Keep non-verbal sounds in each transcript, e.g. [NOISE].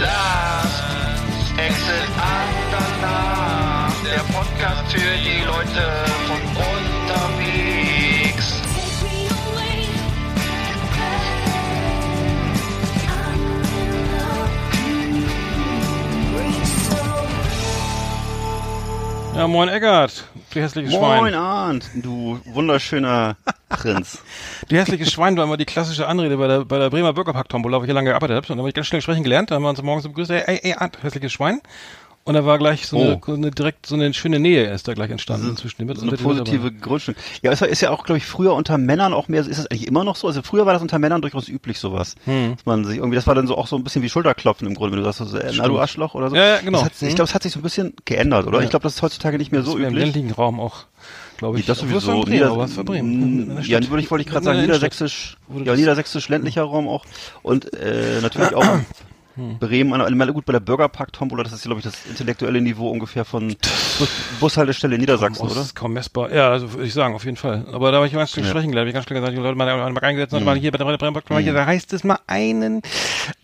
Last Exit Andernach. Der Podcast für die Leute von unterwegs. Ja, moin Eggert, du hässliches Moin Schwein. Arndt, du wunderschöner [LAUGHS] Prinz. Du hässliches Schwein war immer die klassische Anrede bei der, bei der Bremer Bürgerpack-Tombola, wo ich hier lange gearbeitet habe. Und da habe ich ganz schnell sprechen gelernt. Da haben wir uns morgens so begrüßt, ey, ey, ey Arndt, hässliches Schwein. Und da war gleich so, eine, Oh. eine direkt so eine schöne Nähe ist da gleich entstanden zwischen dem So eine positive Grundstimmung. Ja, es ist ja auch, glaube ich, früher unter Männern auch mehr, ist das eigentlich immer noch so? Also früher war das unter Männern durchaus üblich, sowas. Hm. Dass man sich irgendwie, das war dann so auch so ein bisschen wie Schulterklopfen im Grunde, wenn du sagst, so, äh, na du Arschloch oder so. Ja, ja, genau. Das hat, ich Hm. glaube, es hat sich so ein bisschen geändert, oder? Ja. Ich glaube, das ist heutzutage nicht mehr so im üblich. ländlichen Raum auch, glaube ich. Das sowieso. in Bremen, Nieder- aber Bremen. Ja, würde ich, wollte ich gerade sagen, niedersächsisch, ja, das- niedersächsisch ländlicher Raum auch. Und äh, natürlich auch [COUGHS] Hm. Bremen, an- mal gut bei der Bürgerpark-Tombola, das ist, glaube ich, das intellektuelle Niveau ungefähr von Bus Bushaltestelle in Niedersachsen, Aus- oder? ist kaum messbar. Ja, also würde ich sagen, auf jeden Fall. Aber da habe ich ganz schnell Ja. sprechen gelernt. Ich ganz schnell gesagt, die Leute mal, mal eingesetzt und Mhm. mal hier bei der Bremer mal hier, da heißt es mal einen,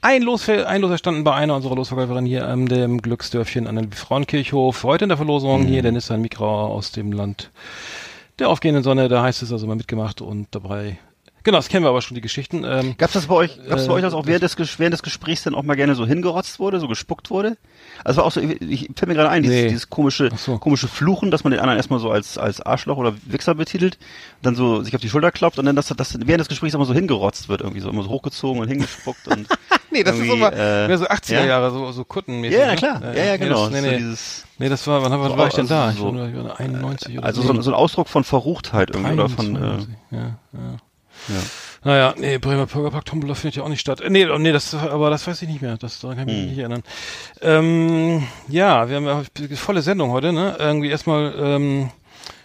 ein Los, ein Los erstanden bei einer unserer Losverkäuferin hier am dem Glücksdörfchen an dem Frauenkirchhof. Heute in der Verlosung Mhm. hier der Nissan Micra aus dem Land der aufgehenden Sonne. Da heißt es also mal mitgemacht und dabei. Genau, das kennen wir aber schon die Geschichten. Ähm, Gab's das bei euch, gab's Äh, bei euch das auch während des, während des Gesprächs dann auch mal gerne so hingerotzt wurde, so gespuckt wurde? Also war auch so, ich, ich fällt mir gerade ein, dieses, Nee. dieses komische, so. komische Fluchen, dass man den anderen erstmal so als, als Arschloch oder Wichser betitelt, dann so sich auf die Schulter klopft und dann, dass das während des Gesprächs immer so hingerotzt wird, irgendwie so immer so hochgezogen und hingespuckt und. [LAUGHS] nee, das ist immer äh, mehr so 80er ja? Jahre, so, so Kuttenmäßig. Ja, na ne? klar. Ja, ja, nee, genau. Das, nee, So nee. dieses, nee, das war, wann, wann So, war ich denn da? also Ich so, ich war 91 oder also so, so ein Ausdruck von Verruchtheit irgendwie oder von, äh, 21, ja, ja. Ja. Naja, nee, Bremer Bürgerpark Tombola findet ja auch nicht statt. Äh, Nee, oh, nee, das, aber das weiß ich nicht mehr. Das, daran kann ich mich Hm. nicht erinnern. Ähm, ja, wir haben ja volle Sendung heute, ne? Irgendwie erstmal, ähm,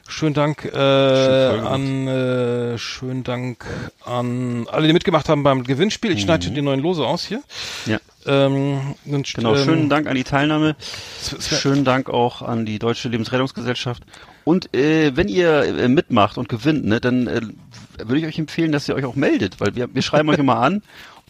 schönen Dank, äh, an, äh, schönen Dank an alle, die mitgemacht haben beim Gewinnspiel. Ich schneide die neuen Lose aus hier. Mhm. Ja. Ähm, Genau, ähm, schönen Dank an die Teilnahme. Schönen Dank auch an die Deutsche Lebensrettungsgesellschaft. Und äh, wenn ihr äh, mitmacht und gewinnt, ne, dann äh, würde ich euch empfehlen, dass ihr euch auch meldet, weil wir, wir schreiben euch immer an.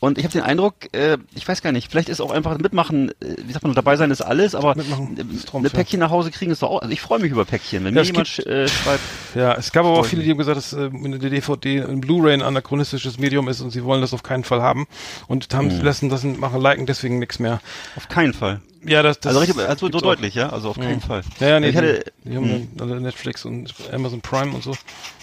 Und ich habe den Eindruck, äh, ich weiß gar nicht, vielleicht ist auch einfach mitmachen, äh, wie sagt man, dabei sein ist alles, aber ja. Päckchen nach Hause kriegen ist doch auch, also ich freue mich über Päckchen. Wenn Ja, mir jemand sch äh, schreibt, Ja, es gab aber auch viele, die haben gesagt, dass äh, eine DVD, ein Blu-ray ein anachronistisches Medium ist und sie wollen das auf keinen Fall haben und haben Hm. lassen das machen liken deswegen nichts mehr. auf keinen Fall. Ja, das, das Also richtig, also so deutlich, ja, also auf keinen Fall. Ja, ja, nee, ich hatte, die, die haben alle Netflix und Amazon Prime und so.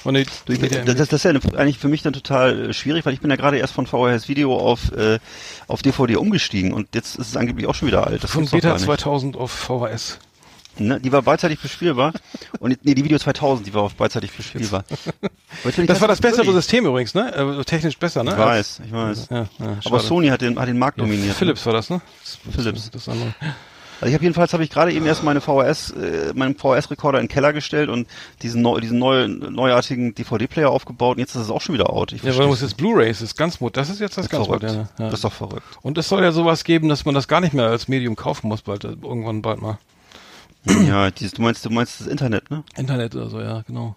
Und nee, ich, Media- das, das ist ja eigentlich für mich dann total äh, schwierig, weil ich bin ja gerade erst von VHS Video auf, äh, auf DVD umgestiegen und jetzt ist es angeblich auch schon wieder alt. Das von Beta gar nicht. 2000 auf VHS. Ne? Die war beidseitig bespielbar und nee, die Video 2000, die war auf beidseitig bespielbar. [LAUGHS] Ich Das war das bessere System übrigens, ne? Äh, technisch besser, ne? Ich weiß, ich weiß. Ja, ja, Aber. Sony hat den, hat den Markt ja, dominiert. Philips war das, ne? Philips. Das andere. Also ich habe jedenfalls habe ich gerade eben erst meine VHS, äh, meinen VHS-Rekorder in den Keller gestellt und diesen, neu, diesen neu, neuartigen DVD-Player aufgebaut und jetzt ist es auch schon wieder out. Ich Ja, weil versteh's muss jetzt Blu-ray ist, ganz mut. Das ist jetzt das ganz verrückt. moderne. Ja. Das ist doch verrückt. Und es soll ja sowas geben, dass man das gar nicht mehr als Medium kaufen muss, bald, äh, irgendwann bald mal. Ja, dieses, du meinst, du meinst das Internet, ne? Internet oder so, ja, genau.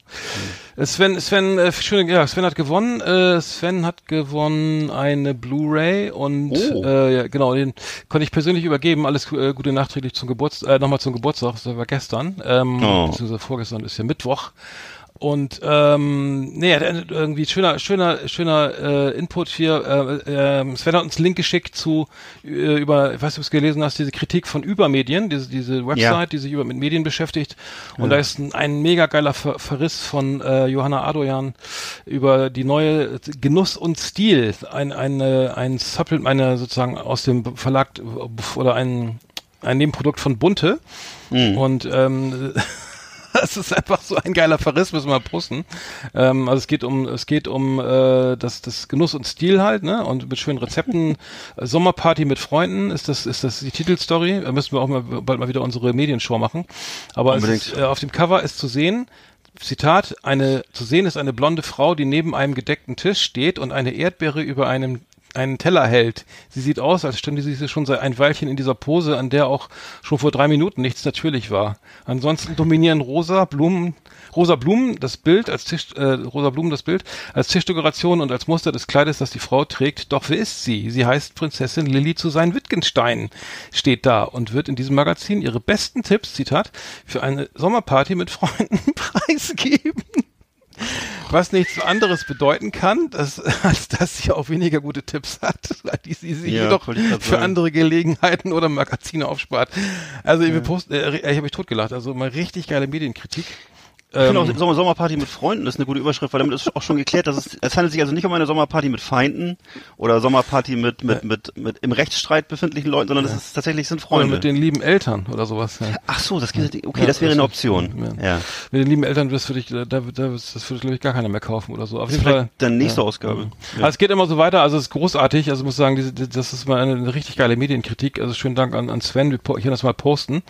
Äh, Sven, Sven, äh, schöne, ja, Sven hat gewonnen. Äh, Sven hat gewonnen eine Blu-ray und Oh. äh, ja, genau, den konnte ich persönlich übergeben. Alles äh, Gute nachträglich zum Geburtstag, äh, nochmal zum Geburtstag. Das war gestern, ähm, Oh. beziehungsweise vorgestern ist ja Mittwoch. Und ähm, nee, irgendwie schöner, schöner, schöner äh, Input hier. Äh, äh, Sven hat uns einen Link geschickt zu äh, über, ich weiß nicht, ob du es gelesen hast, diese Kritik von Übermedien, diese, diese Website, Ja. die sich über mit Medien beschäftigt. Und da ist ein, ein mega geiler Ver Verriss von äh, Johanna Adoyan über die neue Genuss und Stil, ein, eine, ein Supplement, eine sozusagen aus dem Verlag oder ein ein Nebenprodukt von Bunte. Mhm. Und ähm, [LAUGHS] [LAUGHS] das ist einfach so ein geiler Verriss, müssen wir mal posten. Ähm, also es geht um, es geht um äh, das, das Genuss und Stil halt, ne? Und mit schönen Rezepten. [LAUGHS] Sommerparty mit Freunden ist das, ist das die Titelstory. Da müssen wir auch mal bald mal wieder unsere Medienshow machen. Aber ist, äh, auf dem Cover ist zu sehen. Zitat, eine, zu sehen ist eine blonde Frau, die neben einem gedeckten Tisch steht und eine Erdbeere über einem einen Teller hält. Sie sieht aus, als stünde sie schon seit ein Weilchen in dieser Pose, an der auch schon vor drei Minuten nichts natürlich war. Ansonsten dominieren rosa Blumen, rosa Blumen das Bild als Tisch, äh, rosa Blumen das Bild als Tischdekoration und als Muster des Kleides, das die Frau trägt. Doch wer ist sie? Sie heißt Prinzessin Lilly zu sein Wittgenstein, steht da und wird in diesem Magazin ihre besten Tipps, Zitat, für eine Sommerparty mit Freunden [LAUGHS] preisgeben. Was nichts anderes bedeuten kann, dass, [LAUGHS] als dass sie auch weniger gute Tipps hat, [LAUGHS] die sie sich Ja, jedoch für andere Gelegenheiten oder Magazine aufspart. Also wir posten, äh, ich habe mich totgelacht, also mal richtig geile Medienkritik. Ich finde Ähm, auch Sommer Sommerparty mit Freunden ist eine gute Überschrift, weil damit ist auch schon geklärt, dass es, es handelt sich also nicht um eine Sommerparty mit Feinden oder Sommerparty mit, mit, mit, mit im Rechtsstreit befindlichen Leuten, sondern es ist tatsächlich sind oder Freunde. mit den lieben Eltern oder sowas. Ja. Ach so, das geht, okay, Ja, das wäre eine Option. ja. Ja. Mit den lieben Eltern das würde ich, da, da, das würde glaube ich gar keiner mehr kaufen oder so. Auf jeden Fall. dann nächste Ausgabe. Also es geht immer so weiter, also es ist großartig, also ich muss sagen, diese, das ist mal eine, eine richtig geile Medienkritik, also schönen Dank an, an Sven, ich kann das mal posten.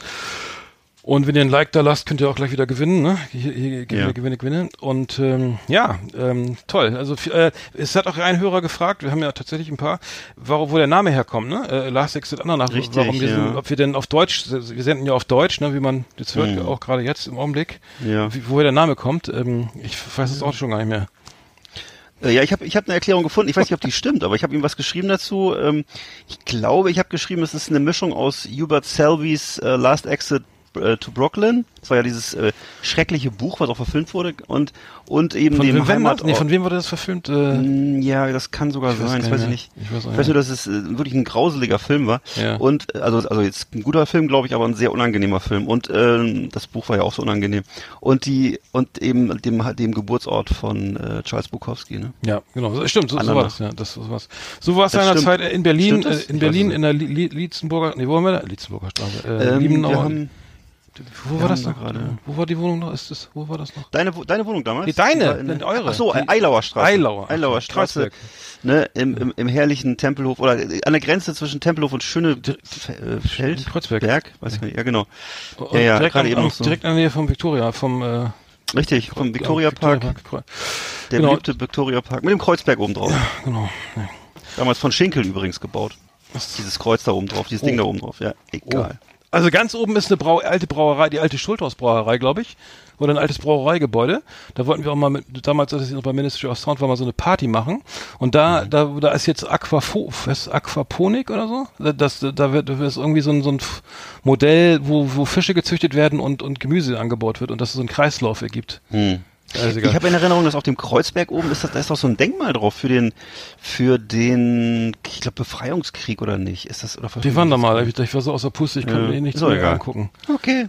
Und wenn ihr ein Like da lasst, könnt ihr auch gleich wieder gewinnen, ne? Hier, hier Gewinne, Ja. Gewinne, Gewinne. Und ähm, ja, ähm, toll. Also äh, es hat auch ein Hörer gefragt, wir haben ja tatsächlich ein paar, warum, wo der Name herkommt, ne? Äh, Last Exit Andernach, Richtig, warum wir ja. sind, ob wir denn auf Deutsch, wir senden ja auf Deutsch, ne, wie man jetzt hört, Mhm. auch gerade jetzt im Augenblick, Ja. wie, woher der Name kommt. Ähm, ich weiß es auch schon gar nicht mehr. Äh, Ja, ich habe ich hab eine Erklärung gefunden. Ich weiß nicht, ob die [LAUGHS] stimmt, aber ich habe ihm was geschrieben dazu. Ähm, ich glaube, ich habe geschrieben, es ist eine Mischung aus Hubert Selvys äh, Last Exit äh, to Brooklyn. Das war ja dieses äh, schreckliche Buch, was auch verfilmt wurde und und eben Von dem wem, Heimat. nee, von wem wurde das verfilmt? Äh, Mm, Ja, das kann sogar sein, das weiß ich nicht. Ich weiß Ich weiß nur, dass es äh, wirklich ein grauseliger Film war. Ja. Und äh, also also jetzt ein guter Film, glaube ich, aber ein sehr unangenehmer Film. Und ähm, das Buch war ja auch so unangenehm. Und die und eben dem dem Geburtsort von äh, Charles Bukowski. Ne? Ja, genau. Stimmt, so, so war das, ja. Das, so war's. So war es seinerzeit in Berlin, äh, in Berlin es in der Li Li Lietzenburger, nee, wo haben wir da? Lietzenburger Straße, äh, Ähm, Liebenauer. wir haben wo wir war das haben noch? gerade- Wo war die Wohnung noch? Ist das, wo war das noch? deine deine Wohnung damals? Nee, deine, Die war in- eure. Ach so, Die- Eilauer Straße. Eilauer. Eilauer Straße. Ne, im, im, im herrlichen Tempelhof oder an der Grenze zwischen Tempelhof und Schöne äh, Feld, Kreuzberg. Berg, weiß ich nicht. Ja, genau. Und Ja, ja, direkt, an, eben so. direkt in der Nähe vom Victoria, vom äh, Richtig, vom Victoria Park, Victoria der Genau. beliebte Victoria Park mit dem Kreuzberg oben drauf. Genau. Ja. Damals von Schinkel übrigens gebaut. Dieses Kreuz da oben drauf, dieses Ding da oben drauf. Ja, egal. Also ganz oben ist eine Brau alte Brauerei, die alte Schulthaus-Brauerei, glaube ich. Oder ein altes Brauereigebäude. Da wollten wir auch mal mit, damals, als ich noch bei Ministry of Sound war, mal so eine Party machen. Und da, Mhm. da, da ist jetzt Aquafo, ist Aquaponik oder so? Das, da wird, da ist irgendwie so ein, so ein Modell, wo, wo Fische gezüchtet werden und, und Gemüse angebaut wird und dass es so einen Kreislauf ergibt. Hm. Also. Ich habe in Erinnerung, dass auf dem Kreuzberg oben ist, das, da ist doch so ein Denkmal drauf für den, für den, ich glaube Befreiungskrieg oder nicht? Ist das oder wir waren da mal, ich, ich war so aus der Puste, ich konnte Ja, mir mehr egal. angucken. Okay.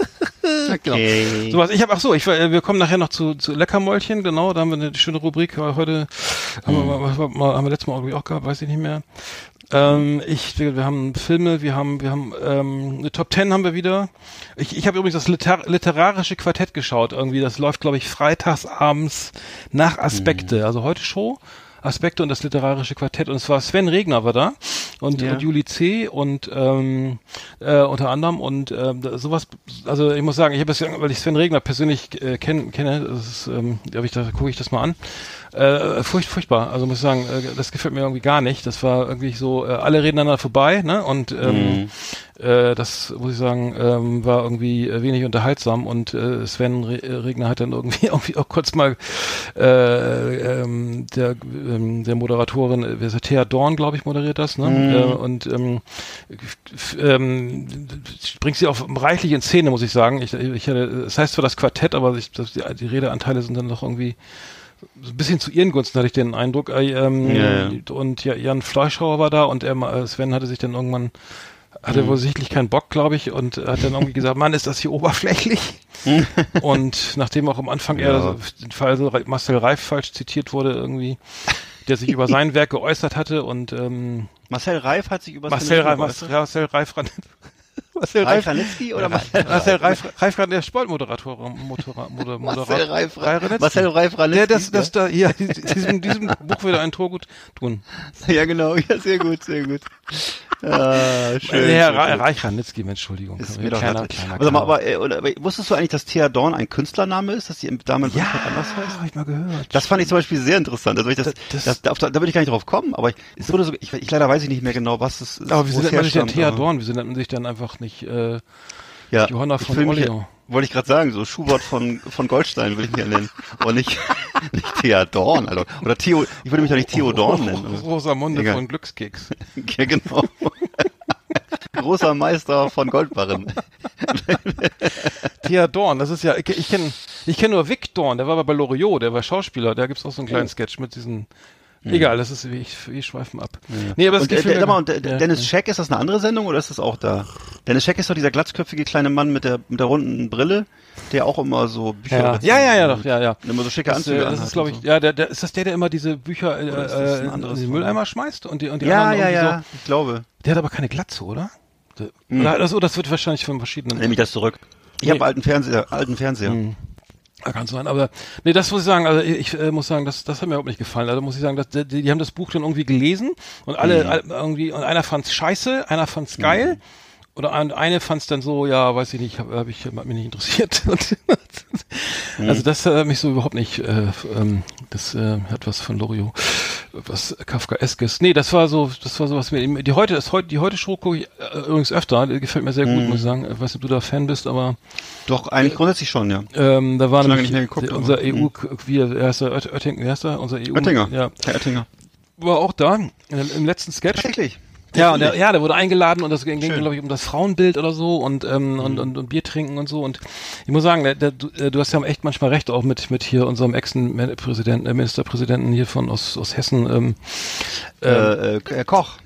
[LAUGHS] okay. Sowas. Ich habe, ach so, ich, war- wir kommen nachher noch zu, zu Leckermäulchen, genau, da haben wir eine schöne Rubrik, weil heute haben, wir, mal, was- mal, haben wir letztes Mal irgendwie auch gehabt, weiß ich nicht mehr. Ähm, ich, wir, haben Filme, wir haben, wir haben ähm, eine Top Ten haben wir wieder. Ich, ich habe übrigens das Liter literarische Quartett geschaut, irgendwie. Das läuft, glaube ich, freitags abends nach Aspekte, also heute Show. Aspekte und das literarische Quartett. Und es war Sven Regner war da und, Ja. und Juli C. und ähm, äh, unter anderem und da- sowas, also ich muss sagen, ich habe es, weil ich Sven Regner persönlich äh, kenn, kenne, das ist, ähm, ich da gucke ich das mal an. Äh, furcht, furchtbar. Also muss ich sagen, äh, das gefällt mir irgendwie gar nicht. Das war irgendwie so, äh, alle reden aneinander vorbei, ne? Und ähm, äh, das muss ich sagen, ähm, war irgendwie äh, wenig unterhaltsam und äh, Sven Re äh, Regner hat dann irgendwie [LAUGHS] irgendwie auch kurz mal äh, ähm, der ähm, der Moderatorin, äh, wer ist das? Thea Dorn, glaube ich, moderiert das, ne? Äh, und ähm, ähm, bringt sie auch reichlich in Szene, muss ich sagen. Ich, ich hatte, es heißt zwar das Quartett, aber ich, das, die, die Redeanteile sind dann doch irgendwie ein bisschen zu ihren Gunsten hatte ich den Eindruck. Äh, ähm, Ja, ja. Und ja, Jan Fleischhauer war da und er, äh, Sven hatte sich dann irgendwann Mhm. hatte wohl sichtlich keinen Bock, glaube ich, und hat dann irgendwie gesagt, Mann, ist das hier oberflächlich? [LAUGHS] und nachdem auch am Anfang Ja. eher den Fall Marcel Reif falsch zitiert wurde, irgendwie, der sich über sein [LAUGHS] Werk geäußert hatte und ähm, Marcel Reif hat sich über Marcel Reif, Marcel Marcel, Marcel Reif Marcel Ralf Ranitzky oder [LAUGHS] Marcel Marcel Reif, Reif gerade der Sportmoderator, Motora, Moder. Marcel Reif, Ranitzky. Marcel Reif Ranitzky. Der, das, das da, ja, diesem, diesem Buch würde ein Tor gut tun. [LAUGHS] Ja, genau. Ja, sehr gut, sehr gut. Ah, schön. Herr schön. Reich Ranitzky, Entschuldigung. Ist mir doch kleiner, kleiner, aber, mal, kleiner. aber, äh, aber wusstest du eigentlich, dass Thea Dorn ein Künstlername ist, dass die im Dame ja, anders heißt? hab ich mal gehört. Das fand ich zum Beispiel sehr interessant. Also ich das, Das- das, da, da, da bin ich gar nicht drauf gekommen, aber ich, es wurde so, ich, ich leider weiß ich nicht mehr genau, was es ist. aber es nennt man sich denn Thea aber- Dorn? Wieso nennt man sich dann einfach nicht, äh, Ja, Johanna von Orleans? Wollte ich gerade sagen, so Schubert von, von Goldstein würde ich mich ja nennen. Und nicht, [LAUGHS] nicht Thea Dorn, Alter. Oder Theo, ich würde mich doch nicht Theo Dorn nennen. Rosamunde Egal. von Glückskeks. [LAUGHS] Ja, genau. [LAUGHS] Großer Meister von Goldbarren. Thea Dorn, das ist ja, ich, ich kenne ich kenn nur Vic Dorn, der war bei Loriot, der war Schauspieler, da gibt's auch so einen kleinen Sketch mit diesen, egal, das ist, wir, wir schweifen ab. Nee, aber das Und, äh, Gefühl, mal, und äh, ja. Dennis Scheck, ist das eine andere Sendung oder ist das auch da? Dennis Scheck ist doch dieser glatzköpfige kleine Mann mit der, mit der runden Brille, der auch immer so Bücher ja. ja, ja, ja, doch, ja, ja. Immer so schicke Das, Anzüge äh, das ist, glaube ich, so. ja, der, der, ist das der, der immer diese Bücher äh, Oder ist das ein äh, in, den? Mülleimer schmeißt und die, und die Ja, anderen ja, ja, ich glaube. so. Der hat aber keine Glatze, oder? Der, oder das, oh, das wird wahrscheinlich von verschiedenen. Nehme ich das zurück. Ich Nee. habe alten Fernseher, alten Fernseher. Ja, Kann sein, aber nee, das muss ich sagen, also ich, äh, muss sagen, das, das hat mir überhaupt nicht gefallen. Also muss ich sagen, dass, die, die haben das Buch dann irgendwie gelesen und alle, Mhm. alle irgendwie, und einer fand's scheiße, einer fand's geil. Oder ein, eine fand's dann so, ja, weiß ich nicht, habe hab ich hat mich nicht interessiert. [LAUGHS] Mhm. Also das hat mich so überhaupt nicht, äh, ähm, das äh, hat was von Loriot, was Kafkaeskes. Nee, das war so, das war so was mir, die heute, ist heute, die heute Show gucke ich äh, übrigens öfter, die gefällt mir sehr Mhm. gut, muss ich sagen. Ich weiß nicht, ob du da Fan bist, aber Doch, eigentlich grundsätzlich schon, ja. ähm, da war nämlich nicht mehr geguckt, unser aber, EU, wie er heißt Oett- Oettinger, wie heißt er? Unser EU, Oettinger. ja, Herr Oettinger. war auch da im, im letzten Sketch. Tatsächlich. Ja, und der, ja, der wurde eingeladen und das ging, glaube ich, um das Frauenbild oder so und, ähm, und, und, und Bier trinken und so. Und ich muss sagen, der, der, du, äh, du hast ja echt manchmal recht, auch mit, mit hier unserem Ex-Präsidenten, äh, Ministerpräsidenten hier von aus, aus Hessen. Ähm, Äh, äh, Herr Koch.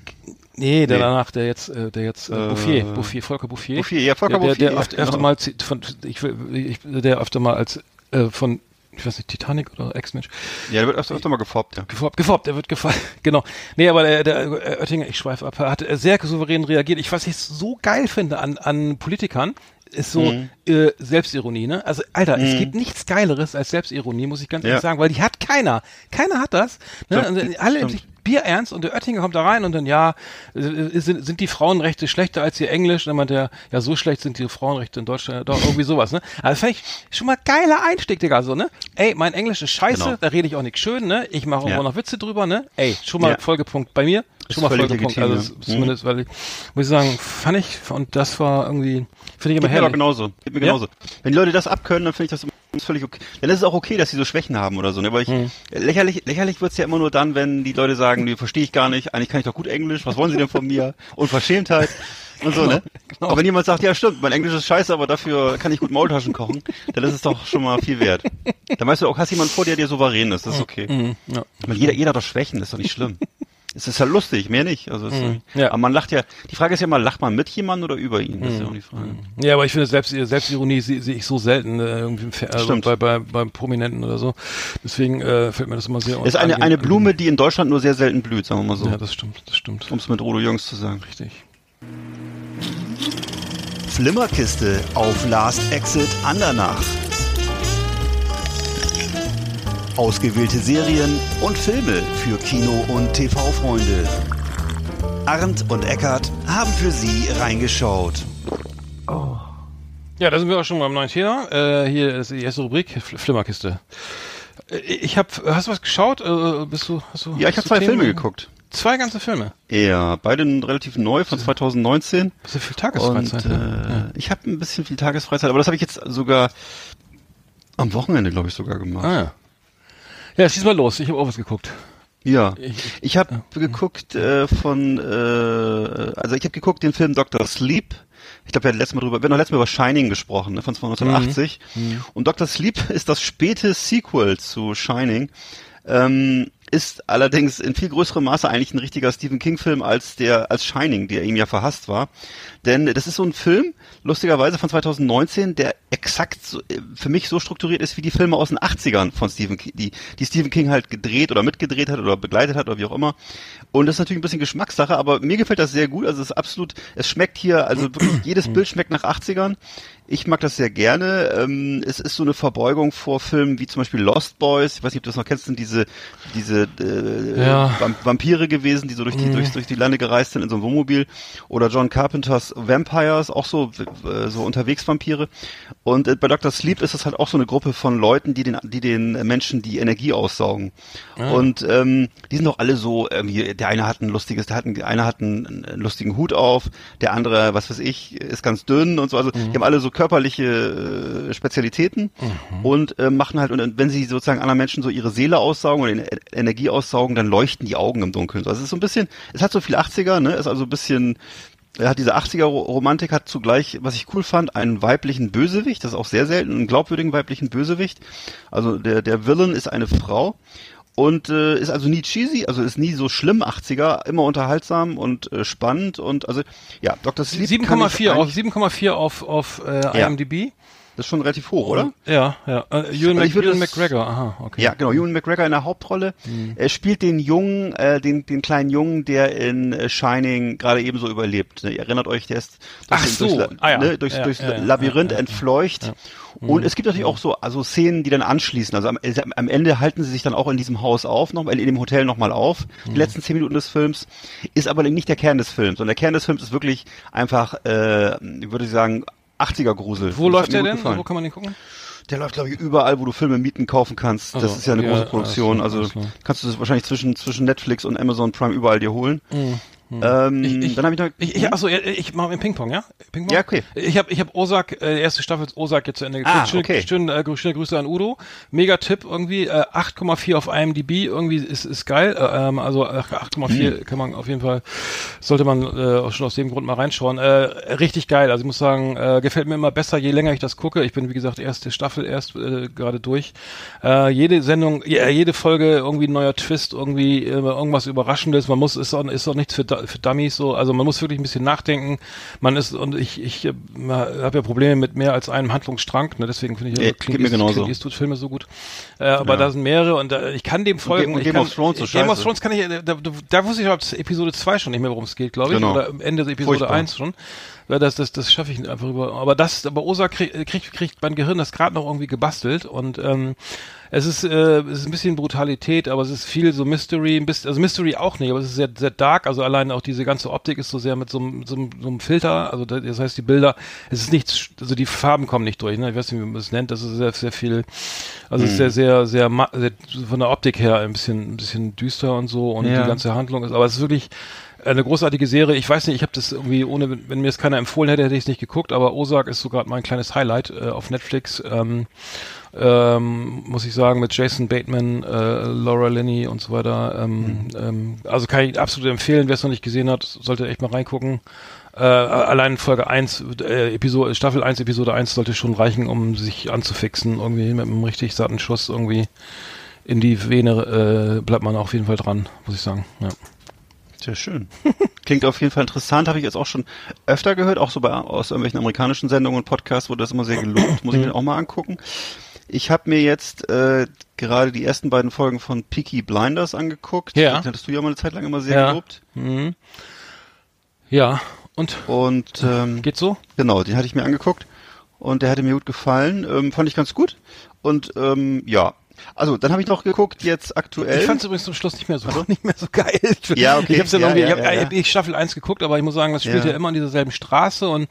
nee, der nee. danach, der jetzt, äh, der jetzt, äh, Bouffier, Bouffier, Volker Bouffier. Bouffier, ja, Volker der, der, der Bouffier, oft, ja, öfter genau. mal, von, ich, der öfter mal als, äh, von, ich weiß nicht, Titanic oder Ex-Mensch, Ja, der wird öfter, öfter mal gefoppt, ja. Gefoppt, gefoppt, er wird gefallen. [LAUGHS] Genau. Nee, aber der, der äh, Oettinger, ich schweife ab, hat äh, sehr souverän reagiert. Ich, was ich so geil finde an, an Politikern, ist so Mhm. äh, Selbstironie, ne? Also, Alter, es gibt nichts Geileres als Selbstironie, muss ich ganz ehrlich Ja. sagen, weil die hat keiner. Keiner hat das. Ne? Und, äh, alle stimmt. Bier ernst und der Oettinger kommt da rein und dann, ja, äh, sind, sind die Frauenrechte schlechter als ihr Englisch? Und dann meint er, ja, so schlecht sind die Frauenrechte in Deutschland, doch, irgendwie sowas, ne? Also, fand ich schon mal geiler Einstieg, Digga, so, ne? Ey, mein Englisch ist scheiße, Genau. da rede ich auch nichts schön, ne? Ich mache auch Ja. noch Witze drüber, ne? Ey, schon mal Ja. Folgepunkt bei mir. Schon mal Folgepunkt. legitim, also ja. zumindest, weil ich, muss ich sagen, fand ich, und das war irgendwie, finde ich immer Geht mir herrlich. genauso. Geht mir Ja? genauso. Wenn die Leute das abkönnen, dann finde ich das immer völlig okay. Dann ist es auch okay, dass sie so Schwächen haben oder so, ne? Weil ich, Hm. lächerlich, lächerlich wird's ja immer nur dann, wenn die Leute sagen, nee, verstehe ich gar nicht, eigentlich kann ich doch gut Englisch, was wollen sie denn von mir? Unverschämtheit. Und so, ne? [LAUGHS] genau. Aber wenn jemand sagt, ja stimmt, mein Englisch ist scheiße, aber dafür kann ich gut Maultaschen kochen, dann ist es doch schon mal viel wert. Dann weißt du auch, hast jemand vor dir, der souverän ist, das ist okay. Mhm, ja. Jeder, jeder hat doch Schwächen, das ist doch nicht schlimm. Es ist ja lustig, mehr nicht. Also es ist, Mhm. Ja. Aber man lacht ja, die Frage ist ja mal, lacht man mit jemandem oder über ihn? Das ist ja auch die Frage. Ja, aber ich finde Selbst, Selbstironie sehe sehe ich so selten äh, irgendwie also Stimmt. bei, bei, beim Prominenten oder so. Deswegen äh, fällt mir das immer sehr Es ist eine, eine Blume, die in Deutschland nur sehr selten blüht, sagen wir mal so. Ja, das stimmt, das stimmt. Um es mit Udo Jürgens zu sagen. Richtig. Flimmerkiste auf Last Exit Andernach. Ausgewählte Serien und Filme für Kino- und TV-Freunde. Arndt und Eckart haben für Sie reingeschaut. Ja, da sind wir auch schon beim neuen Thema. Äh, hier ist die erste Rubrik, Fl Flimmerkiste. Äh, Ich habe, hast du was geschaut? Äh, bist du, hast du, Ja, ich habe zwei Themen? Filme geguckt. Zwei ganze Filme. Ja, beide relativ neu von 2019. Das ist ja viel Und Tagesfreizeit. äh, ne? ich habe ein bisschen viel Tagesfreizeit, aber das habe ich jetzt sogar am Wochenende, glaube ich, sogar gemacht. Ah, ja. Ja, schieß mal los. Ich habe auch was geguckt. Ja, Ich- habe geguckt äh, von, äh, also ich habe geguckt den Film Dr. Sleep. Ich glaube, wir hatten letztes Mal drüber, wir haben noch letztes Mal über Shining gesprochen, ne, von 1980. Und Dr. Sleep [LAUGHS] ist das späte Sequel zu Shining. Ähm, ist allerdings in viel größerem Maße eigentlich ein richtiger Stephen King-Film als der als Shining, der ihm ja verhasst war. Denn das ist so ein Film, lustigerweise von 2019, der exakt so, äh, für mich so strukturiert ist wie die Filme aus den 80ern von Stephen King, die, die Stephen King halt gedreht oder mitgedreht hat oder begleitet hat oder wie auch immer. Und das ist natürlich ein bisschen Geschmackssache, aber mir gefällt das sehr gut. Also es ist absolut, es schmeckt hier, also wirklich [CLEARS THROAT] jedes Bild schmeckt nach 80ern. Ich mag das sehr gerne. Ähm, es ist so eine Verbeugung vor Filmen wie zum Beispiel Lost Boys. Ich weiß nicht, ob du das noch kennst, sind diese, diese äh, Ja. Vamp- Vampire gewesen, die so durch die, durch, durch die Lande gereist sind in so einem Wohnmobil. Oder John Carpenters Vampires, auch so, äh, so unterwegs Vampire. Und äh, bei Dr. Sleep ist es halt auch so eine Gruppe von Leuten, die den, die den Menschen die Energie aussaugen. Und ähm, die sind doch alle so, irgendwie, der eine hat ein lustiges, der, hat ein, der eine hat einen, einen lustigen Hut auf, der andere, was weiß ich, ist ganz dünn und so. Also die haben alle so körperliche äh, Spezialitäten und äh, machen halt, und wenn sie sozusagen anderen Menschen so ihre Seele aussaugen oder Ener- Energie aussaugen, dann leuchten die Augen im Dunkeln. Also es ist so ein bisschen, es hat so viel 80er, ne? Ist also ein bisschen er hat diese 80er Ro- Romantik hat zugleich, was ich cool fand, einen weiblichen Bösewicht, das ist auch sehr selten, einen glaubwürdigen weiblichen Bösewicht. Also der der Villain ist eine Frau und äh, ist also nie cheesy, also ist nie so schlimm 80er, immer unterhaltsam und äh, spannend und also ja, Dr. Sleep kann ich 7,4 auf eigentlich- 7,4 auf auf äh, Ja. Das ist schon relativ hoch, oder? Ja, ja. Äh, Ewan, Also ich würde Ewan McGregor, aha, okay. Ja, genau. Ewan McGregor in der Hauptrolle. Er spielt den Jungen, äh, den, den kleinen Jungen, der in äh, Shining gerade ebenso überlebt. Ne? Ihr erinnert euch, der ist Ach durchs, so, durchs, La- ah ja. ne, durchs, Ja, durchs ja, ja, Labyrinth entfleucht. Und es gibt natürlich auch so also Szenen, die dann anschließen. Also am, am Ende halten sie sich dann auch in diesem Haus auf, noch, in dem Hotel nochmal auf. Die letzten zehn Minuten des Films ist aber nicht der Kern des Films. Und der Kern des Films ist wirklich einfach, äh, ich würde sagen, 80er Grusel. Wo Das läuft der denn? gefallen. Wo kann man den gucken? Der läuft, glaube ich, überall, wo du Filme mieten, kaufen kannst. Also, das ist ja eine ja, große Produktion. Also klar. kannst du das wahrscheinlich zwischen, zwischen Netflix und Amazon Prime überall dir holen. Ähm, Ich, ich, dann habe ich noch. ich, ich, achso, ich, mache Ping-Pong, ja? Ping-Pong? Ja, okay. Ich habe ich hab Ozark, äh, erste Staffel Ozark jetzt zu Ende geguckt. Ah, schöne, okay. schöne, äh, schöne Grüße an Udo. Mega Tipp irgendwie, äh, 8,4 auf IMDb, irgendwie ist, ist geil. Äh, ähm, also äh, 8,4 Hm. kann man auf jeden Fall, sollte man äh, auch schon aus dem Grund mal reinschauen. Äh, richtig geil, also ich muss sagen, äh, gefällt mir immer besser, je länger ich das gucke. Ich bin, wie gesagt, erste Staffel erst äh, gerade durch. Äh, jede Sendung, jede Folge irgendwie ein neuer Twist, irgendwie äh, irgendwas Überraschendes. Man muss, ist auch, ist auch nichts für, für Dummies so. Also man muss wirklich ein bisschen nachdenken. Man ist, und ich, ich äh, habe ja Probleme mit mehr als einem Handlungsstrang, ne? deswegen finde ich Ja, ja, geht mir genauso. Clint Eastwood Filme so gut. Äh, aber da sind mehrere und äh, ich kann dem folgen. und Game kann, of Thrones so Game of. Thrones kann ich, da, da, da wusste ich ab Episode 2 schon nicht mehr, worum es geht, glaube ich. Genau. Oder Ende der Episode Furchtbar. 1 schon. Ja, das, das, das schaffe ich einfach über. Aber das, aber Osa kriegt, kriegt, kriegt mein Gehirn das gerade noch irgendwie gebastelt und ähm, es ist, äh, es ist ein bisschen Brutalität, aber es ist viel so Mystery, ein bisschen, also Mystery auch nicht, aber es ist sehr, sehr dark. Also allein auch diese ganze Optik ist so sehr mit so, einem- so, einem- so einem Filter. Also das heißt, die Bilder, es ist nichts, also die Farben kommen nicht durch. Ne? Ich weiß nicht, wie man es nennt. Das ist sehr, sehr viel. Also es ist sehr, sehr, sehr, sehr von der Optik her ein bisschen, ein bisschen düster und so und Ja. die ganze Handlung ist. Aber es ist wirklich eine großartige Serie. Ich weiß nicht, ich habe das irgendwie ohne, wenn mir es keiner empfohlen hätte, hätte ich es nicht geguckt. Aber Ozark ist so gerade mein kleines Highlight äh, auf Netflix. Ähm, ähm, muss ich sagen, mit Jason Bateman, äh, Laura Linney und so weiter. Ähm, ähm, also kann ich absolut empfehlen, wer es noch nicht gesehen hat, sollte echt mal reingucken. Äh, allein Folge 1, äh, Episode, Staffel 1, Episode 1 sollte schon reichen, um sich anzufixen. Irgendwie mit einem richtig satten Schuss irgendwie in die Vene äh, bleibt man auf jeden Fall dran, muss ich sagen. Ja. Sehr schön. [LAUGHS] Klingt auf jeden Fall interessant, habe ich jetzt auch schon öfter gehört, auch so bei aus irgendwelchen amerikanischen Sendungen und Podcasts wurde das immer sehr gelobt. Muss ich mir auch mal angucken. Ich habe mir jetzt äh, gerade die ersten beiden Folgen von Peaky Blinders angeguckt. Ja. Das hattest du ja mal eine Zeit lang immer sehr Ja. gelobt. Mhm. Ja, und Und ähm, geht so? Genau, den hatte ich mir angeguckt und der hatte mir gut gefallen. Ähm, fand ich ganz gut. Und ähm, ja, also dann habe ich noch geguckt jetzt aktuell. Ich fand es übrigens zum Schluss nicht mehr so [LAUGHS] nicht mehr so geil. Ja, okay. Ich hab's ja, irgendwie, ja, ich hab, ja, ja. ich Staffel 1 geguckt, aber ich muss sagen, das spielt ja, immer an dieser selben Straße und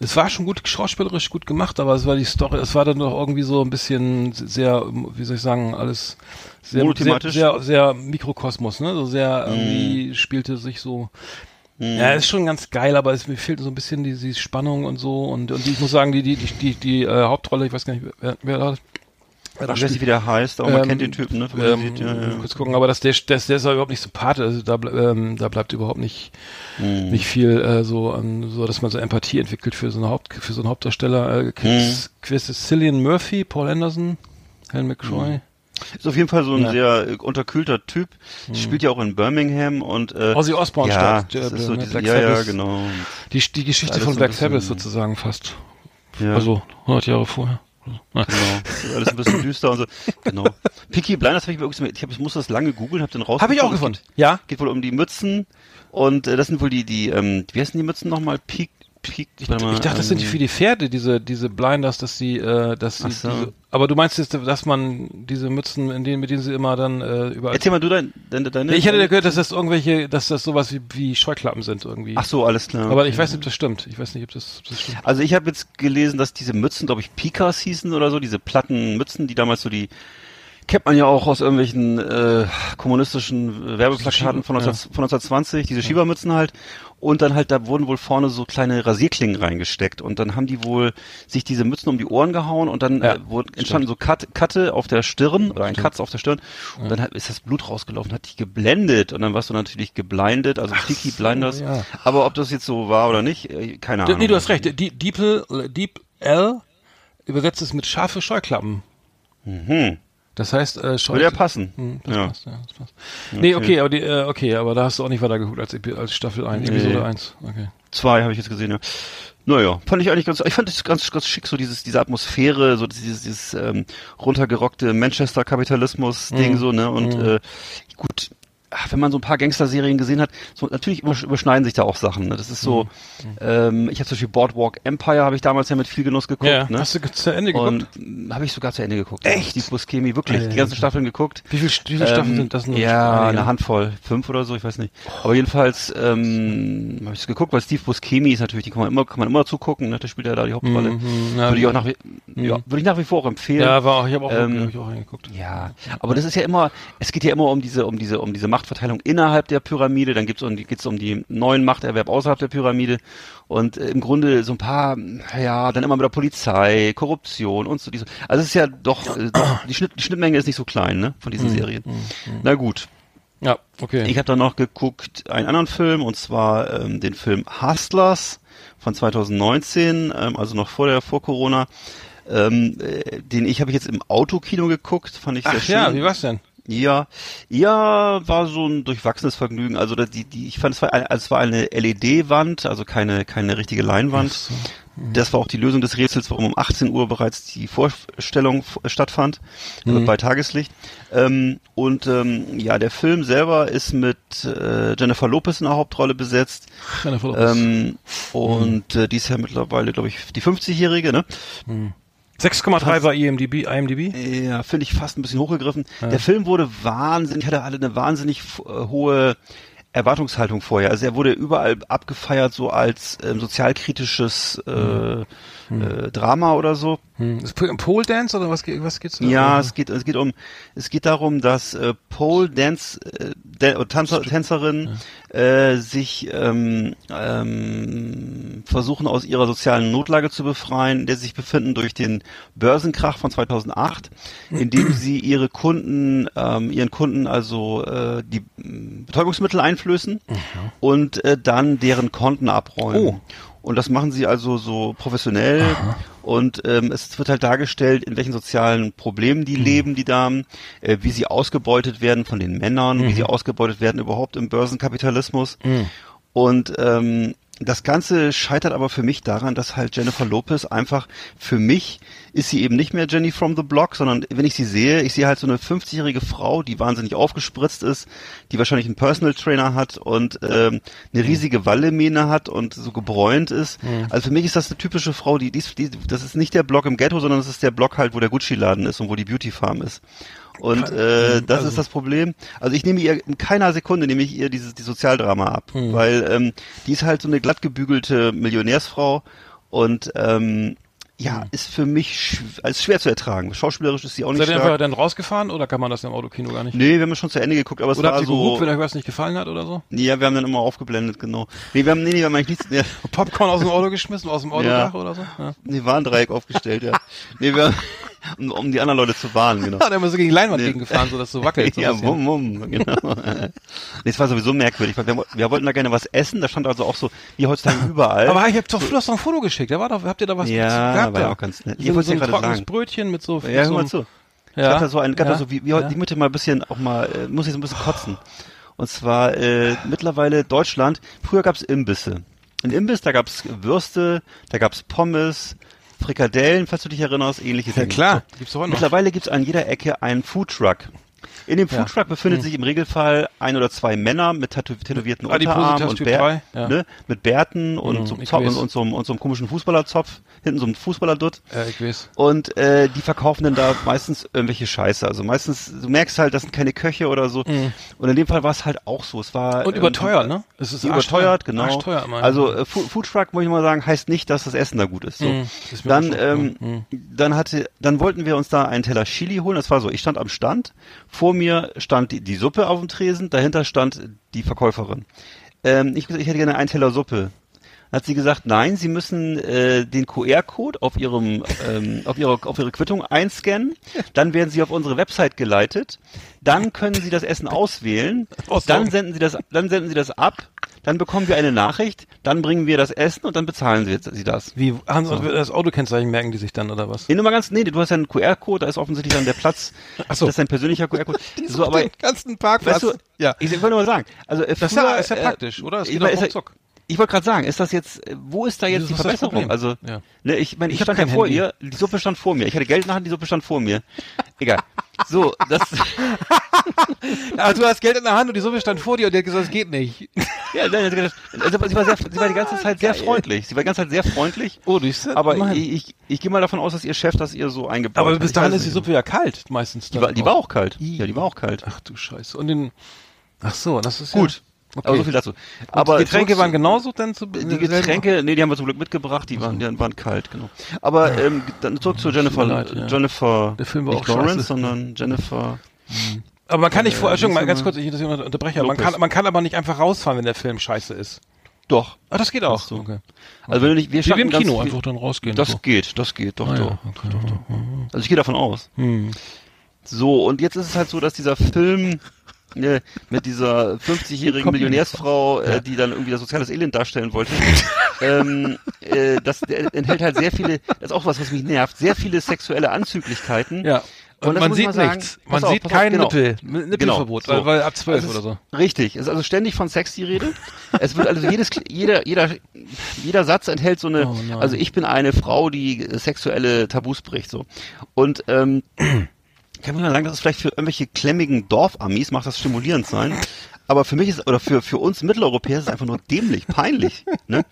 es war schon gut schauspielerisch gut gemacht, aber es war die Story, es war dann doch irgendwie so ein bisschen sehr, wie soll ich sagen, alles sehr sehr, sehr, sehr Mikrokosmos, ne? So sehr irgendwie Mhm. spielte sich so Ja, ist schon ganz geil, aber es mir fehlt so ein bisschen die, die Spannung und so und und ich muss sagen, die die die die, die äh, Hauptrolle, ich weiß gar nicht, wer, wer da ich weiß nicht, wie der heißt, aber man Ähm, kennt den Typen, ne? man ähm, sieht, ja, ja. Kurz gucken, aber das, der, der, der ist ja überhaupt nicht sympathisch. Also da, ähm, da bleibt überhaupt nicht, Hm. nicht viel äh, so an, so dass man so Empathie entwickelt für so einen Haupt, für so einen Hauptdarsteller. Äh, Chris, Hm. Chris Cillian Murphy, Paul Anderson, Helen McCroy. Ist auf jeden Fall so ein Ja. sehr äh, unterkühlter Typ. Spielt ja auch in Birmingham und äh, Ozzy Osbourne ja, statt, das äh, so diese, Black ja, ja, genau. Die, die Geschichte von Black Sabbath sozusagen fast. Ja. Also 100 Jahre vorher. Genau. Alles ein bisschen düster und so. Genau. Peaky Blinders habe ich wirklich, ich, hab, ich musste das lange googeln, habe den raus. Habe ich auch gefunden. Ja. Geht wohl um die Mützen und äh, das sind wohl die, die, ähm, wie heißen die Mützen nochmal? Peak, Peak, Ich, ich dachte, das sind die für die Pferde, diese, diese Blinders, dass sie, äh, dass sie, Ach so. diese, aber du meinst jetzt, dass man diese Mützen, in denen, mit denen sie immer dann, äh, überall. Erzähl mal du dein, deine, deine Nee, ich hatte gehört, dass das irgendwelche, dass das sowas wie, wie Scheuklappen sind irgendwie. Ach so, alles klar. Aber ich weiß nicht, ob das stimmt. Ich weiß nicht, ob das, ob das stimmt. Also ich habe jetzt gelesen, dass diese Mützen, glaube ich, Pikas hießen oder so, diese platten Mützen, die damals so die kennt man ja auch aus irgendwelchen äh, kommunistischen Werbeplakaten von, 19, von 1920, diese Schiebermützen halt. Und dann halt, da wurden wohl vorne so kleine Rasierklingen reingesteckt. Und dann haben die wohl sich diese Mützen um die Ohren gehauen und dann Ja, äh, wurde, entstanden so Cut, Katte auf der Stirn oder ein Katz auf der Stirn. Und dann hat, ist das Blut rausgelaufen, hat dich geblendet. Und dann warst du natürlich geblindet, also Peaky Blinders. ja. Aber ob das jetzt so war oder nicht, äh, keine Ahnung. Nee, du hast recht. Deep, Deep, Deep L übersetzt es mit scharfe Scheuklappen. Mhm. Das heißt, äh, Scheu Würde ja passen. Hm, das ja. passt, ja, das passt. Nee, okay, aber die, äh, okay, aber da hast du auch nicht weiter geguckt als, als Staffel 1, Nee. Episode 1. Okay. Zwei habe ich jetzt gesehen, ja. Naja, fand ich eigentlich ganz, ich fand das ganz, ganz schick, so dieses, diese Atmosphäre, so dieses, dieses ähm, runtergerockte Manchester-Kapitalismus-Ding, Mhm. so, ne, und äh, gut, wenn man so ein paar Gangster-Serien gesehen hat, so natürlich übersch- überschneiden sich da auch Sachen, ne, das ist Mhm. so, ähm, ich habe zum Beispiel Boardwalk Empire, habe ich damals ja mit viel Genuss geguckt, Ja, ne, hast du zu Ende geguckt? habe ich sogar zu Ende geguckt. Echt? Die Buscemi, wirklich, die ganzen Staffeln geguckt. Wie viel, wie viele Staffeln Ähm, sind das nur? Ja, eine Handvoll, fünf oder so, ich weiß nicht. Aber jedenfalls ähm, habe ich es geguckt, weil Steve Buscemi ist natürlich, die kann man immer, kann man immer zugucken, ne? Der spielt ja da die Hauptrolle. Mhm, ja. würde ich auch nach, wie- ja, würde ich nach wie vor auch empfehlen. Ja, war auch, ich habe auch, Ähm, hab ich auch reingeguckt. Ja, aber das ist ja immer, es geht ja immer um diese, um diese, um diese Machtverteilung innerhalb der Pyramide, dann gibt's um die, geht's um die neuen Machterwerb außerhalb der Pyramide und äh, im Grunde so ein paar, ja, dann immer mit der Polizei, Korruption und so diese. Also es ist ja doch, äh, doch die, Schnitt, die Schnittmenge ist nicht so klein, ne, von diesen Serien. Na gut, Ja, okay. ich habe dann noch geguckt einen anderen Film und zwar ähm, den Film Hustlers von 2019, ähm, also noch vor der vor Corona. Ähm, äh, den ich habe ich jetzt im Autokino geguckt, fand ich sehr Ach schön. ja, wie war's denn? Ja, ja, war so ein durchwachsenes Vergnügen. Also die, die, ich fand es war, ein, es war eine LED-Wand, also keine keine richtige Leinwand. Das war auch die Lösung des Rätsels, warum um 18 Uhr bereits die Vorstellung stattfand äh, bei Tageslicht. Ähm, und ähm, ja, der Film selber ist mit äh, Jennifer Lopez in der Hauptrolle besetzt. Jennifer Lopez. Ähm, und äh, die ist ja mittlerweile, glaube ich, die 50-Jährige, ne? 6,3 war IMDb, IMDb? Ja, finde ich fast ein bisschen hochgegriffen. Der Film wurde wahnsinnig, hatte alle eine wahnsinnig äh, hohe Erwartungshaltung vorher. Also er wurde überall abgefeiert so als ähm, sozialkritisches äh, äh, Drama oder so. Hm. Ist Pole Dance oder was, was geht's da? Ja, es geht es geht um es geht darum, dass äh, Pole Dance äh, Dan oder Tanzer, Tänzerin äh, sich ähm, ähm, versuchen aus ihrer sozialen Notlage zu befreien, in der sie sich befinden durch den Börsenkrach von 2008, indem sie ihre Kunden ähm, ihren Kunden also äh, die Betäubungsmittel einflößen und äh, dann deren Konten abräumen. Oh. Und das machen sie also so professionell. Und ähm, es wird halt dargestellt, in welchen sozialen Problemen die leben, die Damen, äh, wie sie ausgebeutet werden von den Männern, wie sie ausgebeutet werden überhaupt im Börsenkapitalismus. Und ähm, das Ganze scheitert aber für mich daran, dass halt Jennifer Lopez einfach für mich ist sie eben nicht mehr Jenny from the Block, sondern wenn ich sie sehe, ich sehe halt so eine 50-jährige Frau, die wahnsinnig aufgespritzt ist, die wahrscheinlich einen Personal Trainer hat und ähm, eine riesige Wallemähne hat und so gebräunt ist. Also für mich ist das eine typische Frau, die, die, die das ist nicht der Block im Ghetto, sondern das ist der Block halt, wo der Gucci-Laden ist und wo die Beauty Farm ist. Und äh, das ist das Problem. Also ich nehme ihr in keiner Sekunde nehme ich ihr dieses die Sozialdrama ab, weil ähm, die ist halt so eine glatt gebügelte Millionärsfrau und ähm, ja, ist für mich schw als schwer zu ertragen. Schauspielerisch ist sie auch nicht Seid ihr einfach stark. dann rausgefahren oder kann man das im Autokino gar nicht? Nee, wir haben schon zu Ende geguckt, aber es Oder war habt ihr so. gehupt, wenn euch was nicht gefallen hat oder so? ja, wir haben dann immer aufgeblendet, genau. Nee, wir haben, nee, nee, wir haben eigentlich nichts, nee, [LAUGHS] Popcorn aus dem Auto geschmissen, aus dem Autodach oder so? Ja. nee, Warndreieck aufgestellt, ja. [LAUGHS] Nee, wir haben, um, um die anderen Leute zu warnen, genau. Hat er immer so gegen die Leinwand Nee. gegengefahren, so dass so wackelt. So [LAUGHS] ja, wumm, wumm, genau. [LAUGHS] nee, es war sowieso merkwürdig, weil wir, wir wollten da gerne was essen, da stand also auch so, wie heutzutage [LAUGHS] überall. Aber ich hab doch, du hast doch ein Foto geschickt, da war doch, habt ihr da was Ja, gehabt war ja da? auch ganz nett. Ich So, wollte so ein trockenes sagen. Brötchen mit so, ja, hör mal zu. Ich Ja. hab da so ein, gab Ja. da so, wie, wie heute, Ja. ich möchte mal ein bisschen auch mal, äh, muss ich so ein bisschen kotzen. Und zwar äh, mittlerweile Deutschland, früher gab's Imbisse. In Imbiss, da gab's Würste, da gab's Pommes, Frikadellen, falls du dich erinnerst, ähnliche Ja Dinge. klar, gibt's auch noch. Mittlerweile gibt's an jeder Ecke einen Foodtruck. In dem Ja. Hm. Foodtruck befindet sich im Regelfall ein oder zwei Männer mit tätow tätowierten Adipositas Unterarmen und Bär, ja. ne, mit Bärten und, Mhm, so, einem und, und, so, einem- und so einem komischen Fußballerzopf, hinten so ein Fußballerdutt. Ja, ich weiß. Und äh, die verkaufen dann da meistens irgendwelche Scheiße. Also meistens, du merkst halt, das sind keine Köche oder so. Und in dem Fall war es halt auch so. Es war. Und ähm, überteuert, ne? Es ist überteuert, genau. Arschteuer also äh, Foodtruck, muss ich mal sagen, heißt nicht, dass das Essen da gut ist. So. Mhm, ist Dann, ähm. Mhm. dann hatte, dann wollten wir uns da einen Teller Chili holen. Das war so, ich stand am Stand, vor mir stand die, die Suppe auf dem Tresen, dahinter stand die Verkäuferin. Ähm, ich, ich hätte gerne einen Teller Suppe. Dann hat sie gesagt, nein, Sie müssen äh, den QR-Code auf Ihrem ähm, auf Ihre auf Ihre Quittung einscannen, dann werden Sie auf unsere Website geleitet, dann können Sie das Essen auswählen, [LAUGHS] dann senden Sie das dann senden Sie das ab, dann bekommen wir eine Nachricht, dann bringen wir das Essen und dann bezahlen Sie, Sie das. Wie, haben Sie das Autokennzeichen merken die sich dann, oder was? Nee, nur mal ganz, nee, du hast ja einen QR-Code, da ist offensichtlich dann der Platz. [LAUGHS] Ach so. Das ist dein persönlicher QR-Code. [LAUGHS] So, aber, ganzen Parkplatz. weißt du, ja. ich wollte nur mal sagen, also, äh, Das ist ja, früher, ist ja äh, praktisch, oder? Es geht doch ruckzuck. Ich wollte gerade sagen, ist das jetzt, wo ist da jetzt Das die Verbesserung? Also, Ja. ne, ich meine, ich, Ich stand ja vor Handy. ihr, die Suppe stand vor mir. Ich hatte Geld in der Hand, die Suppe stand vor mir. [LAUGHS] Egal. So, das, [LAUGHS] Also du hast Geld in der Hand und die Summe stand vor dir und die hat gesagt, das geht nicht. ja, nein, also, sie war sehr, sie war die ganze Zeit sehr freundlich. Sie war die ganze Zeit sehr freundlich. Oh, du siehst Aber immerhin. ich, ich, ich gehe mal davon aus, dass ihr Chef das ihr so eingebaut Aber hat. bis Ich dahin ist die. Suppe ja kalt, meistens. Die war, die war auch kalt. I. Ja, die war auch kalt. Ach du Scheiße. Und den, ach so, das ist Gut. Ja, okay. Aber so viel dazu. Aber Aber die Getränke waren genauso dann zu Die Getränke, nee, die haben wir zum Glück mitgebracht, die waren, die waren kalt, genau. Aber ähm, dann zurück zu Jennifer, leid, ja. Jennifer, Der Film war nicht auch Lawrence, scheiße. sondern Jennifer. Aber man kann nicht vor, Äh, Entschuldigung, mal wie ganz kurz, ich unterbreche, man Lopez. kann, man kann aber nicht einfach rausfahren, wenn der Film scheiße ist. Doch. Ah, das geht auch. Du. Okay. Also wenn du nicht, wir Wie standen im Kino, einfach dann rausgehen. Das so. geht, das geht, doch, Ah, doch. ja, okay. doch, doch. Also ich gehe davon aus. Hm. So, und jetzt ist es halt so, dass dieser Film äh, mit dieser 50-jährigen Millionärsfrau, äh, die dann irgendwie das soziales Elend darstellen wollte, [LAUGHS] ähm, äh, das der enthält halt sehr viele, das ist auch was, was mich nervt, sehr viele sexuelle Anzüglichkeiten. Ja. Und, Und man sieht mal sagen. nichts. Man auf, sieht kein genau. Nippel. Nippelverbot, Genau, so. weil, weil ab zwölf oder so. Richtig, es ist also ständig von Sex die Rede. Es wird also jedes, jeder, jeder, jeder Satz enthält so eine, Oh also ich bin eine Frau, die sexuelle Tabus bricht, so. Und, ähm, kann mir mal sagen, dass es vielleicht für irgendwelche klemmigen Dorfamis macht das stimulierend sein. Aber für mich ist, oder für, für uns Mitteleuropäer ist es einfach nur dämlich, peinlich, ne?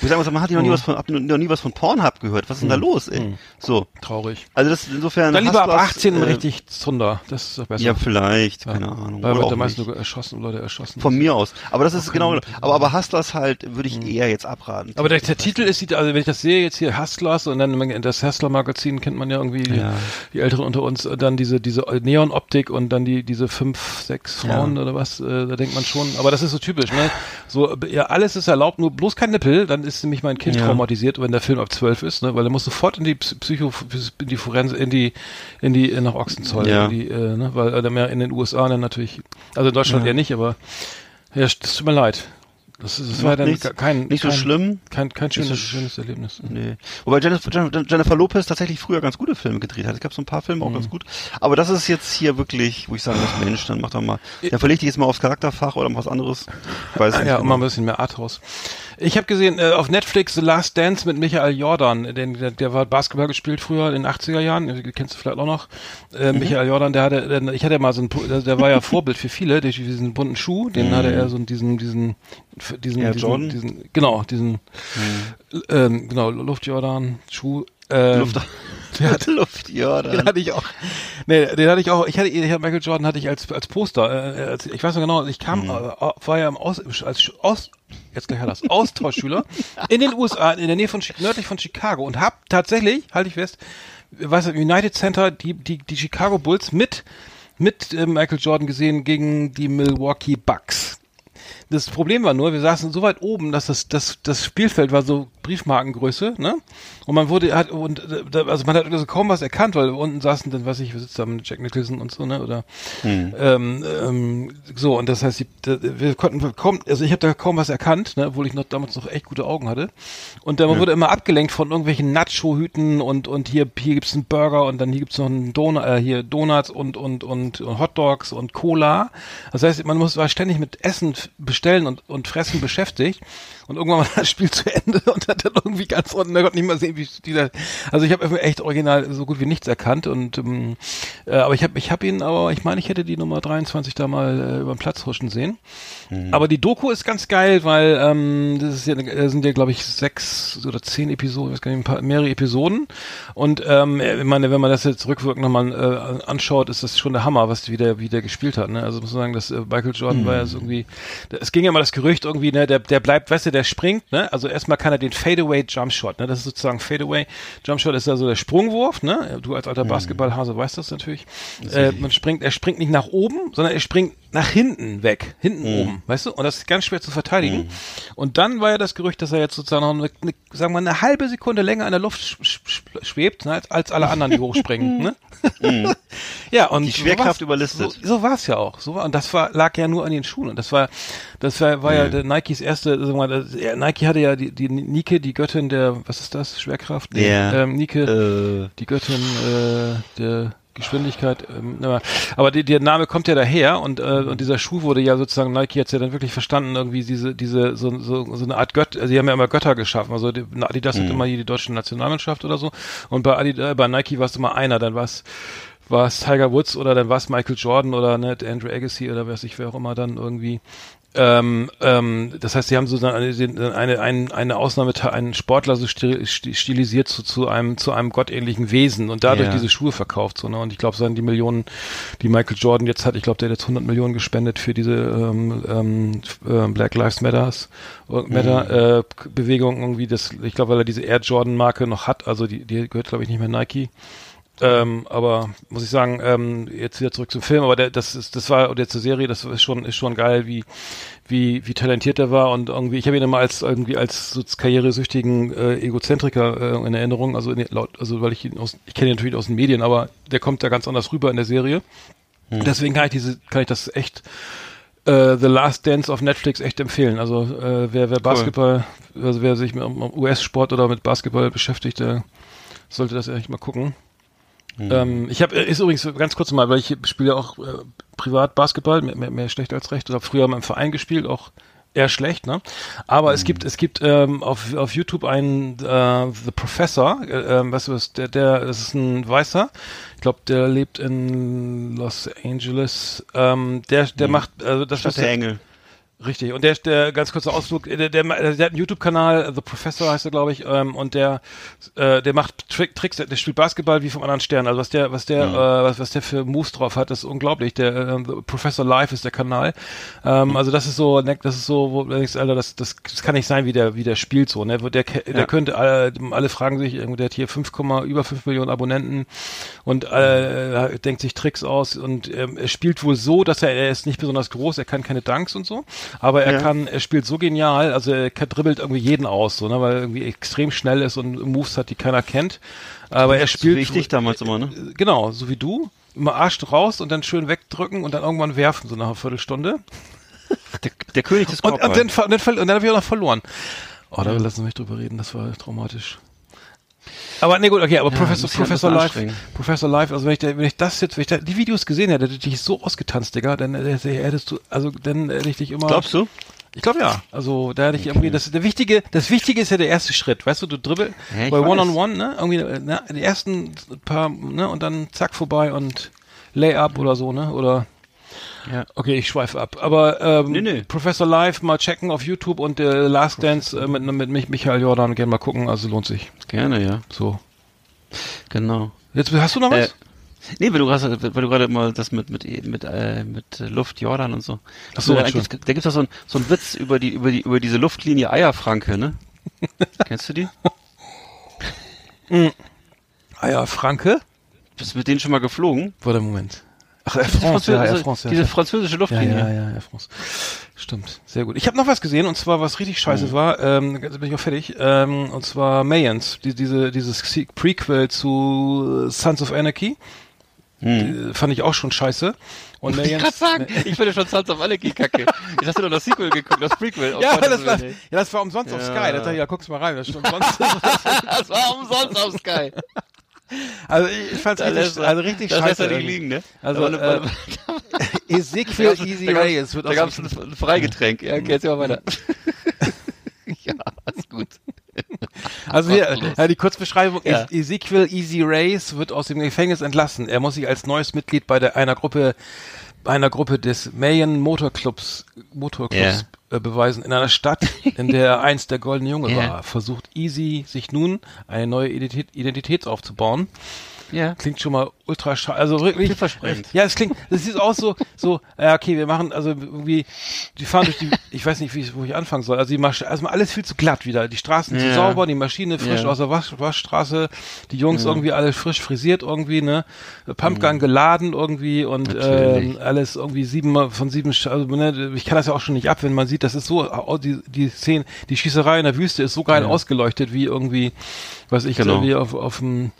Wir sagen, man hat ja noch nie was von, noch nie was von Pornhub gehört. Was ist denn da los, ey? So. Traurig. Also das ist insofern. Dann lieber ab Hustlers, 18 äh, richtig Zunder. Das ist doch besser. Ja, vielleicht, keine Ahnung. Weil Oder wird auch da meist nicht. nur erschossen, Leute erschossen. Von mir aus. Aber das ist genau, aber, aber Hustlers halt würde ich eher jetzt abraten. Aber der, der Titel ist, also wenn ich das sehe, jetzt hier Hustlers und dann das Hustler-Magazin kennt man ja irgendwie, die, Ja. die Älteren unter uns, dann diese, diese Neon-Optik und dann die, diese fünf, sechs Frauen Ja. oder was, äh, da denkt man schon, aber das ist so typisch, ne? So, ja, alles ist erlaubt, nur bloß kein Nippel, dann ist nämlich mein Kind Ja. traumatisiert, wenn der Film ab zwölf ist, ne? Weil er muss sofort in die Psy- Psycho, in die Forense, in die, in die, äh, nach Ochsenzoll, Ja. in die, äh, ne? Weil äh, mehr in den USA dann natürlich, also in Deutschland ja, nicht, aber ja, das tut mir leid. Das, ist- das war dann nichts. kein, Nicht so kein, schlimm. Kein, kein schönes, so sch- schönes Erlebnis. Nee. Wobei Jennifer, Jennifer, Lopez tatsächlich früher ganz gute Filme gedreht hat. Es gab so ein paar Filme auch Mhm. ganz gut. Aber das ist jetzt hier wirklich, wo ich sagen muss, Mensch, dann mach doch mal, dann verleg dich jetzt mal aufs Charakterfach oder mal was anderes. Weiß Ah, nicht. ja, genau. mal ein bisschen mehr Arthouse. Ich habe gesehen, äh, auf Netflix The Last Dance mit Michael Jordan. Den, der, der war Basketball gespielt früher in den 80er Jahren. Den Kennst du vielleicht auch noch. Äh, Mhm. Michael Jordan, der hatte, der, ich hatte mal so ein, der, war ja [LAUGHS] Vorbild für viele durch diesen bunten Schuh. Den hatte er so diesen, diesen, diesen, Mhm. Air diesen, Jordan? diesen, genau, diesen, ähm, genau, Luft Jordan Schuh. Ähm, Luft, der hat, Luft, ja, den hatte ich auch. Nee, den hatte ich auch. Ich hatte, ich hatte Michael Jordan hatte ich als als Poster. Äh, als, ich weiß noch genau. Ich kam, äh, war ja im Aus, als aus, jetzt gleich das Austauschschüler [LAUGHS] in den USA in der Nähe von nördlich von Chicago und hab tatsächlich, halte ich fest, ich, United Center die die die Chicago Bulls mit mit äh, Michael Jordan gesehen gegen die Milwaukee Bucks. Das Problem war nur, wir saßen so weit oben, dass das, das, das Spielfeld war so Briefmarkengröße, ne? Und man wurde, hat, und, äh, also man hat also kaum was erkannt, weil unten saßen dann, weiß ich, wir sitzen da mit Jack Nicholson und so, ne? Oder, Hm. ähm, ähm, so, und das heißt, die, wir konnten kaum, also ich habe da kaum was erkannt, ne? Obwohl ich noch damals noch echt gute Augen hatte. Und dann man wurde immer abgelenkt von irgendwelchen Nacho-Hüten und, und hier, hier gibt's einen Burger und dann hier gibt's noch einen Donut, äh, hier Donuts und, und, und, und Hotdogs und Cola. Das heißt, man muss war ständig mit Essen f- bestellen und, und Fressen beschäftigt. Und irgendwann war [LAUGHS] das Spiel zu Ende und hat dann irgendwie ganz unten, da konnte nicht mal sehen, wie dieser, also ich habe echt original so gut wie nichts erkannt und, ähm, äh, aber ich habe ich hab ihn, aber ich meine, ich hätte die Nummer 23 da mal äh, über den Platz huschen sehen. Aber die Doku ist ganz geil, weil ähm, das ist ja, äh, sind ja glaube ich sechs oder zehn Episoden, ich weiß gar nicht, ein paar, mehrere Episoden. Und ähm, ich meine, wenn man das jetzt rückwirkend nochmal äh, anschaut, ist das schon der Hammer, was wieder wieder gespielt hat. Ne? Also muss man sagen, dass äh, Michael Jordan war ja so irgendwie, es ging ja mal das Gerücht irgendwie, ne, der der bleibt, weißt du, der springt, ne? Also erstmal kann er den Fadeaway Jumpshot, ne? Das ist sozusagen Fadeaway Jumpshot ist also der Sprungwurf, ne? Du als alter Basketballhase weißt das natürlich. Äh, man springt, er springt nicht nach oben, sondern er springt nach hinten weg, hinten oben, weißt du? Und das ist ganz schwer zu verteidigen. Und dann war ja das Gerücht, dass er jetzt sozusagen noch eine, eine sagen wir mal, eine halbe Sekunde länger in der Luft sch sch schwebt, ne, als, alle anderen, die hochspringen, ne? [LAUGHS] ja, und Die Schwerkraft so überlistet. So, so war es ja auch. So war, und das war, lag ja nur an den Schuhen. Und das war, das war, war ja der Nikes erste, sagen wir mal, das, ja, Nike hatte ja die, die Nike, die Göttin der, was ist das? Schwerkraft? Nee, Ja. Ähm, Nike, Äh, die Göttin äh, der Geschwindigkeit, ähm, aber- die, der Name kommt ja daher und, äh, und dieser Schuh wurde ja sozusagen, Nike hat's ja dann wirklich verstanden, irgendwie diese, diese, so, so, so eine Art Gött, also die haben ja immer Götter geschaffen, also die, Adidas hat immer hier die deutsche Nationalmannschaft oder so und bei Adidas, bei Nike war es immer einer, dann war es war es Tiger Woods oder dann war es Michael Jordan oder ne, Andrew Agassi oder weiß ich wer auch immer dann irgendwie. Ähm, ähm, das heißt, sie haben so dann eine, eine, eine, eine Ausnahme, einen Sportler so stil- sti- stilisiert zu, zu einem, zu einem gottähnlichen Wesen und dadurch Ja. diese Schuhe verkauft, so, ne? Und ich glaube, so sind die Millionen, die Michael Jordan jetzt hat, ich glaube, der hat jetzt 100 Millionen gespendet für diese ähm, ähm, äh, Black Lives Matters äh, Matter äh, Bewegung irgendwie, das, ich glaube, weil er diese Air Jordan Marke noch hat, also die, die gehört, glaube ich, nicht mehr Nike. Ähm, aber muss ich sagen, ähm, jetzt wieder zurück zum Film, aber der, das ist, das war, oder zur Serie, das ist schon, ist schon geil, wie, wie, wie talentiert er war und irgendwie, ich habe ihn immer als irgendwie als so karrieresüchtigen äh, Egozentriker äh, in Erinnerung, also in, laut, also weil ich ihn aus, ich kenne ihn natürlich aus den Medien, aber der kommt da ganz anders rüber in der Serie. Deswegen kann ich diese, kann ich das echt äh, The Last Dance auf Netflix echt empfehlen. Also äh, wer, wer Basketball, also wer sich mit um, US-Sport oder mit Basketball beschäftigt, der sollte das echt mal gucken. Ähm, ich habe ist übrigens ganz kurz mal, weil ich spiele ja auch äh, privat Basketball, mehr, mehr, mehr schlecht als recht. Ich habe früher mal im Verein gespielt, auch eher schlecht, ne? Aber es gibt es gibt ähm, auf auf YouTube einen äh, The Professor, äh, ähm, weißt du was? Der der das ist ein Weißer. Ich glaube, der lebt in Los Angeles. Ähm, der der macht also das Stadt ist der Engel. Richtig. Und der, der ganz kurzer Ausflug, der, der, der, der hat einen YouTube-Kanal, The Professor heißt er, glaube ich, ähm, und der, äh, der macht Trick, Tricks, der, der spielt Basketball wie vom anderen Stern. Also was der, was der, äh, was, was der für Moves drauf hat, ist unglaublich. Der äh, The Professor Live ist der Kanal. Ähm, Also das ist so, ne, das ist so, wo du denkst, Alter, das, das, das kann nicht sein, wie der, wie der spielt so. Ne? Der, der, der könnte, alle, alle fragen sich, der hat hier 5, über 5 Millionen Abonnenten und äh, denkt sich Tricks aus und ähm, er spielt wohl so, dass er, er ist nicht besonders groß, er kann keine Dunks und so, aber er Ja. kann, er spielt so genial, also er dribbelt irgendwie jeden aus, so, ne, weil er irgendwie extrem schnell ist und Moves hat, die keiner kennt. Aber er spielt Wichtig damals immer, ne? genau, so wie du, immer Arsch raus und dann schön wegdrücken und dann irgendwann werfen, so nach einer Viertelstunde. Der, der König des Und, und Korbball. dann, und dann, und dann habe ich auch noch verloren. Oh, da lassen wir mich drüber reden, das war traumatisch. Aber nee gut, okay, aber Professor, halt Professor bisschen Live. Professor Live, also wenn ich, da, wenn ich das jetzt, wenn ich da die Videos gesehen hätte, hätte ich dich so ausgetanzt, Digga, dann äh, hättest du, also dann hätte ich dich immer. Glaubst du? Ich glaube ja. Also da hätte ich irgendwie, das der wichtige, das Wichtige ist ja der erste Schritt, weißt du, du dribbel Ja, bei weiß. One on One, ne, irgendwie, ne, die ersten paar, ne, und dann zack vorbei und Layup oder so, ne, oder Ja. Okay, ich schweife ab. Aber ähm, Nee, nee. Professor Live mal checken auf YouTube und äh, Last Dance äh, mit, mit mich, Michael Jordan gerne mal gucken, also lohnt sich. Gerne, ja. So. Genau. Jetzt hast du noch was? Äh, nee, weil du gerade, weil du gerade mal das mit mit mit äh, mit äh, Luft Jordan und so. Ach so, da, gibt's, da gibt's doch so ein so ein Witz über die über die über diese Luftlinie Eierfranke, ne? [LAUGHS] Kennst du die? ah ja, Franke? Bist du mit denen schon mal geflogen? Warte, Moment. Ach, Air France, ja, Air France, ja. diese französische Ja, Luftlinie. ja, ja, Air France. Stimmt, sehr gut. Ich habe noch was gesehen und zwar was richtig scheiße war. Ähm, jetzt bin ich auch fertig. Ähm, und zwar Mayans, die, diese dieses Se- Prequel zu äh, Sons of Anarchy. Die, fand ich auch schon scheiße. Und Ich kann sagen, ich finde schon Sons of Anarchy kacke. Jetzt hast du doch das Sequel geguckt, das Prequel. Oh ja, das war, ja, das war umsonst auf Ja. Sky. Da dachte ich, ja, guck's mal rein. Das ist umsonst. [LAUGHS] das war umsonst auf Sky. [LAUGHS] [LAUGHS] also ich fand's Da richtig, also richtig das scheiße. nicht irgendwie. liegen, ne? Also, äh, Ezekiel [LAUGHS] Easy da gab's- Ray, es wird Da gab es ein Freigetränk. Ja, okay, jetzt mal weiter. [LAUGHS] ja, ist gut. Also hier, ja, die Kurzbeschreibung Ja. Ezekiel Easy Race wird aus dem Gefängnis entlassen. Er muss sich als neues Mitglied bei der, einer Gruppe, einer Gruppe des Mayan Motorclubs, Motorclubs beweisen. In einer Stadt, in der er [LAUGHS] einst der goldene Junge Ja. war, versucht Easy sich nun eine neue Identität, Identität aufzubauen. Ja. Klingt schon mal ultra also wirklich. Vielversprechend. Ja, es klingt, das ist auch so, so, ja, okay, wir machen, also irgendwie, die fahren durch die, ich weiß nicht, wie, ich- wo ich anfangen soll. Also die Masch erstmal alles viel zu glatt wieder. Die Straßen zu Ja. sauber, die Maschine frisch Ja. aus der Wasch Waschstraße, die Jungs irgendwie alle frisch frisiert irgendwie, ne? Pumpgun geladen irgendwie und ähm, alles irgendwie sieben von sieben, also, ne, ich kann das ja auch schon nicht ab, wenn man sieht, das ist so, die, die Szene, die Schießerei in der Wüste ist so geil ausgeleuchtet, wie irgendwie, weiß ich, Genau. wie auf, auf dem,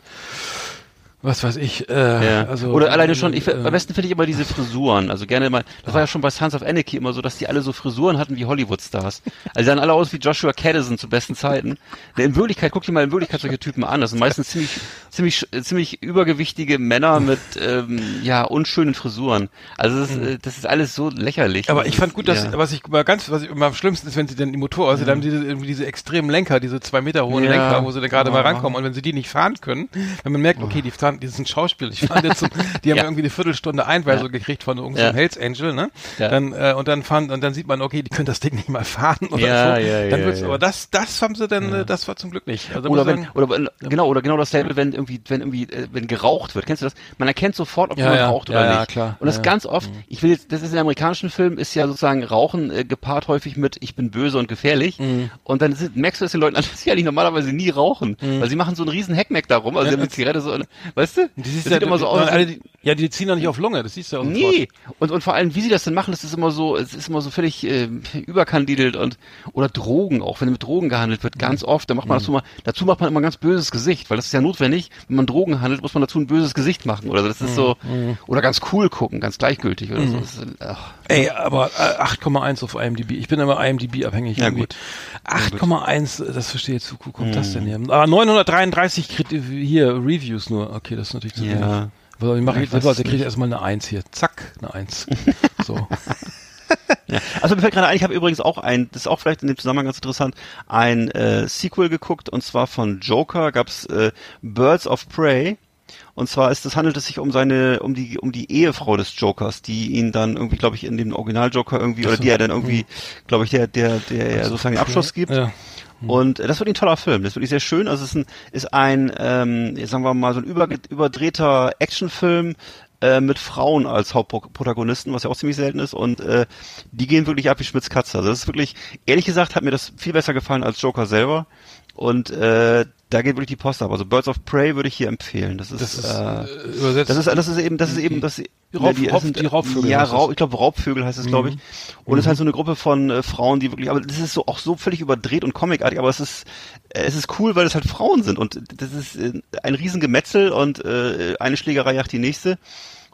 was weiß ich, äh, Ja. also. Oder alleine schon, ich, äh, am besten finde ich immer diese Frisuren. Also gerne mal, das war ja schon bei Sons of Anarchy immer so, dass die alle so Frisuren hatten wie Hollywood-Stars. Also die sahen alle aus wie Joshua Caddison zu besten Zeiten. In Wirklichkeit, guck dir mal in Wirklichkeit solche Typen an. Das sind meistens ziemlich, ziemlich, ziemlich übergewichtige Männer mit, ähm, ja, unschönen Frisuren. Also das ist, äh, das ist alles so lächerlich. Mhm. Aber ich fand gut, dass, ja. was ich immer ganz, was ich immer am schlimmsten ist, wenn sie dann die Motor, also dann diese, irgendwie diese extremen Lenker, diese zwei Meter hohen Ja. Lenker, wo sie dann gerade mal Ja. rankommen und wenn sie die nicht fahren können, wenn man merkt, okay, die fahren, die sind Schauspieler, ich fand jetzt, [LAUGHS] die haben Ja. irgendwie eine Viertelstunde Einweisung Ja. gekriegt von irgendeinem Ja. Hells Angel, ne? Ja. Dann, äh, und dann fahren, und dann sieht man, okay, die können das Ding nicht mal fahren oder Ja, so. ja, dann ja, wird's, ja. aber das, das haben sie dann, das war zum Glück nicht. Also Oder wenn, sagen, oder genau, oder genau dasselbe, wenn irgendwie, wenn irgendwie, äh, wenn geraucht wird. Kennst du das? Man erkennt sofort, ob Ja, jemand ja. raucht Ja, oder ja, nicht. klar. Und das Ja, Mhm. ganz oft, ich will jetzt, das ist in amerikanischen Filmen, ist ja sozusagen Rauchen äh, gepaart häufig mit, ich bin böse und gefährlich. Mhm. Und dann sind, merkst du es den Leuten an, dass sie eigentlich normalerweise nie rauchen. Weil sie machen so einen riesen Heckmeck darum, also sie haben eine Zigarette so, weißt du? die das sieht ja, immer so aus. alle, ja, die ziehen doch nicht auf Lunge, das siehst du ja auch sofort. Nee, und, und vor allem, wie sie das denn machen, das ist immer so, es ist immer so völlig äh, überkandidelt und oder Drogen auch, wenn mit Drogen gehandelt wird, ganz oft, da macht man dazu mal, dazu macht man immer ein ganz böses Gesicht, weil das ist ja notwendig, wenn man Drogen handelt, muss man dazu ein böses Gesicht machen oder so, das ist so, oder ganz cool gucken, ganz gleichgültig oder so. Das ist, Ey, aber äh, 8,1 auf IMDb. Ich bin immer IMDb abhängig. Ja, gut. 8,1, äh, das verstehe ich jetzt. Wo kommt das denn her? Aber 933 Krit hier Reviews nur. Okay, das ist natürlich zu Ja. wenig. Ich mache ich weiß selber, der es kriegt erstmal eine 1 hier. Zack, eine 1. [LAUGHS] so. Also mir fällt gerade ein, ich habe übrigens auch ein, das ist auch vielleicht in dem Zusammenhang ganz interessant, ein äh, Sequel geguckt und zwar von Joker gab's äh, Birds of Prey. Und zwar ist das handelt es sich um seine, um die, um die Ehefrau des Jokers, die ihn dann irgendwie, glaube ich, in dem Original Joker irgendwie, oder die er dann irgendwie, glaube ich, der, der, der er sozusagen den Abschluss gibt. Ja. Und äh, das wird ein toller Film. Das ist wirklich sehr schön. Also es ist ein, ist ein ähm, sagen wir mal, so ein über, überdrehter Actionfilm äh, mit Frauen als Hauptprotagonisten, was ja auch ziemlich selten ist. Und äh, die gehen wirklich ab wie Schmitz Katze. Also das ist wirklich, ehrlich gesagt, hat mir das viel besser gefallen als Joker selber. Und äh, da geht wirklich die Post ab. Also Birds of Prey würde ich hier empfehlen. Das ist, Das ist äh, äh, übersetzt. das ist, das ist eben, das ist eben, das, Die Raub- ne, Raub- sind- die Raubvögel Ja. Raub, ich glaube Raubvögel heißt es, glaube ich. Und es ist halt so eine Gruppe von äh, Frauen, die wirklich, aber das ist so auch so völlig überdreht und comicartig, aber es ist, äh, es ist cool, weil es halt Frauen sind und das ist äh, ein Riesengemetzel und äh, eine Schlägerei jagt die nächste.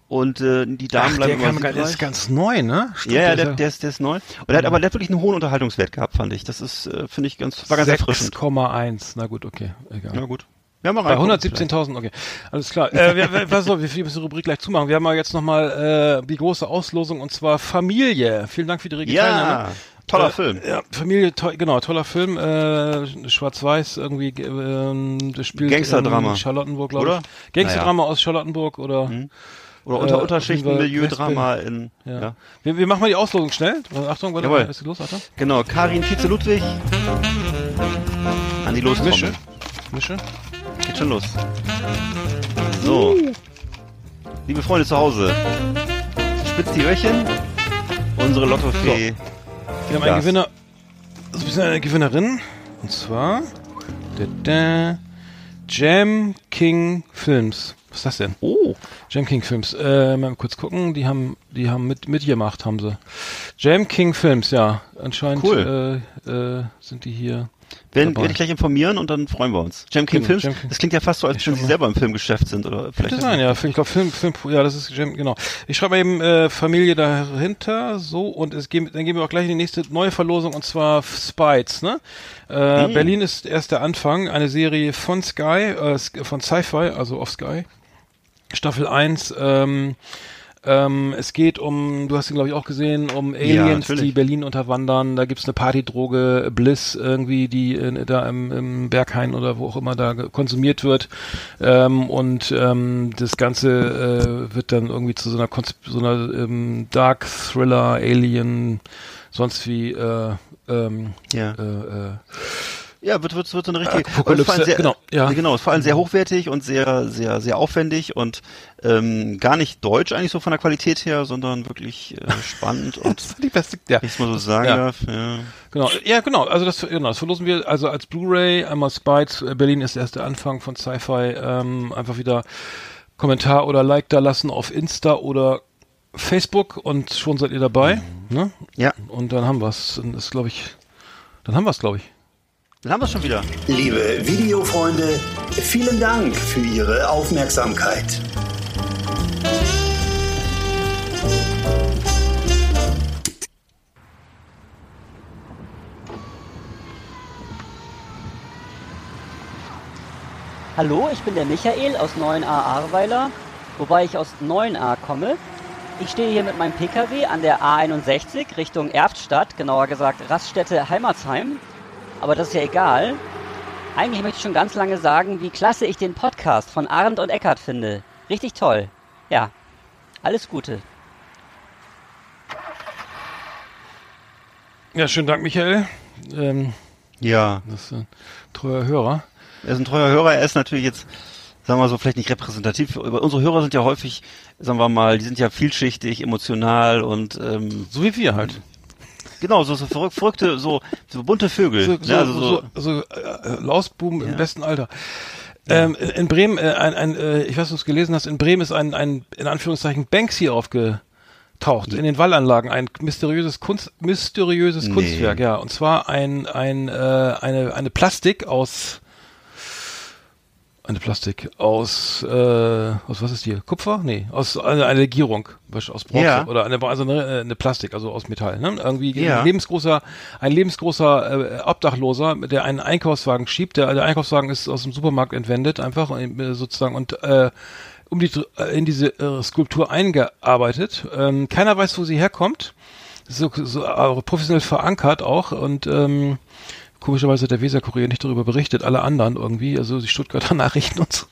Und äh, die Damen Ach, bleiben der, immer kam, der ist ganz neu, ne? Stimmt, ja, ja, der, der, ist, der ist neu. Und er hat aber der hat wirklich einen hohen Unterhaltungswert gehabt, fand ich. Das ist, äh, finde ich, ganz, war ganz erfrischend. 6,1. Na gut, okay. Egal. Na gut. Ja, mal Bei reingucken 117.000, okay. Alles klar. Äh, wir, wir, pass auf, wir müssen die Rubrik gleich zumachen. Wir haben mal jetzt nochmal äh, die große Auslosung und zwar Familie. Vielen Dank für die rege Ja, Teilnahme. toller Äh, Film. Ja, Familie, to genau, toller Film. Äh, Schwarz-Weiß irgendwie. Ähm, das spielt Gangsterdrama. in Charlottenburg, glaube Oder? ich. Gangsterdrama aus Charlottenburg oder. Oder unter äh, Unterschichten Milieudrama in, Ja. ja. Wir, wir machen mal die Auslosung schnell. Achtung, warte, Jawohl. ist die los, Achtung. Genau, Karin Tietze Ludwig. An die Lostrommel. Mische. Mische. Geht schon los. So. Liebe Freunde zu Hause. Spitzt die Öhrchen. Unsere Lottofee. Wir haben einen. Gewinner, also wir sind eine Gewinnerin, und zwar der, der Jam King Films. Was ist das denn? Oh, Jam King Films. Äh, mal kurz gucken. Die haben, die haben mit mitgemacht, haben sie. Jam King Films, ja. Anscheinend Cool. äh, äh, sind die hier. werden werde ich gleich informieren und dann freuen wir uns. Jam King Genau, Films, Jam King. das klingt ja fast so, als wenn Sie selber im Filmgeschäft sind oder vielleicht. Sein, ja. Ich glaube, Film, Film, ja, das ist Jam, genau. Ich schreibe mal eben äh, Familie dahinter, so, und es gehen, dann gehen wir auch gleich in die nächste neue Verlosung, und zwar Spites, ne? Äh, Hm. Berlin ist erst der Anfang, eine Serie von Sky, äh, von Sci-Fi, also auf Sky. Staffel 1, ähm, ähm, es geht um, du hast ihn glaube ich auch gesehen, um Aliens, natürlich. die Berlin unterwandern. Da gibt's eine Partydroge, Bliss irgendwie, die äh, da im, im Berghain oder wo auch immer da konsumiert wird. Ähm, und ähm, das Ganze äh, wird dann irgendwie zu so einer, Konsp so einer ähm, Dark Thriller, Alien, sonst wie äh, ähm, Ja. äh, äh, Ja, wird, wird, wird so eine richtige, Apokalypse, aber es ist vor allem sehr, genau, ja. genau, vor allem sehr hochwertig und sehr, sehr, sehr aufwendig und ähm, gar nicht deutsch eigentlich so von der Qualität her, sondern wirklich äh, [LAUGHS] spannend und das ist die beste, ja. ich mal so sagen Ja. darf, ja. Genau, ja, genau. Also das, genau, das verlosen wir also als Blu-ray, einmal Spites, äh, Berlin ist erst der Anfang von Sci-Fi, ähm, einfach wieder Kommentar oder Like da lassen auf Insta oder Facebook und schon seid ihr dabei, ne? Ja, Und dann haben wir's. Dann ist, glaube ich, dann haben wir's, glaube ich. Dann haben wir es schon wieder. Liebe Videofreunde, vielen Dank für Ihre Aufmerksamkeit. Hallo, ich bin der Michael aus 9a Ahrweiler, wobei ich aus 9a komme. Ich stehe hier mit meinem Pkw an der A61 Richtung Erftstadt, genauer gesagt Raststätte Heimatsheim. Aber das ist ja egal. Eigentlich möchte ich schon ganz lange sagen, wie klasse ich den Podcast von Arndt und Eckart finde. Richtig toll. Ja, alles Gute. Ja, schönen Dank, Michael. Ähm, Ja, das ist ein treuer Hörer. er ist ein treuer Hörer, er ist natürlich jetzt, sagen wir mal so, vielleicht nicht repräsentativ, aber unsere Hörer sind ja häufig, sagen wir mal, die sind ja vielschichtig, emotional und ähm, So wie wir halt. Genau, so, so verrück, verrückte, so, so bunte Vögel. So, ja, also so, so, so, äh, Lausbuben im Ja. besten Alter. Ähm, in Bremen, äh, ein, ein, äh, ich weiß, ob du es gelesen hast, in Bremen ist ein, ein in Anführungszeichen Banksy aufgetaucht in den Wallanlagen, ein mysteriöses Kunst, mysteriöses Nee. Kunstwerk, ja, und zwar ein, ein, äh, eine, eine Plastik aus eine Plastik aus, äh, aus was ist die? Kupfer? Nee, aus eine, eine Legierung, aus Bronze Ja. oder eine, also eine, eine Plastik, also aus Metall. Ne? Irgendwie Ja. ein lebensgroßer, ein lebensgroßer äh, Obdachloser, der einen Einkaufswagen schiebt. Der, der Einkaufswagen ist aus dem Supermarkt entwendet, einfach äh, sozusagen und äh, um die äh, in diese äh, Skulptur eingearbeitet. Ähm, keiner weiß, wo sie herkommt. So, so äh, professionell verankert auch und ähm, komischerweise der Weser-Kurier nicht darüber berichtet, alle anderen irgendwie, also die Stuttgarter [LAUGHS] Nachrichten und so.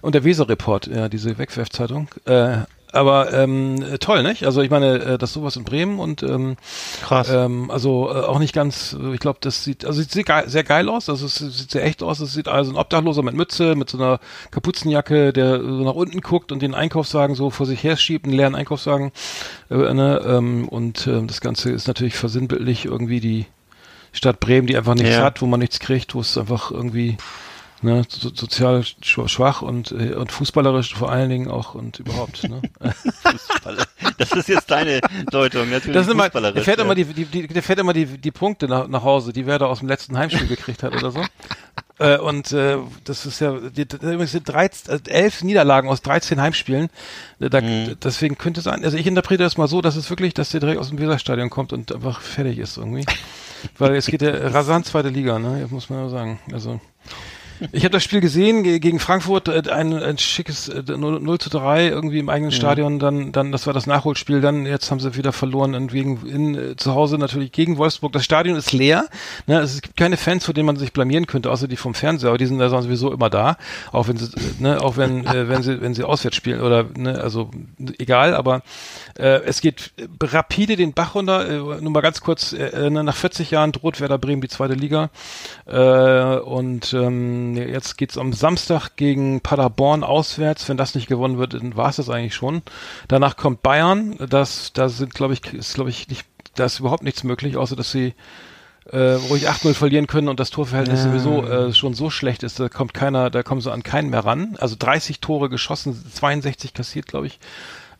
Und der Weser-Report, ja, diese Wegwerfzeitung. Äh, aber ähm, toll, nicht? Also ich meine, äh, das sowas in Bremen und ähm, krass. ähm, also äh, auch nicht ganz, äh, ich glaube, das sieht, also sieht sehr geil, sehr geil aus, also es sieht sehr echt aus, es sieht also ein Obdachloser mit Mütze, mit so einer Kapuzenjacke, der so nach unten guckt und den Einkaufswagen so vor sich her schiebt, einen leeren Einkaufswagen, äh, ne, ähm, und ähm, das Ganze ist natürlich versinnbildlich irgendwie die Stadt Bremen, die einfach nichts Ja. hat, wo man nichts kriegt, wo es einfach irgendwie ne, so, sozial sch- schwach und, äh, und fußballerisch vor allen Dingen auch und überhaupt. Ne? [LAUGHS] Das ist jetzt deine Deutung, natürlich. Das ist immer, der fährt ja. immer die, die, die, der fährt immer die, die Punkte nach, nach Hause, die Werder aus dem letzten Heimspiel gekriegt hat oder so. [LAUGHS] Äh, und äh, das ist ja, die, übrigens sind 13, äh, elf Niederlagen aus 13 Heimspielen. Äh, Da, Mhm. Deswegen könnte es sein, also ich interpretiere das mal so, dass es wirklich, dass der direkt aus dem Weserstadion kommt und einfach fertig ist irgendwie. Weil es geht ja rasant zweite Liga, ne? muss man ja sagen. Also ich habe das Spiel gesehen ge- gegen Frankfurt, äh, ein, ein schickes äh, 0, 0 zu 3 irgendwie im eigenen Stadion, dann, dann, das war das Nachholspiel, dann jetzt haben sie wieder verloren in, wegen, in, äh, zu Hause natürlich gegen Wolfsburg. Das Stadion ist leer, ne? es gibt keine Fans, vor denen man sich blamieren könnte, außer die vom Fernseher, aber die sind da sowieso immer da, auch wenn sie, äh, ne, auch wenn, äh, wenn sie, wenn sie auswärts spielen oder, ne, also egal, aber äh, es geht äh, rapide den Bach runter, äh, nur mal ganz kurz, äh, ne, nach 40 Jahren droht Werder Bremen die zweite Liga äh, und ähm, jetzt geht's am Samstag gegen Paderborn auswärts. Wenn das nicht gewonnen wird, dann war es das eigentlich schon. Danach kommt Bayern. Das, da sind, glaube ich, ist, glaube ich, nicht, da ist überhaupt nichts möglich, außer dass sie äh, ruhig 8-0 verlieren können und das Torverhältnis sowieso äh, schon so schlecht ist, da kommt keiner, da kommen sie an keinen mehr ran. Also 30 Tore geschossen, 62 kassiert, glaube ich.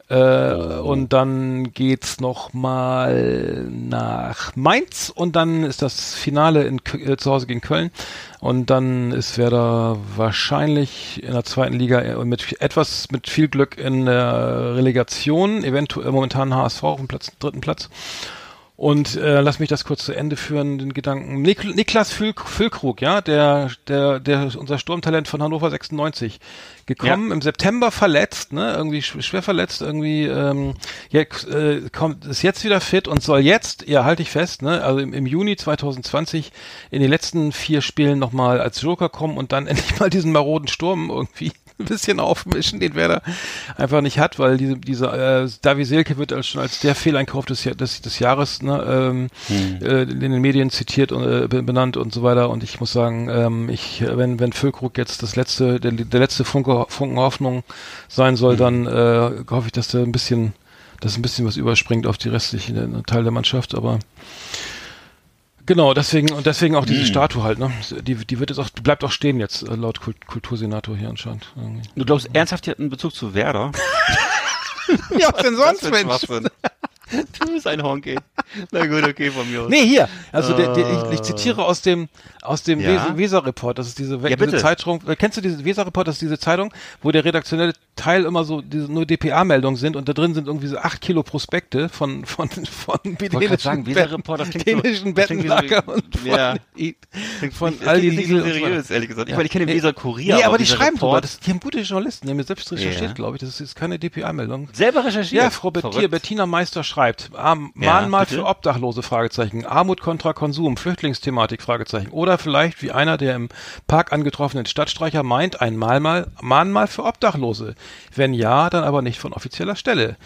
Äh, Und dann geht's noch mal nach Mainz und dann ist das Finale in, äh, zu Hause gegen Köln und dann ist Werder wahrscheinlich in der zweiten Liga äh, mit etwas mit viel Glück in der Relegation, eventuell momentan HSV auf dem Platz, dritten Platz. Und äh, lass mich das kurz zu Ende führen, den Gedanken. Nik Niklas Füll Füllkrug, ja, der, der, der unser Sturmtalent von Hannover 96, gekommen im September verletzt, ne, irgendwie sch schwer verletzt, irgendwie ähm, jetzt, äh, kommt ist jetzt wieder fit und soll jetzt, ja, halte ich fest, ne, also im, im Juni 2020 in den letzten vier Spielen nochmal als Joker kommen und dann [LAUGHS] endlich mal diesen maroden Sturm irgendwie [LAUGHS] ein bisschen aufmischen, den Werder einfach nicht hat, weil diese, diese äh, Davi Selke wird als, schon als der Fehleinkauf des, des, des Jahres ne, ähm, äh, in den Medien zitiert und äh, be- benannt und so weiter. Und ich muss sagen, ähm, ich, wenn, wenn Füllkrug jetzt das letzte, der, der letzte Funke, Funken Hoffnung sein soll, dann äh, hoffe ich, dass der ein bisschen, dass ein bisschen was überspringt auf die restlichen äh, Teil der Mannschaft, aber Genau, deswegen und deswegen auch diese Statue halt, ne? Die, die wird jetzt auch, die bleibt auch stehen jetzt, äh, laut Kult Kultursenator hier anscheinend. Irgendwie. Du glaubst ernsthaft, die hat einen Bezug zu Werder? Ja, was denn [LAUGHS] wird Schwachsinn. [LAUGHS] Du bist ein Honky. Na gut, okay, von mir aus. Nee, hier. Also der, der, ich, ich zitiere aus dem aus dem Ja? Weser, Weser Report. Das ist diese, Ja, diese. Zeitung. Äh, Kennst du diese Weser Report? Das ist diese Zeitung, wo der redaktionelle Teil immer so diese nur DPA-Meldungen sind und da drin sind irgendwie so acht Kilo Prospekte von von von dänischen wie so Bettenlager und von, Ja. von so und so weiter. seriös, ehrlich gesagt. Ich Ja. meine, ich kenne den Nee. Weser Kurier. Nee, aber die schreiben drüber. Das, die haben gute Journalisten, die haben mir selbst recherchiert, glaube ich. Das ist keine DPA-Meldung. Selber recherchiert. Ja, Frau. Bettina Meister schreibt, Arm, Ja, Mahnmal bitte? für Obdachlose, Fragezeichen, Armut kontra Konsum, Flüchtlingsthematik, Fragezeichen. Oder vielleicht, wie einer der im Park angetroffenen Stadtstreicher meint, ein Mahnmal, Mahnmal für Obdachlose. Wenn ja, dann aber nicht von offizieller Stelle.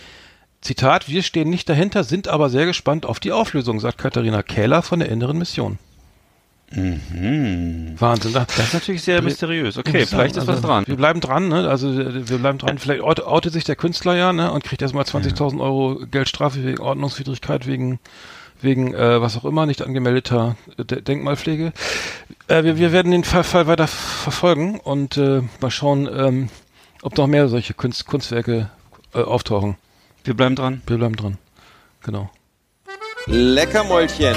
Zitat, wir stehen nicht dahinter, sind aber sehr gespannt auf die Auflösung, sagt Katharina Kähler von der Inneren Mission. Wahnsinn. Mhm. Das ist natürlich sehr mysteriös. Okay, vielleicht ist was dran. Wir bleiben dran, ne? Also wir bleiben dran. Vielleicht out- outet sich der Künstler ja, ne? Und kriegt erstmal 20.000 Euro Geldstrafe wegen Ordnungswidrigkeit, wegen wegen äh, was auch immer, nicht angemeldeter De Denkmalpflege. Äh, wir, wir werden den Fall, Fall weiter verfolgen und äh, mal schauen, ähm, ob noch mehr solche Kunst, Kunstwerke äh, auftauchen. Wir bleiben dran. Wir bleiben dran. Genau. Leckermäulchen.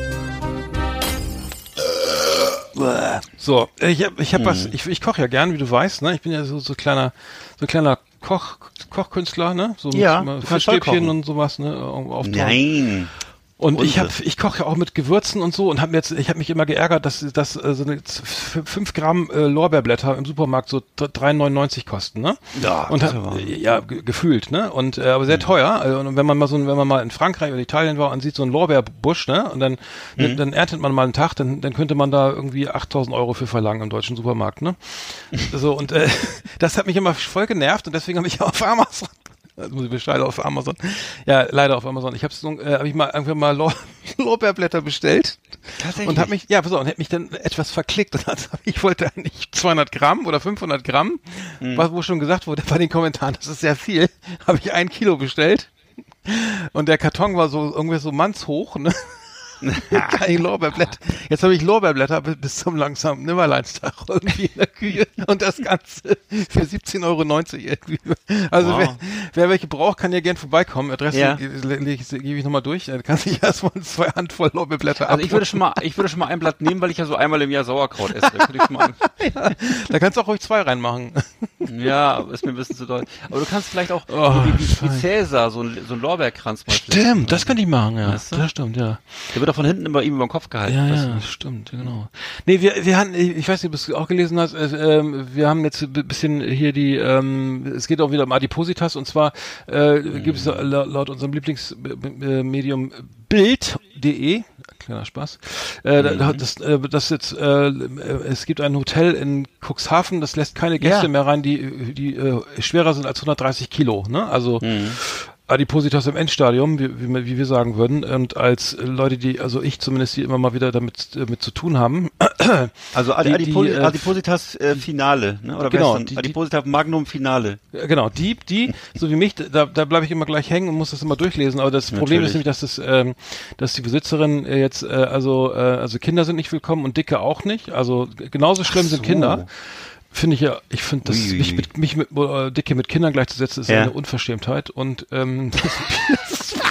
So, ich hab, ich hab was, ich, ich koche ja gern, wie du weißt, ne? Ich bin ja so so kleiner so ein kleiner Koch Kochkünstler, ne? So mit Ja, voll Fischstäbchen und sowas, ne? Auf Nein. Und ich habe, ich koche ja auch mit Gewürzen und so und habe jetzt, ich habe mich immer geärgert, dass dass äh, so eine 5 Gramm äh, Lorbeerblätter im Supermarkt so 3,99 kosten, ne? Ja, und hab, ja gefühlt, ne? Und äh, aber sehr teuer. Also, und wenn man mal so, wenn man mal in Frankreich oder Italien war und sieht so einen Lorbeerbusch, ne? Und dann Mhm. dann erntet man mal einen Tag, dann dann könnte man da irgendwie 8.000 Euro für verlangen im deutschen Supermarkt, ne? so und äh, [LAUGHS] das hat mich immer voll genervt und deswegen habe ich [LAUGHS] auf Amazon das muss ich bestellen auf Amazon. Ja, leider auf Amazon. Ich habe äh, hab ich mal einfach mal Lor [LAUGHS] Lorbeerblätter bestellt Tatsächlich? und habe mich, ja, pass auf, und habe mich dann etwas verklickt und hab ich wollte eigentlich 200 Gramm oder 500 Gramm, was wo schon gesagt wurde bei den Kommentaren, das ist sehr viel, habe ich ein Kilo bestellt und der Karton war so irgendwie so mannshoch, ne? [LAUGHS] Kein Lorbeerblätter. Jetzt habe ich Lorbeerblätter bis- zum langsamen Nimmerleinstag irgendwie in der Küche und das Ganze für 17,90 Euro irgendwie. Also Wow. wer, wer welche braucht, kann ja gern vorbeikommen. Adresse Ja. gebe ich nochmal durch. Dann kann sich erstmal zwei Handvoll Lorbeerblätter Also ich würde schon mal, ich würde schon mal ein Blatt nehmen, weil ich ja so einmal im Jahr Sauerkraut esse. Mal, [LAUGHS] Da kannst du auch ruhig zwei reinmachen. ja, ist mir ein bisschen zu doll. Aber du kannst vielleicht auch Oh, wie, wie, wie Cäsar so ein, so ein Lorbeerkranz mal flicken. Stimmt, das könnte ich machen, ja. Weißt du? Das stimmt, ja. Der wird doch von hinten immer ihm über den Kopf gehalten. Ja, ja, stimmt, genau. Nee, wir, wir hatten, ich weiß nicht, ob du es auch gelesen hast, äh, wir haben jetzt ein bisschen hier die, ähm, es geht auch wieder um Adipositas und zwar äh, gibt es la- laut unserem Lieblingsmedium Bild.de, kleiner Spaß. Äh, da- das, äh, das jetzt, äh, es gibt ein Hotel in Cuxhaven, das lässt keine Gäste Ja. mehr rein, die, die äh, schwerer sind als 130 Kilo. Ne? Also Adipositas im Endstadium, wie, wie, wie wir sagen würden. Und als Leute, die, also ich zumindest, die immer mal wieder damit, äh, mit zu tun haben. [CLEARS THROAT] Also Ad Die- die, äh, Adipositas äh, Finale, ne? Oder Genau, die- Adipositas Magnum Finale. Genau, die, die, so wie mich, da, da bleibe ich immer gleich hängen und muss das immer durchlesen. Aber das Problem ist Natürlich. nämlich, dass das, ähm, dass die Besitzerin äh, jetzt, äh, also, äh, also Kinder sind nicht willkommen und Dicke auch nicht. Also genauso schlimm sind so. Kinder. Finde ich ja, ich finde, das Ui, mich mit, mich mit äh, Dicke mit Kindern gleichzusetzen, ist Ja. eine Unverschämtheit. Und ähm, [LAUGHS] das ist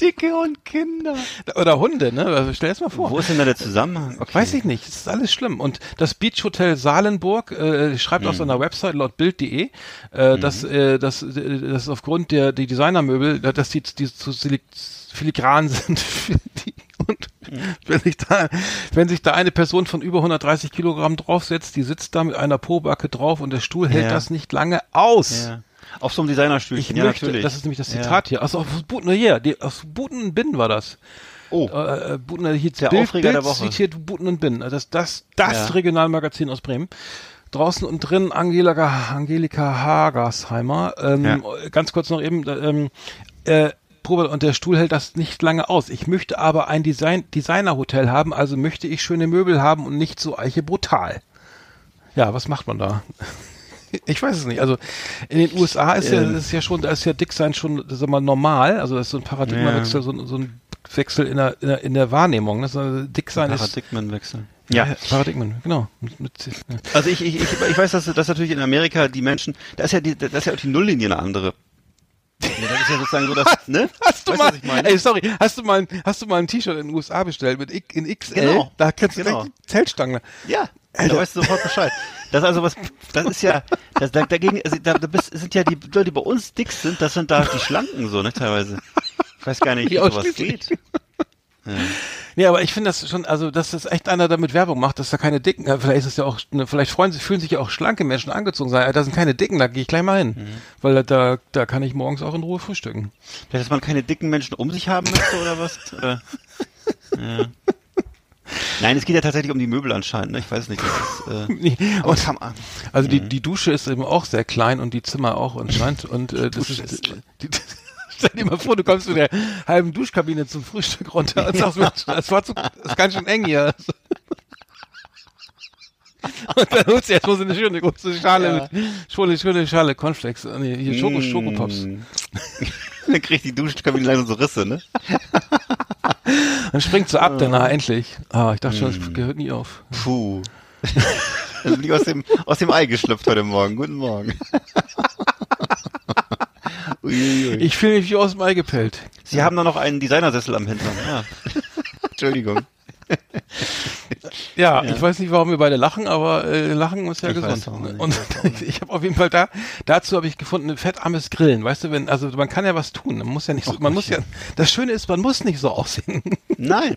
Dicke und Kinder. oder Hunde, ne? Stell es mal vor. Wo ist denn da der Zusammenhang? Okay. Weiß ich nicht, es ist alles schlimm. Und das Beach Hotel Salenburg äh, schreibt auf seiner Website laut Bild.de, äh, dass, äh, dass, äh, dass aufgrund der die Designermöbel, dass die, die zu silik- filigran [LAUGHS] sind. und wenn sich da, wenn sich da eine Person von über 130 Kilogramm draufsetzt, die sitzt da mit einer Pobacke drauf und der Stuhl hält Ja. das nicht lange aus. Ja. Auf so einem Designerstühlchen, ja, möchte, natürlich. das ist nämlich das Ja. Zitat hier. Also aus Buten, hier, die, aus Buten und Bin war das. Oh, Äh, äh, Buten, hier Der Bild, Aufreger der Bild Woche. zitiert Buten und Bin. Also Das, das, das Ja. Regionalmagazin aus Bremen. Draußen und drin Angelika, Angelika Hagersheimer. Ähm, Ja. Ganz kurz noch eben, ähm, äh, Probe, und der Stuhl hält das nicht lange aus. Ich möchte aber ein Design, Designerhotel haben, also möchte ich schöne Möbel haben und nicht so eiche brutal. Ja, was macht man da? [LAUGHS] Ich weiß es nicht. Also in den USA ist ja, Ähm. ist ja schon, da ist ja Dicksein schon, sag mal, normal. Also das ist so ein Paradigmawechsel, so, ein- so ein Wechsel in der, in der, in der Wahrnehmung. Ne? So, Dicksein ist Paradigmenwechsel. ja, Paradigmen, genau. Mit, mit, ja. Also ich, ich, ich, ich weiß, dass, dass natürlich in Amerika die Menschen, da ist ja die, da ist ja auch die Nulllinie eine andere. Ja, das ist ja sozusagen so, dass, ne? Hast du Weißt mal, ey, sorry, hast du mal, hast du mal ein T-Shirt in den USA bestellt mit X, in XL? Genau. Da kannst du Genau. direkt die Zeltstange. Ja, da weißt du sofort Bescheid. Das ist also was, das ist ja, das, da, dagegen, also, da, bist, sind ja die Leute, die bei uns dick sind, das sind da die Schlanken so, ne, teilweise. Ich weiß gar nicht, wie sowas ausschließlich. Nee, aber ich finde das schon, also dass das echt einer damit Werbung macht, dass da keine Dicken, ja, vielleicht ist es ja auch, ne, vielleicht freuen sich, fühlen sich ja auch schlanke Menschen angezogen sein. Da sind keine Dicken, da gehe ich gleich mal hin, Mhm. weil da, da kann ich morgens auch in Ruhe frühstücken. Vielleicht, dass man keine dicken Menschen um sich haben möchte oder was? Oder? [LAUGHS] Ja. Nein, es geht ja tatsächlich um die Möbel anscheinend, ne? Ich weiß nicht. Das ist, äh, [LAUGHS] Nee, aber und, man. also Mhm. die, die Dusche ist eben auch sehr klein und die Zimmer auch anscheinend und äh, das ist, ist klein. die, Stell dir mal vor, du kommst zu der halben Duschkabine zum Frühstück runter und sagst, Mensch, das war zu, das ist ganz schön eng hier. Und dann holst du erstmal so eine schöne große Schale Ja. mit, schon eine schöne Schale Cornflakes, nee, hier Schoko, Mm. Schokopops. [LAUGHS] Dann kriegt die Duschkabine langsam so Risse, ne? [LAUGHS] Dann springt sie ab, danach endlich. Ah, ich dachte schon, Mm. das gehört nie auf. Puh. [LAUGHS] Dann bin ich aus dem, aus dem Ei geschlüpft heute Morgen. Guten Morgen. Uiuiui. Ich fühle mich wie aus dem Ei gepellt. Sie haben da noch einen Designersessel am Hintern. Ja. [LAUGHS] Entschuldigung. Ja, Ja. ich weiß nicht, warum wir beide lachen, aber äh, lachen ist ja Ich gesund. Und [LAUGHS] ich habe auf jeden Fall da, dazu habe ich gefunden, ein fettarmes Grillen. Weißt du, wenn, also man kann ja was tun. Man muss ja nicht so, man muss ja, das Schöne ist, man muss nicht so aussehen. Nein.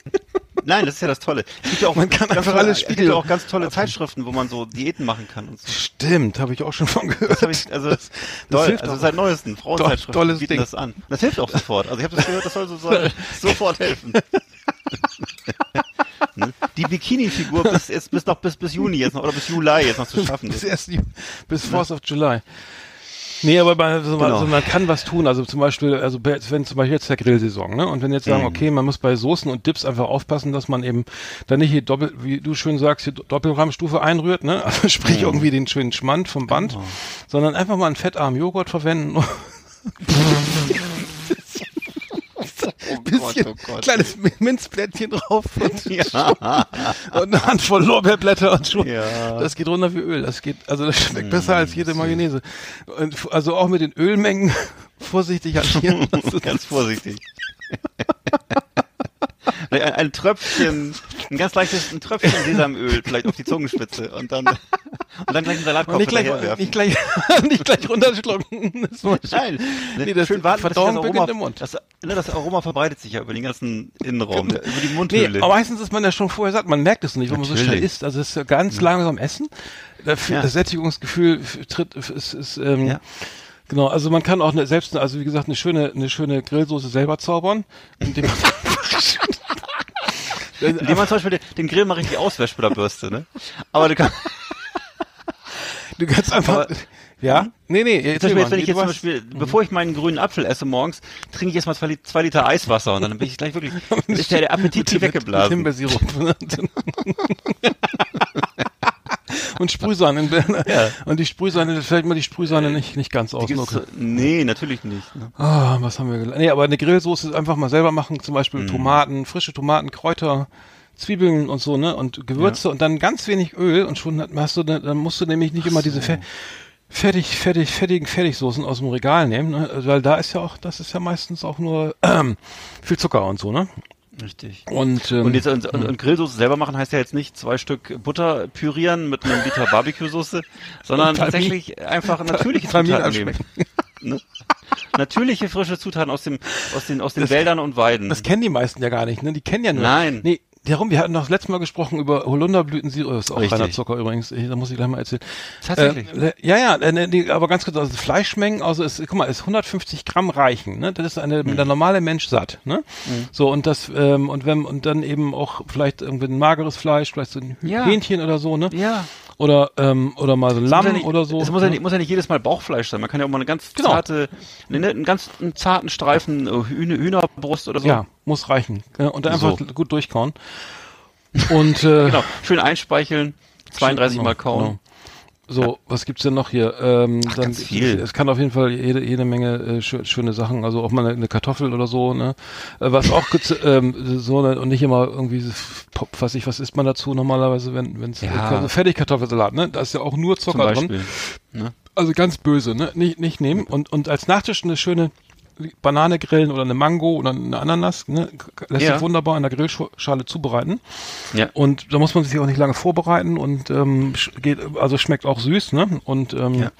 Nein, das ist ja das Tolle. Es gibt ja auch Man kann ganz einfach tolle, Es gibt Spiegel- ja auch ganz tolle Zeitschriften, wo man so Diäten machen kann und so. Stimmt, habe ich auch schon von gehört. Das ich, also, das doll, hilft also auch. seit neuesten Frauenzeitschriften tolles bieten Ding. das an. Das hilft auch sofort. Also ich habe das gehört, das soll so [LAUGHS] sofort helfen. [LAUGHS] Ne? Die Bikini-Figur bis, jetzt, bis noch bis, bis Juni jetzt noch, oder bis Juli jetzt noch zu schaffen bis ist. erst bis 4th of July. Nee, aber bei, so, Genau. also man kann was tun. Also zum Beispiel, also wenn zum Beispiel jetzt der Grillsaison, ne? Und wenn jetzt sagen, Mhm. okay, man muss bei Soßen und Dips einfach aufpassen, dass man eben da nicht hier doppelt, wie du schön sagst, hier Doppelrammstufe einrührt, ne? Also sprich Mhm. irgendwie den schönen Schmand vom Band, Genau. sondern einfach mal einen fettarmen Joghurt verwenden. [LAUGHS] [LAUGHS] bisschen oh Gott. kleines Minzblättchen drauf [LAUGHS] und, Ja. und eine Handvoll Lorbeerblätter und schon. Ja. Das geht runter wie Öl. Das geht, also das schmeckt besser als jede Mayonnaise. Und also auch mit den Ölmengen [LAUGHS] vorsichtig hantieren. Ganz vorsichtig. Ein, ein Tröpfchen, ein ganz leichtes ein Tröpfchen Sesamöl vielleicht auf die Zungenspitze und dann und dann gleich einen Salatkopf nicht gleich, nicht gleich, [LAUGHS] nicht gleich runterschlucken. Das Nein, Nee, das schön warten, Verdauung das Aroma, im Mund. Das, ne, das Aroma verbreitet sich ja über den ganzen Innenraum, der, über die Nee, Mundhöhle. aber meistens ist man ja schon vorher satt. Man merkt es nicht, wenn man so schnell Natürlich. isst. Also es ist ja ganz langsam essen. Da fühlt- Ja. Das Sättigungsgefühl tritt, ist, ist ähm, Ja. genau. Also man kann auch eine, selbst, also wie gesagt, eine schöne, eine schöne Grillsoße selber zaubern, indem man [LAUGHS] Indem man zum Beispiel den, den Grill mal richtig auswäscht mit der Bürste, ne? Aber du kannst, [LAUGHS] Du kannst einfach. Aber- ja? Nee, nee, jetzt, Beispiel, jetzt, wenn ich jetzt zum Beispiel, bevor ich meinen grünen Apfel esse morgens, trinke ich erstmal zwei, zwei Liter Eiswasser und dann bin ich gleich wirklich, [LAUGHS] ist der, der Appetit mit weggeblasen. Himbeersirup. [LAUGHS] Und Sprühsahne. Ja. Und die Sprühsahne, fällt mir die Sprühsahne nicht, nicht ganz aus. Okay. so- Nee, natürlich nicht. Ne? Ah, was haben wir gelernt? Nee, aber eine Grillsoße ist einfach mal selber machen, zum Beispiel Mhm. Tomaten, frische Tomaten, Kräuter, Zwiebeln und so, ne? Und Gewürze und dann ganz wenig Öl und schon hast du, ne- dann musst du nämlich nicht immer diese fe fertig, fertig, fertigen Fertigsoßen aus dem Regal nehmen, ne? Weil da ist ja auch, das ist ja meistens auch nur ähm, [CLEARS THROAT] viel Zucker und so, ne? Richtig. Und, ähm, Und, jetzt, und, und, und Grillsoße selber machen heißt ja jetzt nicht zwei Stück Butter pürieren mit einem Liter Barbecue-Soße, [LAUGHS] sondern tatsächlich einfach natürliche Zutaten nehmen. Ne? Natürliche frische Zutaten aus dem aus den aus den Das- Wäldern und Weiden. Das kennen die meisten ja gar nicht, ne? Die kennen ja nur. Nein. Nee, darum, wir hatten doch das letzte Mal gesprochen über Holunderblütensirup, das ist auch Richtig. reiner Zucker übrigens, ich, da muss ich gleich mal erzählen. Tatsächlich? Äh, ja, ja, äh, nee, aber ganz kurz, also Fleischmengen, also es, guck mal, ist 150 Gramm reichen, ne? Das ist eine, Mhm. der normale Mensch satt, ne? So, und das, ähm, und wenn, und dann eben auch vielleicht irgendwie ein mageres Fleisch, vielleicht so ein Ja. Hähnchen oder so, ne? ja. Oder, ähm, oder mal so ein Lamm ja nicht, oder so. Es muss ja, ne? nicht, muss ja nicht jedes Mal Bauchfleisch sein. Man kann ja auch mal eine ganz Genau. zarte, eine, einen ganz einen zarten Streifen äh, Hühner, Hühnerbrust oder so. Ja, muss reichen. Und dann einfach So. gut durchkauen. Und, äh, [LAUGHS] Genau. Schön einspeicheln, 32 Genau, Mal kauen. genau. So, was gibt's denn noch hier? Ähm, Ach, dann, ganz viel. Es kann auf jeden Fall jede, jede Menge äh, schö schöne Sachen, also auch mal eine, eine Kartoffel oder so, ne? Äh, was auch [LAUGHS] ähm, so ne, und nicht immer irgendwie was ich, was isst man dazu normalerweise, wenn wenn's Ja. also Fertigkartoffelsalat, ne? Da ist ja auch nur Zucker drin. Beispiel. Ne? Also ganz böse, ne? Nicht, nicht nehmen. Und, und als Nachtisch eine schöne Banane grillen oder eine Mango oder eine Ananas, ne? Lässt Ja. sich wunderbar in der Grillschale zubereiten. Ja. Und da muss man sich auch nicht lange vorbereiten und ähm, geht, also schmeckt auch süß, ne? Und ähm, Ja.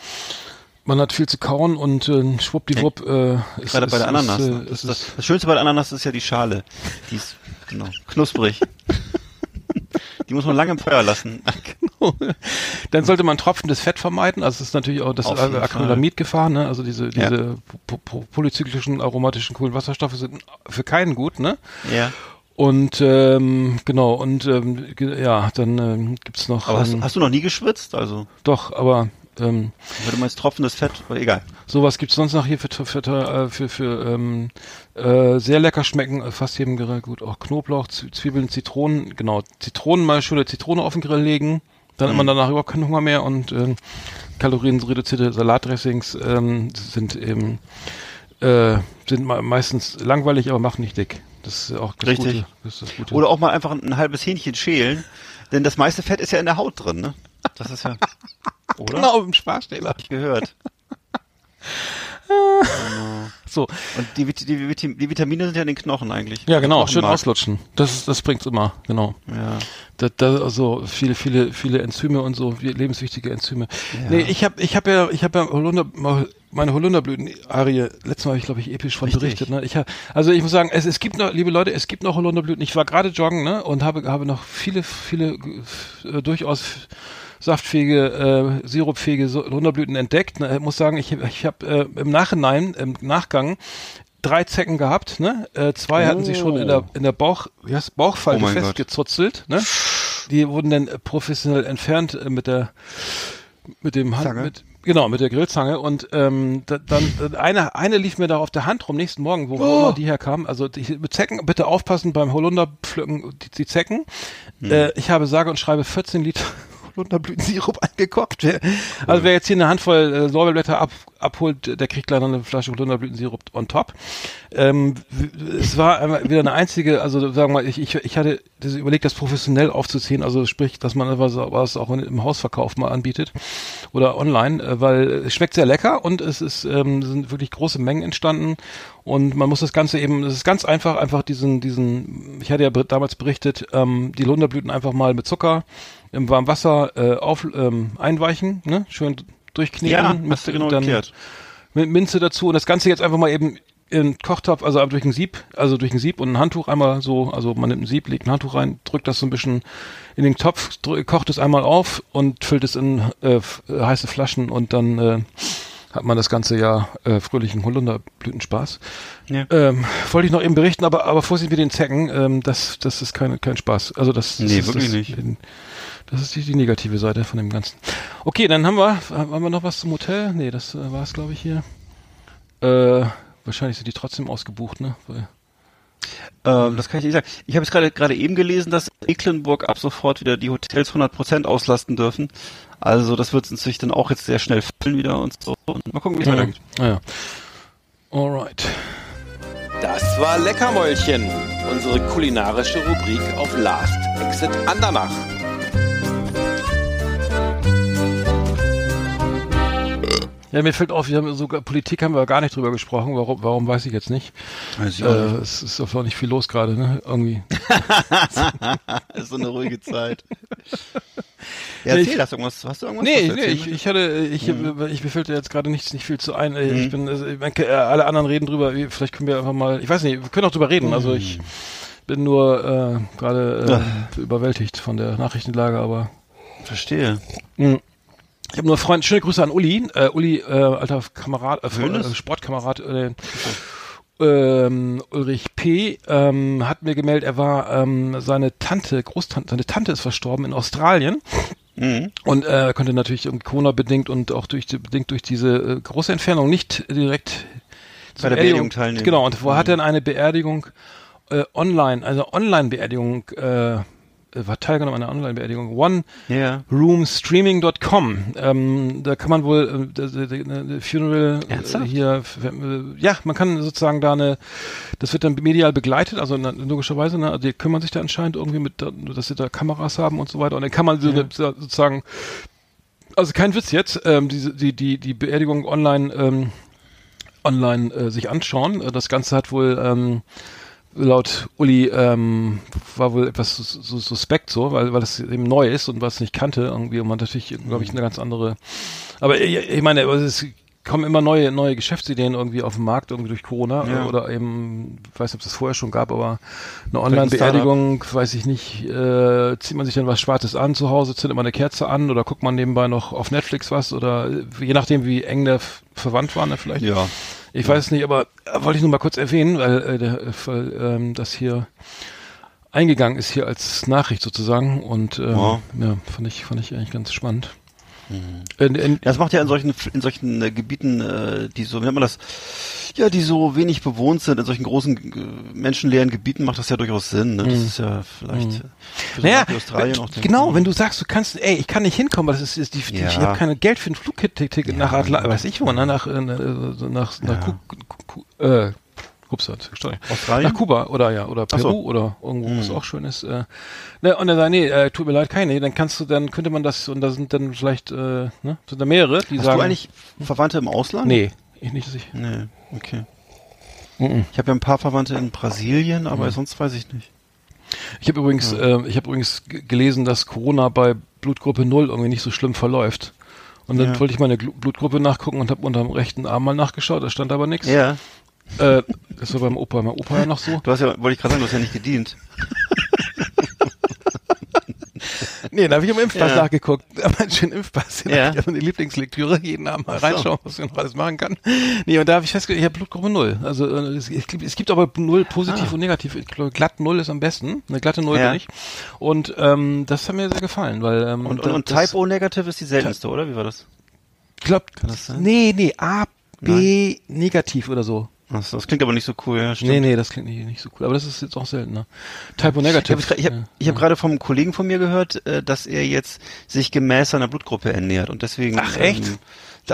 man hat viel zu kauen und äh, schwuppdiwupp äh, ist, Gerade bei der Ananas. Ist, ne? äh, das, ist, das, das Schönste bei der Ananas ist ja die Schale. Die ist genau knusprig. [LAUGHS] die muss man lange im Feuer lassen. [LAUGHS] Dann sollte man tropfendes Fett vermeiden. Also es ist natürlich auch das Acrylamidgefahr, ne? Also diese, Ja. diese po polyzyklischen aromatischen Kohlenwasserstoffe sind für keinen gut, ne? Ja. Und ähm, genau, und ähm, ja, dann ähm, gibt's noch Aber hast, ähm, hast du noch nie geschwitzt? Also, doch, aber ähm, wenn du meinst tropfendes Fett, aber egal. Sowas gibt's sonst noch hier für für für, äh, für, für ähm, äh, sehr lecker schmecken, äh, fast jedem Grill gut. Auch Knoblauch, Zwiebeln, Zitronen, genau. Zitronen mal schöne Zitrone auf den Grill legen, dann hat man danach überhaupt keinen Hunger mehr und ähm, kalorienreduzierte Salatdressings ähm, sind eben äh, sind me- meistens langweilig, aber machen nicht dick. Das ist auch das Richtig. Gute. Das ist das Gute. Oder auch mal einfach ein, halbes Hähnchen schälen, denn das meiste Fett ist ja in der Haut drin, ne? Das ist ja, [LAUGHS] oder? genau im Sparstähler. Hab ich gehört. [LAUGHS] So, Und die, die, die Vitamine sind ja in den Knochen eigentlich. ja genau, schön auslutschen. Das das bringt's immer, genau. Ja. Da, da, also viele, viele, viele Enzyme und so, lebenswichtige Enzyme. Nee, ich habe ich hab ja, ich habe ja Holunder, meine Holunderblüten-Arie, letztes Mal habe ich, glaube ich, episch von Richtig. berichtet. Ne? Ich hab, also ich muss sagen, es, es gibt noch, liebe Leute, es gibt noch Holunderblüten. Ich war gerade joggen ne? und habe, habe noch viele, viele äh, durchaus saftfähige, äh, sirupfähige Holunderblüten entdeckt. Ne? Ich muss sagen, ich, ich habe äh, im Nachhinein, im Nachgang, drei Zecken gehabt, ne? Äh, zwei hatten sie schon in der in der Bauch, wie heißt Bauchfalte Oh festgezuzelt, ne? Die wurden dann äh, professionell entfernt äh, mit der mit dem Hand, Zange? mit genau mit der Grillzange und ähm, da, dann äh, eine eine lief mir da auf der Hand rum nächsten Morgen, wo Oh. immer die herkam. Also die, mit Zecken bitte aufpassen beim Holunderpflücken die, die Zecken. Hm. Äh, ich habe sage und schreibe 14 Liter Holunderblütensirup eingekocht. Also wer jetzt hier eine Handvoll äh, Lorbeerblätter ab, abholt, der kriegt leider eine Flasche Holunderblütensirup on top. Ähm, es war einmal wieder eine einzige, also sagen wir mal, ich, ich, ich hatte das überlegt, das professionell aufzuziehen, also sprich, dass man was, was auch im Hausverkauf mal anbietet oder online, äh, weil es schmeckt sehr lecker und es ist ähm, sind wirklich große Mengen entstanden und man muss das Ganze eben, es ist ganz einfach, einfach diesen, diesen, ich hatte ja damals berichtet, ähm, die Holunderblüten einfach mal mit Zucker im warmen Wasser äh, auf, ähm, einweichen, ne? schön durchkneten. Ja, mit- genau dann erklärt. mit Minze dazu und das Ganze jetzt einfach mal eben in Kochtopf, also durch ein Sieb, also durch ein Sieb und ein Handtuch einmal so, also man nimmt ein Sieb, legt ein Handtuch rein, drückt das so ein bisschen in den Topf, drü- kocht es einmal auf und füllt es in äh, äh, heiße Flaschen und dann äh, hat man das ganze Jahr äh, fröhlichen Holunderblütenspaß. Ja. Ähm, wollte ich noch eben berichten, aber, aber Vorsicht mit den Zecken, ähm, das, das ist kein, kein Spaß. Also das, das Nee, ist, wirklich das, nicht. Das ist die, die negative Seite von dem Ganzen. Okay, dann haben wir, haben wir noch was zum Hotel? Nee, das äh, war es, glaube ich, hier. Äh, wahrscheinlich sind die trotzdem ausgebucht, ne? Weil, Ähm, das kann ich nicht sagen. Ich habe jetzt gerade gerade eben gelesen, dass Mecklenburg ab sofort wieder die Hotels 100% auslasten dürfen. Also das wird sich dann auch jetzt sehr schnell füllen wieder und so. Und mal gucken, wie es weitergeht. ja. ja. Alright. Das war Leckermäulchen, unsere kulinarische Rubrik auf Last Exit Andernach. Ja, mir fällt auf, wir haben sogar Politik haben wir gar nicht drüber gesprochen. Warum, warum weiß ich jetzt nicht. Weiß ich Äh, auch nicht. es ist auch nicht viel los gerade, ne? Irgendwie. [LAUGHS] ist so eine ruhige Zeit. [LAUGHS] ja, erzähl, ich- hast du irgendwas, hast du irgendwas Nee, nee, ich, ich hatte, ich, Mhm. ich mir fällt jetzt gerade nichts, nicht viel zu ein. Ich bin, also, ich meine, äh, alle anderen reden drüber. Vielleicht können wir einfach mal, ich weiß nicht, wir können auch drüber reden. Also ich Mhm. bin nur äh, gerade äh, überwältigt von der Nachrichtenlage, aber Verstehe. mh. Ich habe nur Freunde, schöne Grüße an Uli, äh, Uli, äh, alter Kamerad, äh, äh, Sportkamerad, äh, ähm, Ulrich P. Ähm, hat mir gemeldet, er war ähm, seine Tante, Großtante, seine Tante ist verstorben in Australien. Mhm. Und äh, er konnte natürlich irgendwie Corona bedingt und auch durch die, bedingt durch diese äh, große Entfernung nicht direkt zur der Beerdigung teilnehmen. Genau, und wo hat Mhm. er dann eine Beerdigung äh, online, also Online-Beerdigung, äh, äh, war teilgenommen an einer Online-Beerdigung, One Ja. roomstreaming.com. Ähm, da kann man wohl äh, Funeral äh, hier, äh, ja, man kann sozusagen da eine, das wird dann medial begleitet, also na, logischerweise, ne, also die kümmern sich da anscheinend irgendwie mit, da- dass sie da Kameras haben und so weiter. Und dann kann man so, so- sozusagen, also kein Witz jetzt, ähm, diese, die, die, die Beerdigung online, ähm, online äh, sich anschauen. Äh, Das Ganze hat wohl ähm, laut Uli ähm, war wohl etwas sus- suspekt so, weil weil das eben neu ist und was nicht kannte irgendwie und man natürlich glaube ich eine ganz andere. Aber ich, ich meine, es kommen immer neue neue Geschäftsideen irgendwie auf den Markt irgendwie durch Corona Ja. äh, oder eben ich weiß nicht, ob es das vorher schon gab, aber eine Online-Beerdigung, weiß ich nicht, äh, zieht man sich dann was Schwarzes an zu Hause, zündet man eine Kerze an oder guckt man nebenbei noch auf Netflix was oder äh, je nachdem wie eng der verwandt war, ne, vielleicht. Ja. Ich weiß nicht, aber äh, wollte ich nur mal kurz erwähnen, weil, äh, der, äh, weil ähm, das hier eingegangen ist hier als Nachricht sozusagen und ähm, Ja. ja, fand ich fand ich eigentlich ganz spannend. In, in, Ja, das macht ja in solchen in solchen äh, Gebieten, äh, die so, wie nennt man das, ja, die so wenig bewohnt sind, in solchen großen äh, menschenleeren Gebieten macht das ja durchaus Sinn. Ne? Das ist ja vielleicht äh, für so naja, Australien auch genau, wenn du sagst, du kannst, ey, ich kann nicht hinkommen, weil das ist, ist die, Ja. ich habe keine Geld für ein Flugticket nach Atla weiß ich wo, ne, nach äh, nach nach, nach Ku, Ku, Ku, äh, Ups, hat gesteuert. Australien? Nach Kuba oder ja, oder Peru so. oder irgendwo, was auch schön ist. Äh, ne, und er sagt, nee, äh, tut mir leid, keine, dann kannst du, dann könnte man das, und da sind dann vielleicht, äh, ne, sind da mehrere, die Hast sagen. du eigentlich Verwandte im Ausland? Nee, ich nicht, dass ich. Nee, okay. Mhm. Ich habe ja ein paar Verwandte in Brasilien, aber sonst weiß ich nicht. Ich habe übrigens, äh, ich habe übrigens gelesen, dass Corona bei Blutgruppe 0 irgendwie nicht so schlimm verläuft. Und dann Ja. wollte ich meine Blutgruppe nachgucken und habe unterm rechten Arm mal nachgeschaut, da stand aber nichts. Ja. Äh, das war beim Opa, beim Opa ja noch so. Du hast ja, wollte ich gerade sagen, du hast ja nicht gedient. [LAUGHS] Nee, da habe ich im Impfpass Ja. nachgeguckt. Aber einen schönen Impfpass. Den Ja. Ich habe eine Lieblingslektüre, jeden Abend mal reinschauen, was ich noch alles machen kann. Nee, und da habe ich festgestellt, ich habe Blutgruppe 0. Also äh, es, es, gibt, aber 0 positiv und negativ. Ich glaube, glatt 0 ist am besten. Eine glatte 0 Ah. Ja. bin ich. Und ähm, das hat mir sehr gefallen, weil ähm, Und, und, und Type O Negative ist die seltenste, oder? Wie war das? Ich glaube, das sein? nee, nee, A, B negativ oder so. Achso, das klingt aber nicht so cool, ja, stimmt. Nee, nee, das klingt nicht, nicht so cool. Aber das ist jetzt auch seltener. Typo Ich negativ. habe ich hab, ich hab gerade vom Kollegen von mir gehört, äh, dass er jetzt sich gemäß seiner Blutgruppe ernährt und deswegen Ach, echt? Ähm,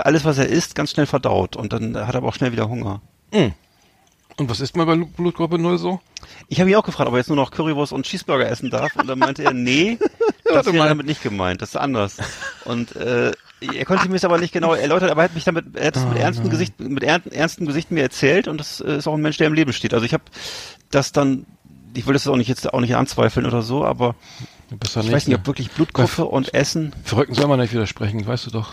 alles, was er isst, ganz schnell verdaut und dann hat er aber auch schnell wieder Hunger. Und was ist mal bei Lu- Blutgruppe 0 so? Ich habe ihn auch gefragt, ob er jetzt nur noch Currywurst und Cheeseburger essen darf und dann meinte er, nee, [LAUGHS] das wäre damit nicht gemeint, das ist anders. Und äh, er konnte mir es aber nicht genau erläutern, aber er hat mich damit, er hat es mit Ah, ernstem Gesicht, mit ernstem Gesicht mir erzählt und das äh, ist auch ein Mensch, der im Leben steht. Also ich habe das dann, ich will das auch nicht jetzt auch nicht anzweifeln oder so, aber ich weiß nicht, ob wirklich Blutgruppe und Essen. Verrückten soll man nicht widersprechen, weißt du doch.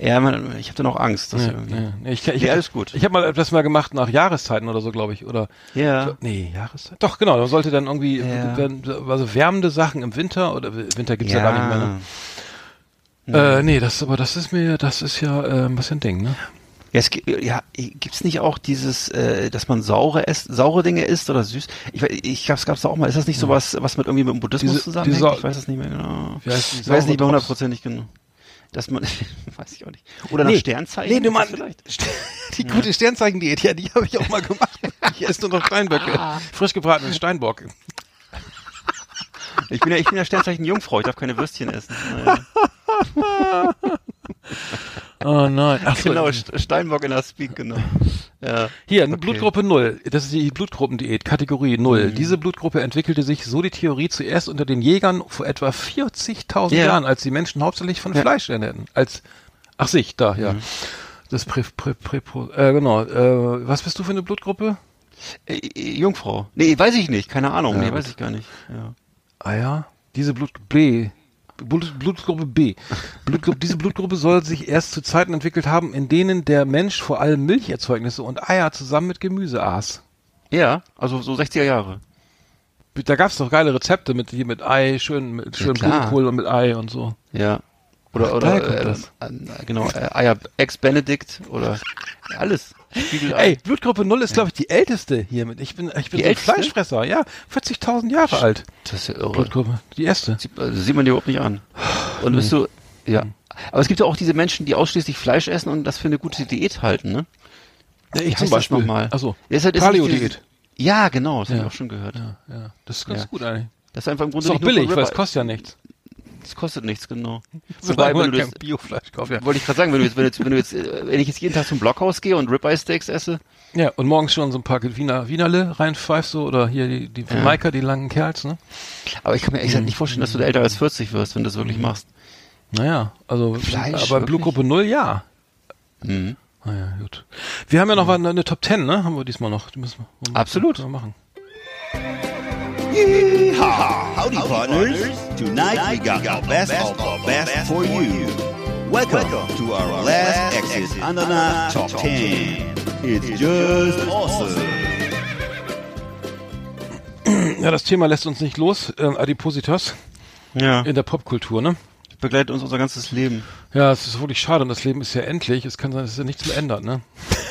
Ja, man, ich habe dann auch Angst. Dass Ja, ja. Ich, ich, Nee, alles gut. Ich habe mal das mal gemacht nach Jahreszeiten oder so, glaube ich. Oder Ja. nee, Jahreszeit. Doch, genau. Da sollte dann irgendwie Ja. dann, also wärmende Sachen im Winter oder Winter gibt's ja, gar nicht mehr. Ne? Ja. Äh, nee, das aber das ist mir, das ist ja äh, was ja ein Ding, ne? Ja, es, gi- ja, gibt's nicht auch dieses, äh, dass man saure esst, saure Dinge isst oder süß? Ich, ich gab's, gab's da auch mal. Ist das nicht sowas, was mit irgendwie mit dem Buddhismus Diese- zusammenhängt? diese ich weiß es nicht mehr genau. Ich weiß nicht mehr hundertprozentig genau. Dass man, [LAUGHS] weiß ich auch nicht. Oder nach Nee. Sternzeichen? Nee, du meinst, [LAUGHS] die gute Sternzeichendiät, ja, die habe ich auch mal gemacht. [LAUGHS] Ich esse nur noch Steinböcke. Frisch gebratenen Steinbock. Ich bin ja, ich bin ja Sternzeichen Jungfrau. Ich darf keine Würstchen essen. Naja. Oh nein. Ach so, genau, St- Steinbock in der Speak, genau. Ja. Hier, Okay. Blutgruppe 0. Das ist die Blutgruppendiät, Kategorie 0. Mhm. Diese Blutgruppe entwickelte sich, so die Theorie, zuerst unter den Jägern vor etwa 40.000 Ja. Jahren, als die Menschen hauptsächlich von Ja. Mhm. Fleisch ernährten. Als, ach sich, da, ja. Das Prä, Prä, Prä, äh, genau. Äh, was bist du für eine Blutgruppe? Äh, Jungfrau. Nee, weiß ich nicht. Keine Ahnung. Ja, nee, weiß ich gar nicht. Ja. Ah ja, diese Blut B. Blut, Blutgruppe B. Blutgruppe, diese Blutgruppe soll sich erst zu Zeiten entwickelt haben, in denen der Mensch vor allem Milcherzeugnisse und Eier zusammen mit Gemüse aß. Ja, also so 60er Jahre. Da gab's doch geile Rezepte mit hier mit Ei, schön mit schön klar. Blumenkohl und mit Ei und so. Ja. Oder, Ach, oder, äh, äh, genau, äh, Eier Ex Benedict oder alles. Ey, Blutgruppe 0 ist glaube ich die älteste hiermit. Ich bin ich bin Die so ein älteste? Fleischfresser, ja, 40.000 Jahre alt. das ist ja irre. Blutgruppe, die erste. Sieht, also sieht man dir überhaupt nicht an. Und bist du, ja. Aber es gibt ja auch diese Menschen, die ausschließlich Fleisch essen und das für eine gute Diät halten, ne? Ja, ich zum Beispiel. nochmal? Achso, Deshalb ist nicht Paleo-Diät. Ja, genau, das habe Ja. ich auch schon gehört. Ja, ja, das ist ganz Ja. gut eigentlich. Das ist einfach im Grunde Ist auch billig, weil es kostet ja nichts. Das kostet nichts, genau. [LAUGHS] Wobei, wenn du das, Biofleisch kauft, ja. wollte ich gerade sagen, wenn du jetzt, wenn du jetzt, wenn du jetzt, äh, wenn ich jetzt jeden Tag zum Blockhaus gehe und Ribeye Steaks esse, Ja, und morgens schon so ein paar Wiener, Wienerle reinpfeifst so, oder hier die, die von Ja. Maika, die langen Kerls, ne? aber ich kann mir ehrlich gesagt nicht vorstellen, dass du da älter als 40 wirst, wenn du das wirklich machst. Naja, also, Fleisch, aber? Blutgruppe 0, ja. Mhm. Naja, gut. Wir haben ja noch eine, eine Top 10, ne? Haben wir diesmal noch. Die müssen wir, Absolut. machen. Yeehaw! Howdy, partners. Tonight we got the best of the best for you. Welcome to our last Exit Andana Top 10. It's just awesome. [CLEARS THROAT] Ja, das Thema lässt uns nicht los. Ähm, Adipositas Ja. in der Popkultur, ne? Begleitet uns unser ganzes Leben. Ja, es ist wirklich schade und das Leben ist ja endlich. Es kann sein, dass sich ja nichts mehr ändert, ne?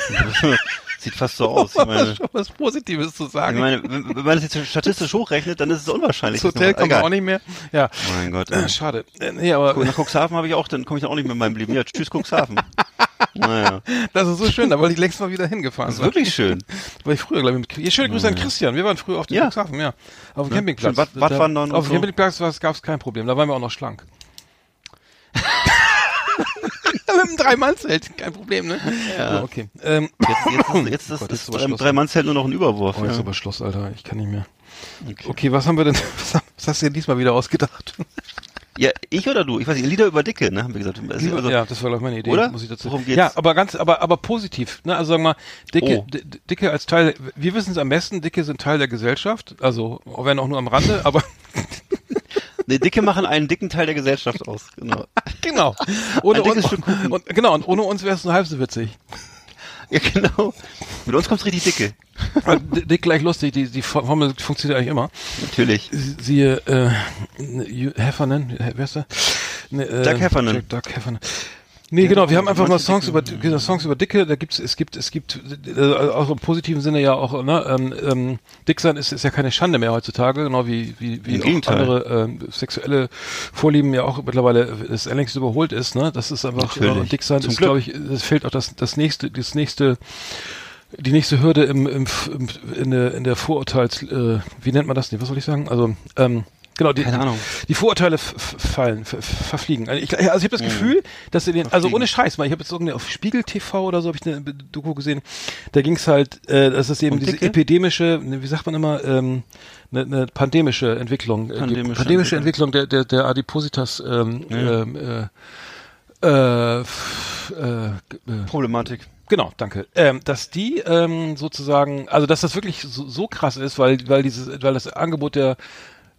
[LAUGHS] Sieht fast so aus. Ich meine, Schon [LAUGHS] was Positives zu ich sagen. meine wenn, wenn man das jetzt statistisch hochrechnet, dann ist es unwahrscheinlich. das Hotel kommt auch nicht mehr. Ja, Mein Gott. äh, schade. Äh, nee, aber Nach Cuxhaven habe ich auch, dann komme ich dann auch nicht mehr in meinem Leben. Ja, tschüss Cuxhaven. [LAUGHS] naja. das ist so schön, da wollte ich längst mal wieder hingefahren. Das ist wirklich schön. [LAUGHS] War ich früher, glaube ich, mit schöne Grüße an Christian. Wir waren früher auf dem Ja. Cuxhaven, ja. Auf dem Ja, Campingplatz. schön Wattwandern und Auf dem so. Campingplatz gab es kein Problem. Da waren wir auch noch schlank. [LAUGHS] mit dem Drei-Mann-Zelt, kein Problem, ne? Ja. So, okay. Ähm, Jetzt, jetzt, ist- [LAUGHS] jetzt ist Gott, das, ist drei, Schluss. nur noch ein Überwurf. Oh, jetzt ja. aber Schluss, Alter. Ich kann nicht mehr. Okay. Okay, was haben wir denn, [LAUGHS] was, haben- was hast du denn diesmal wieder ausgedacht? ja, ich oder du? Ich weiß nicht, Lieder über Dicke, ne, haben wir gesagt. Also, also, ja, das war ich meine Idee. oder? Muss ich dazu. Worum geht's? Ja, aber ganz, aber aber positiv. Ne? Also sagen wir mal, dicke, Oh. Dicke als Teil. Wir wissen es am besten. Dicke sind Teil der Gesellschaft. Also wenn auch nur am Rande, aber Nee, Dicke machen einen dicken Teil der Gesellschaft aus. Genau. [LAUGHS] genau. Ohne uns, und, genau. Und ohne uns wäre es nur halb so witzig. Ja, genau. Mit uns kommt's richtig dicke. Dick gleich lustig. Die die Formel funktioniert eigentlich immer. Natürlich. Sie- Siehe äh, Heffernan. He- Wer ist der? Ne, äh, Doug Heffernan. Jack Doug Heffernan. Nee, genau, wir haben einfach mal Songs über genau, Songs über Dicke, da gibt's es gibt es gibt äh, auch im positiven Sinne ja auch ne ähm, ähm, dick sein ist, ist ja keine Schande mehr heutzutage, genau wie wie, wie andere ähm, sexuelle Vorlieben ja auch mittlerweile das längst überholt ist, ne? Das ist einfach Natürlich. äh, dick sein Zum ist glaube ich das fehlt auch das das nächste das nächste die nächste Hürde im, im, im in der in der Vorurteils äh, wie nennt man das? Nee, was soll ich sagen? Also ähm, genau die, Keine Ahnung. die Vorurteile fallen, verfliegen. Also ich, also ich habe das Gefühl, dass sie den, also ohne Scheiß mal, ich habe jetzt irgendwie auf Spiegel TV oder so habe ich eine Doku gesehen, da ging es halt, äh, das ist eben diese Dicke? epidemische, ne, wie sagt man immer, ähm, eine, eine pandemische Entwicklung, äh, Pandemische pandemische Entwicklung der der, der Adipositas ähm, Ja. ähm, äh, äh, äh, äh, Problematik. Genau, danke. Ähm, dass die ähm, sozusagen, also dass das wirklich so, so krass ist, weil weil dieses, weil das Angebot der,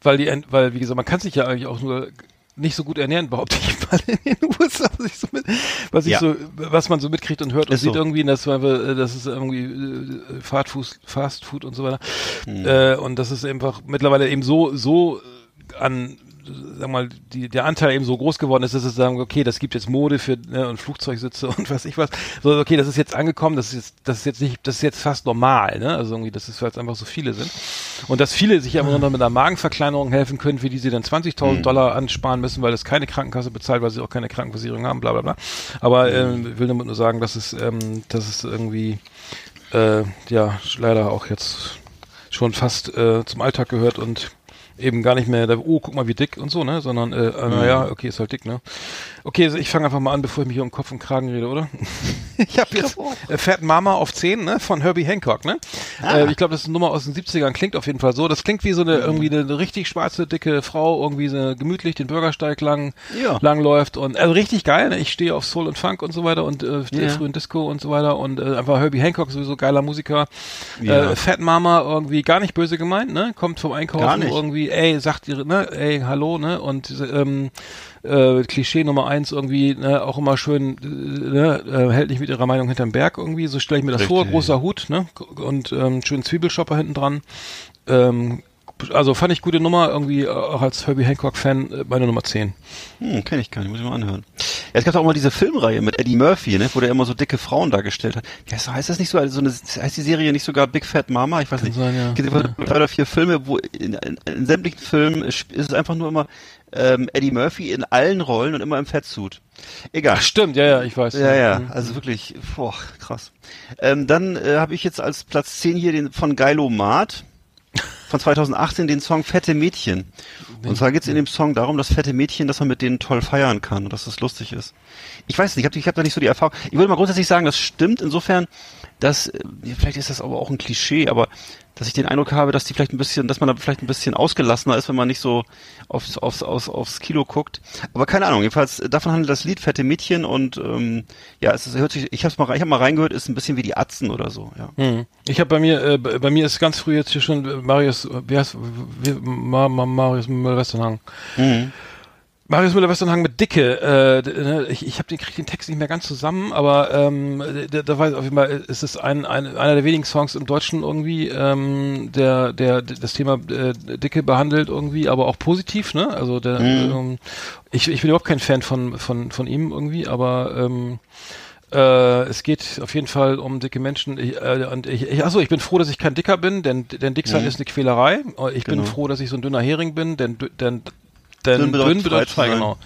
weil die, weil wie gesagt, man kann sich ja eigentlich auch nur nicht so gut ernähren, behaupte ich [LAUGHS] mal in den USA, was ich so, mit, was ich Ja. so, was man so mitkriegt und hört und Ist sieht so. irgendwie, dass man, äh, das ist irgendwie äh, Fast Food, Fast Food und so weiter. Hm. Äh, und das ist einfach mittlerweile eben so so an sag mal, die, der Anteil eben so groß geworden ist, dass es sagen, okay, das gibt jetzt Mode für ne, und Flugzeugsitze [LAUGHS] und was ich was. So, okay, das ist jetzt angekommen, das ist jetzt, das ist jetzt nicht, das ist jetzt fast normal, ne? Also irgendwie, das ist, weil es einfach so viele sind. Und dass viele sich ja immer noch mit einer Magenverkleinerung helfen können, für die sie dann 20.000 Dollar ansparen müssen, weil das keine Krankenkasse bezahlt, weil sie auch keine Krankenversicherung haben, bla bla bla. Aber ähm, ich will damit nur sagen, dass es, ähm, dass es irgendwie äh, ja leider auch jetzt schon fast äh, zum Alltag gehört und eben gar nicht mehr, da, oh, guck mal, wie dick und so, ne, sondern, äh, äh, naja, okay, ist halt dick, ne. Okay, also ich fange einfach mal an, bevor ich mich hier um Kopf und Kragen rede, oder? [LAUGHS] ich habe jetzt [LAUGHS] äh, Fat Mama auf 10, ne, von Herbie Hancock, ne. Äh, ich glaube, das ist eine Nummer aus den 70ern, klingt auf jeden Fall so. Das klingt wie so eine, irgendwie eine richtig schwarze, dicke Frau, irgendwie so gemütlich den Bürgersteig lang, Ja. lang läuft und, also richtig geil, ne? Ich stehe auf Soul und Funk und so weiter und, äh, Ja. frühen Disco und so weiter und, äh, einfach Herbie Hancock, sowieso geiler Musiker. Ja. Äh, Fat Mama irgendwie gar nicht böse gemeint, ne? Kommt vom Einkaufen nicht. Irgendwie, ey, sagt ihr, ne, ey, hallo, ne? Und ähm, äh, Klischee Nummer eins irgendwie, ne, auch immer schön, äh, ne, äh, hält nicht mit ihrer Meinung hinterm Berg irgendwie, so stelle ich mir das vor, Richtig. großer Hut, ne? Und ähm, schön Zwiebelshopper hinten dran. Ähm, also fand ich gute Nummer, irgendwie äh, auch als Herbie Hancock-Fan äh, meine Nummer 10. Hm, kenn ich gar nicht, muss ich mal anhören. Ja, es gab auch mal diese Filmreihe mit Eddie Murphy, ne, wo der immer so dicke Frauen dargestellt hat. Wie heißt, heißt das nicht so, also so eine, heißt die Serie nicht sogar Big Fat Mama? Ich weiß nicht. sein, ja. Es gibt einfach drei oder vier Filme, wo in, in, in sämtlichen Filmen ist es einfach nur immer ähm, Eddie Murphy in allen Rollen und immer im Fettsuit. Egal. Stimmt, ja, ja, ich weiß. Ja, ja, Mhm. also wirklich, boah, krass. Ähm, dann äh, habe ich jetzt als Platz 10 hier den von Geilo Mart von 2018 den Song Fette Mädchen. Und zwar geht es in dem Song darum, dass fette Mädchen, dass man mit denen toll feiern kann und dass das lustig ist. Ich weiß nicht, ich habe ich hab da nicht so die Erfahrung. Ich würde mal grundsätzlich sagen, das stimmt insofern, dass, äh, vielleicht ist das aber auch ein Klischee, aber dass ich den Eindruck habe, dass die vielleicht ein bisschen, dass man da vielleicht ein bisschen ausgelassener ist, wenn man nicht so aufs, aufs, aufs, aufs Kilo guckt. Aber keine Ahnung, jedenfalls äh, davon handelt das Lied Fette Mädchen und ähm, ja, es ist, hört sich, ich habe mal, ich hab mal reingehört, ist ein bisschen wie die Atzen oder so, ja. Hm. Ich habe bei mir, äh, bei mir ist ganz früh jetzt hier schon äh, Marius, wie heißt, wie, Ma, Ma, Marius Müller-Westernhagen. Mhm. Marius Müller-Westernhagen mit Dicke. Äh, ne, ich ich habe den, krieg den Text nicht mehr ganz zusammen, aber ähm, da, da weiß ich auf jeden Fall, ist es ein, ein, einer der wenigen Songs im Deutschen irgendwie, ähm, der, der das Thema äh, Dicke behandelt irgendwie, aber auch positiv, ne? Also der, ähm, ich, ich bin überhaupt kein Fan von von von ihm irgendwie, aber ähm, äh, es geht auf jeden Fall um dicke Menschen. Ich, äh, und ich, ich, achso, ich bin froh, dass ich kein Dicker bin, denn, denn dick sein ist eine Quälerei. Ich bin Genau. froh, dass ich so ein dünner Hering bin, denn, denn, denn Dünn dünn bedeutet bedeutet, frei genau.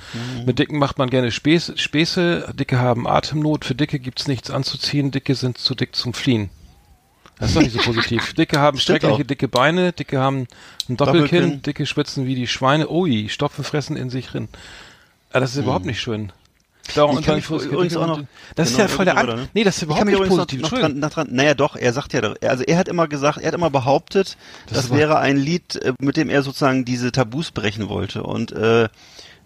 Mit Dicken macht man gerne Späße, Späße. Dicke haben Atemnot. Für Dicke gibt's nichts anzuziehen. Dicke sind zu dick zum Fliehen. Das ist doch nicht so positiv. [LAUGHS] Dicke haben schreckliche dicke Beine. Dicke haben ein Doppelkinn. Doppelkinn. Dicke schwitzen wie die Schweine. Ui, Stopfen fressen in sich rin. Ja, das ist überhaupt nicht schön. Darum. Ich kann mich übrigens auch noch- Das ist genau, ja voll der oder, ne? Nee, das ist überhaupt nicht noch, positiv. noch, Entschuldigung. dran, noch dran, naja doch, er sagt ja, also er hat immer gesagt, er hat immer behauptet, Das das, ist wäre ein Lied, äh, mit dem er sozusagen diese Tabus brechen wollte. Und äh,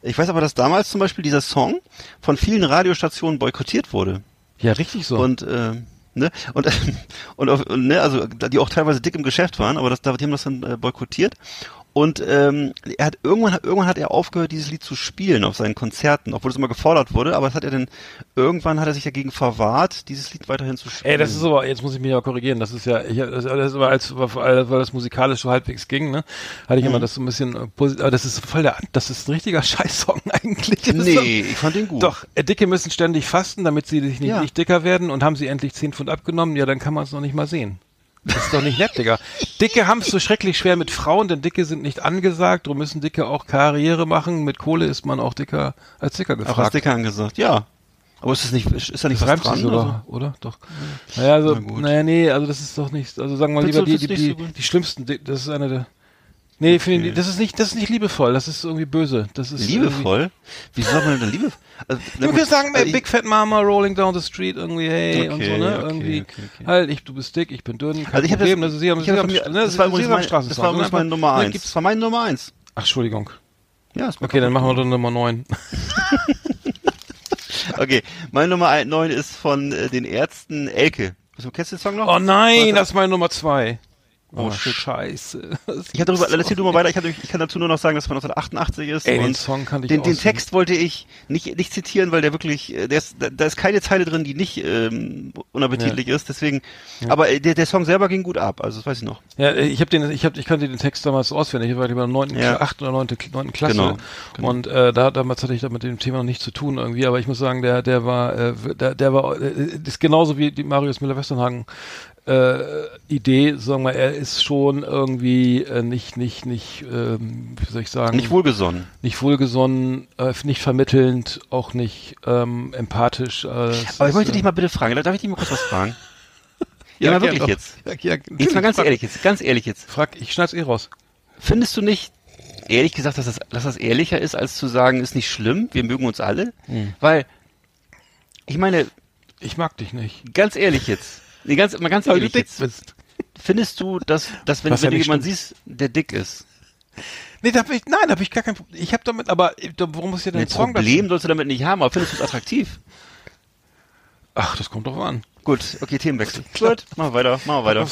ich weiß aber, dass damals zum Beispiel dieser Song von vielen Radiostationen boykottiert wurde. Ja, richtig so. Und äh, ne und [LAUGHS] und, auf, ne also die auch teilweise dick im Geschäft waren, aber das die haben das dann äh, boykottiert. Und ähm, er hat irgendwann hat irgendwann hat er aufgehört, dieses Lied zu spielen auf seinen Konzerten, obwohl es immer gefordert wurde. Aber das hat er dann irgendwann hat er sich dagegen verwahrt, dieses Lied weiterhin zu spielen. Ey, das ist aber, jetzt muss ich mich ja korrigieren, das ist ja, ich, das, das ist aber als, weil das musikalisch so halbwegs ging, ne, hatte ich Mhm. immer das so ein bisschen, äh, aber das ist voll der, das ist ein richtiger [LAUGHS] Scheißsong eigentlich. Das nee, ich fand den gut. Doch, äh, Dicke müssen ständig fasten, damit sie sich nicht, Ja. nicht dicker werden und haben sie endlich 10 Pfund abgenommen, ja, dann kann man es noch nicht mal sehen. Das ist doch nicht nett, Digga. Dicke haben es so schrecklich schwer mit Frauen, denn Dicke sind nicht angesagt, darum müssen Dicke auch Karriere machen. Mit Kohle ist man auch dicker als Dicker Ach, was gefragt. Dicker angesagt. Ja. Aber ist das nicht ist da nicht Das was sich dran sogar, oder? Doch. Naja, also, Na naja, nee, also das ist doch nicht, also sagen wir lieber die, die, die, so die schlimmsten, das ist eine der, nee, Okay. ich, das ist nicht, das ist nicht liebevoll, das ist irgendwie böse, das ist liebevoll. Wieso sagt man denn liebevoll? Also, [LAUGHS] wir können sagen, also ey, ich- Big Fat Mama rolling down the street, irgendwie, hey, und Okay, so, ne, okay, irgendwie, halt, ich, du bist dick, ich bin dünn, kein Also ich Problem, das, also sie haben, ich sie hab haben, ne, das war übrigens mein, das Straßensong, war übrigens ne, meine Nummer ne, eins. Das war meine Nummer eins. Ach, Entschuldigung. Ja, ist Okay, dann machen wir doch Nummer 9. [LAUGHS] Okay, meine Nummer neun ist von äh, den Ärzten Elke. Du kennst den Song noch? Oh nein, das ist meine Nummer 2. Oh, shit. scheiße. [LAUGHS] Ich hatte darüber, erzähl du mal weiter, ich, hatte, ich kann dazu nur noch sagen, dass es von 1988 ist. Ey, den Song kannte ich den, den. Text wollte ich nicht, nicht zitieren, weil der wirklich, äh, der ist, da, da ist keine Zeile drin, die nicht ähm, unappetitlich ist, deswegen, aber äh, der, der Song selber ging gut ab, also das weiß ich noch. Ja, ich habe den, ich habe, ich kannte den Text damals auswendig. Ich war über neunten, Ja. achten oder neunte, neunten Klasse. Genau, genau. Und äh, da damals hatte ich da mit dem Thema noch nichts zu tun irgendwie. Aber ich muss sagen, der, der war, äh, der, der war, äh, ist genauso wie die Marius Müller-Westernhagen äh, Idee. Sagen wir, er ist schon irgendwie äh, nicht, nicht, nicht, ähm, wie soll ich sagen, Nicht wohlgesonnen. nicht wohlgesonnen, äh, nicht vermittelnd, auch nicht ähm, empathisch. Äh, Aber ich ist, möchte äh, dich mal bitte fragen, darf ich dich mal kurz was fragen? [LAUGHS] Ja, mal gern wirklich doch. jetzt. Ja, ja, Jetzt mal ganz frag- ehrlich jetzt, ganz ehrlich jetzt. Frag, ich schneid's eh raus. Findest du nicht, ehrlich gesagt, dass das, dass das ehrlicher ist, als zu sagen, ist nicht schlimm, wir mögen uns alle? Hm. Weil, ich meine, Ich mag dich nicht. ganz ehrlich jetzt, nee, ganz, mal ganz Weil du ehrlich dick jetzt, bist. findest du, dass, dass wenn, Was ja wenn du nicht jemanden siehst, der dick ist, Nee, da hab ich, nein, da habe ich gar kein Problem. Ich habe damit, aber äh, warum muss ich denn ein einen Song Problem sollst du damit nicht haben, aber findest du es attraktiv? dazu? Ach, das kommt doch an. Gut, okay, Themenwechsel. [LAUGHS] Gut, machen wir weiter, machen wir weiter.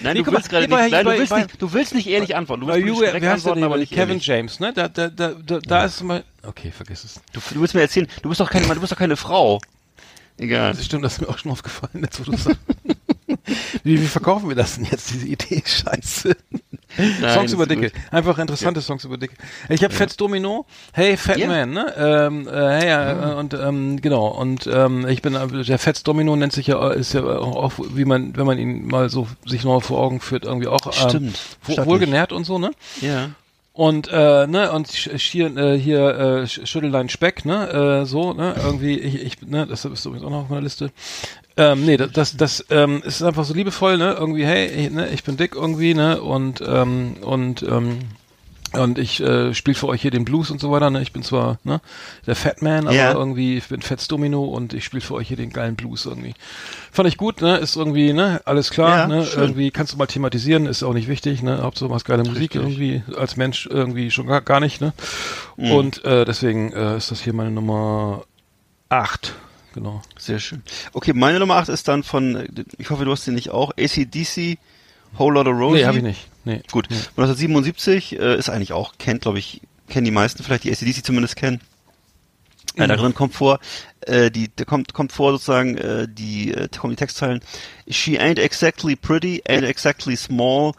Nein, Nee, du willst gerade nee, nicht, nein, du willst nicht, du willst nicht ehrlich antworten. Du willst politisch direkt antworten, aber nicht Kevin ehrlich. James, ne? Da, da, da, da, da ist mal. Okay, vergiss es. Du, du willst mir erzählen, du bist doch keine, du bist doch keine Frau. Egal. Das stimmt, das ist mir auch schon aufgefallen, jetzt wo du sagst. [LAUGHS] wie, wie verkaufen wir das denn jetzt, diese Idee? Scheiße. Songs ist über gut. Dicke. Einfach interessante Songs über Dicke. Ich habe Fats Domino, Hey Fat Ja. Man, ne? Ähm, äh, hey, äh, und ähm, genau, und ähm, ich bin äh, der Fats Domino nennt sich ja ist ja auch, wie man, wenn man ihn mal so sich noch vor Augen führt, irgendwie auch ähm, Stimmt. wo- Stattlich. wohlgenährt und so, ne? Ja. Und äh, ne und hier äh, hier äh, sch- schüttel deinen Speck, ne, äh, so, ne, irgendwie ich, ich ne, das ist übrigens auch noch auf meiner Liste. Ähm, nee, das das, das ähm, ist einfach so liebevoll, ne, irgendwie hey, ich, ne, ich bin dick irgendwie, ne, und ähm, und ähm, und ich äh, spiele für euch hier den Blues und so weiter, ne? Ich bin zwar ne, der Fat Man, aber Ja. irgendwie ich bin Fats Domino und ich spiele für euch hier den geilen Blues irgendwie. Fand ich gut, ne? Ist irgendwie, ne, alles klar, Ja, ne? schön. Irgendwie kannst du mal thematisieren, ist auch nicht wichtig, ne? Hauptsache du machst geile Musik Richtig. irgendwie als Mensch irgendwie schon gar, gar nicht, ne? Mhm. Und äh, deswegen äh, ist das hier meine Nummer 8. Genau. Sehr schön. Okay, meine Nummer 8 ist dann von, äh, ich hoffe, du hast den nicht auch, ACDC, Whole Lotta Rosie. Nee, habe ich nicht. Nee. Gut, 1977 äh, ist eigentlich auch, kennt, glaube ich, kennen die meisten vielleicht, die ACDC zumindest kennen. Äh, da drin kommt vor, äh, die, da kommt, kommt vor sozusagen, äh, die, äh, kommen die Textzeilen. She ain't exactly pretty, ain't exactly small.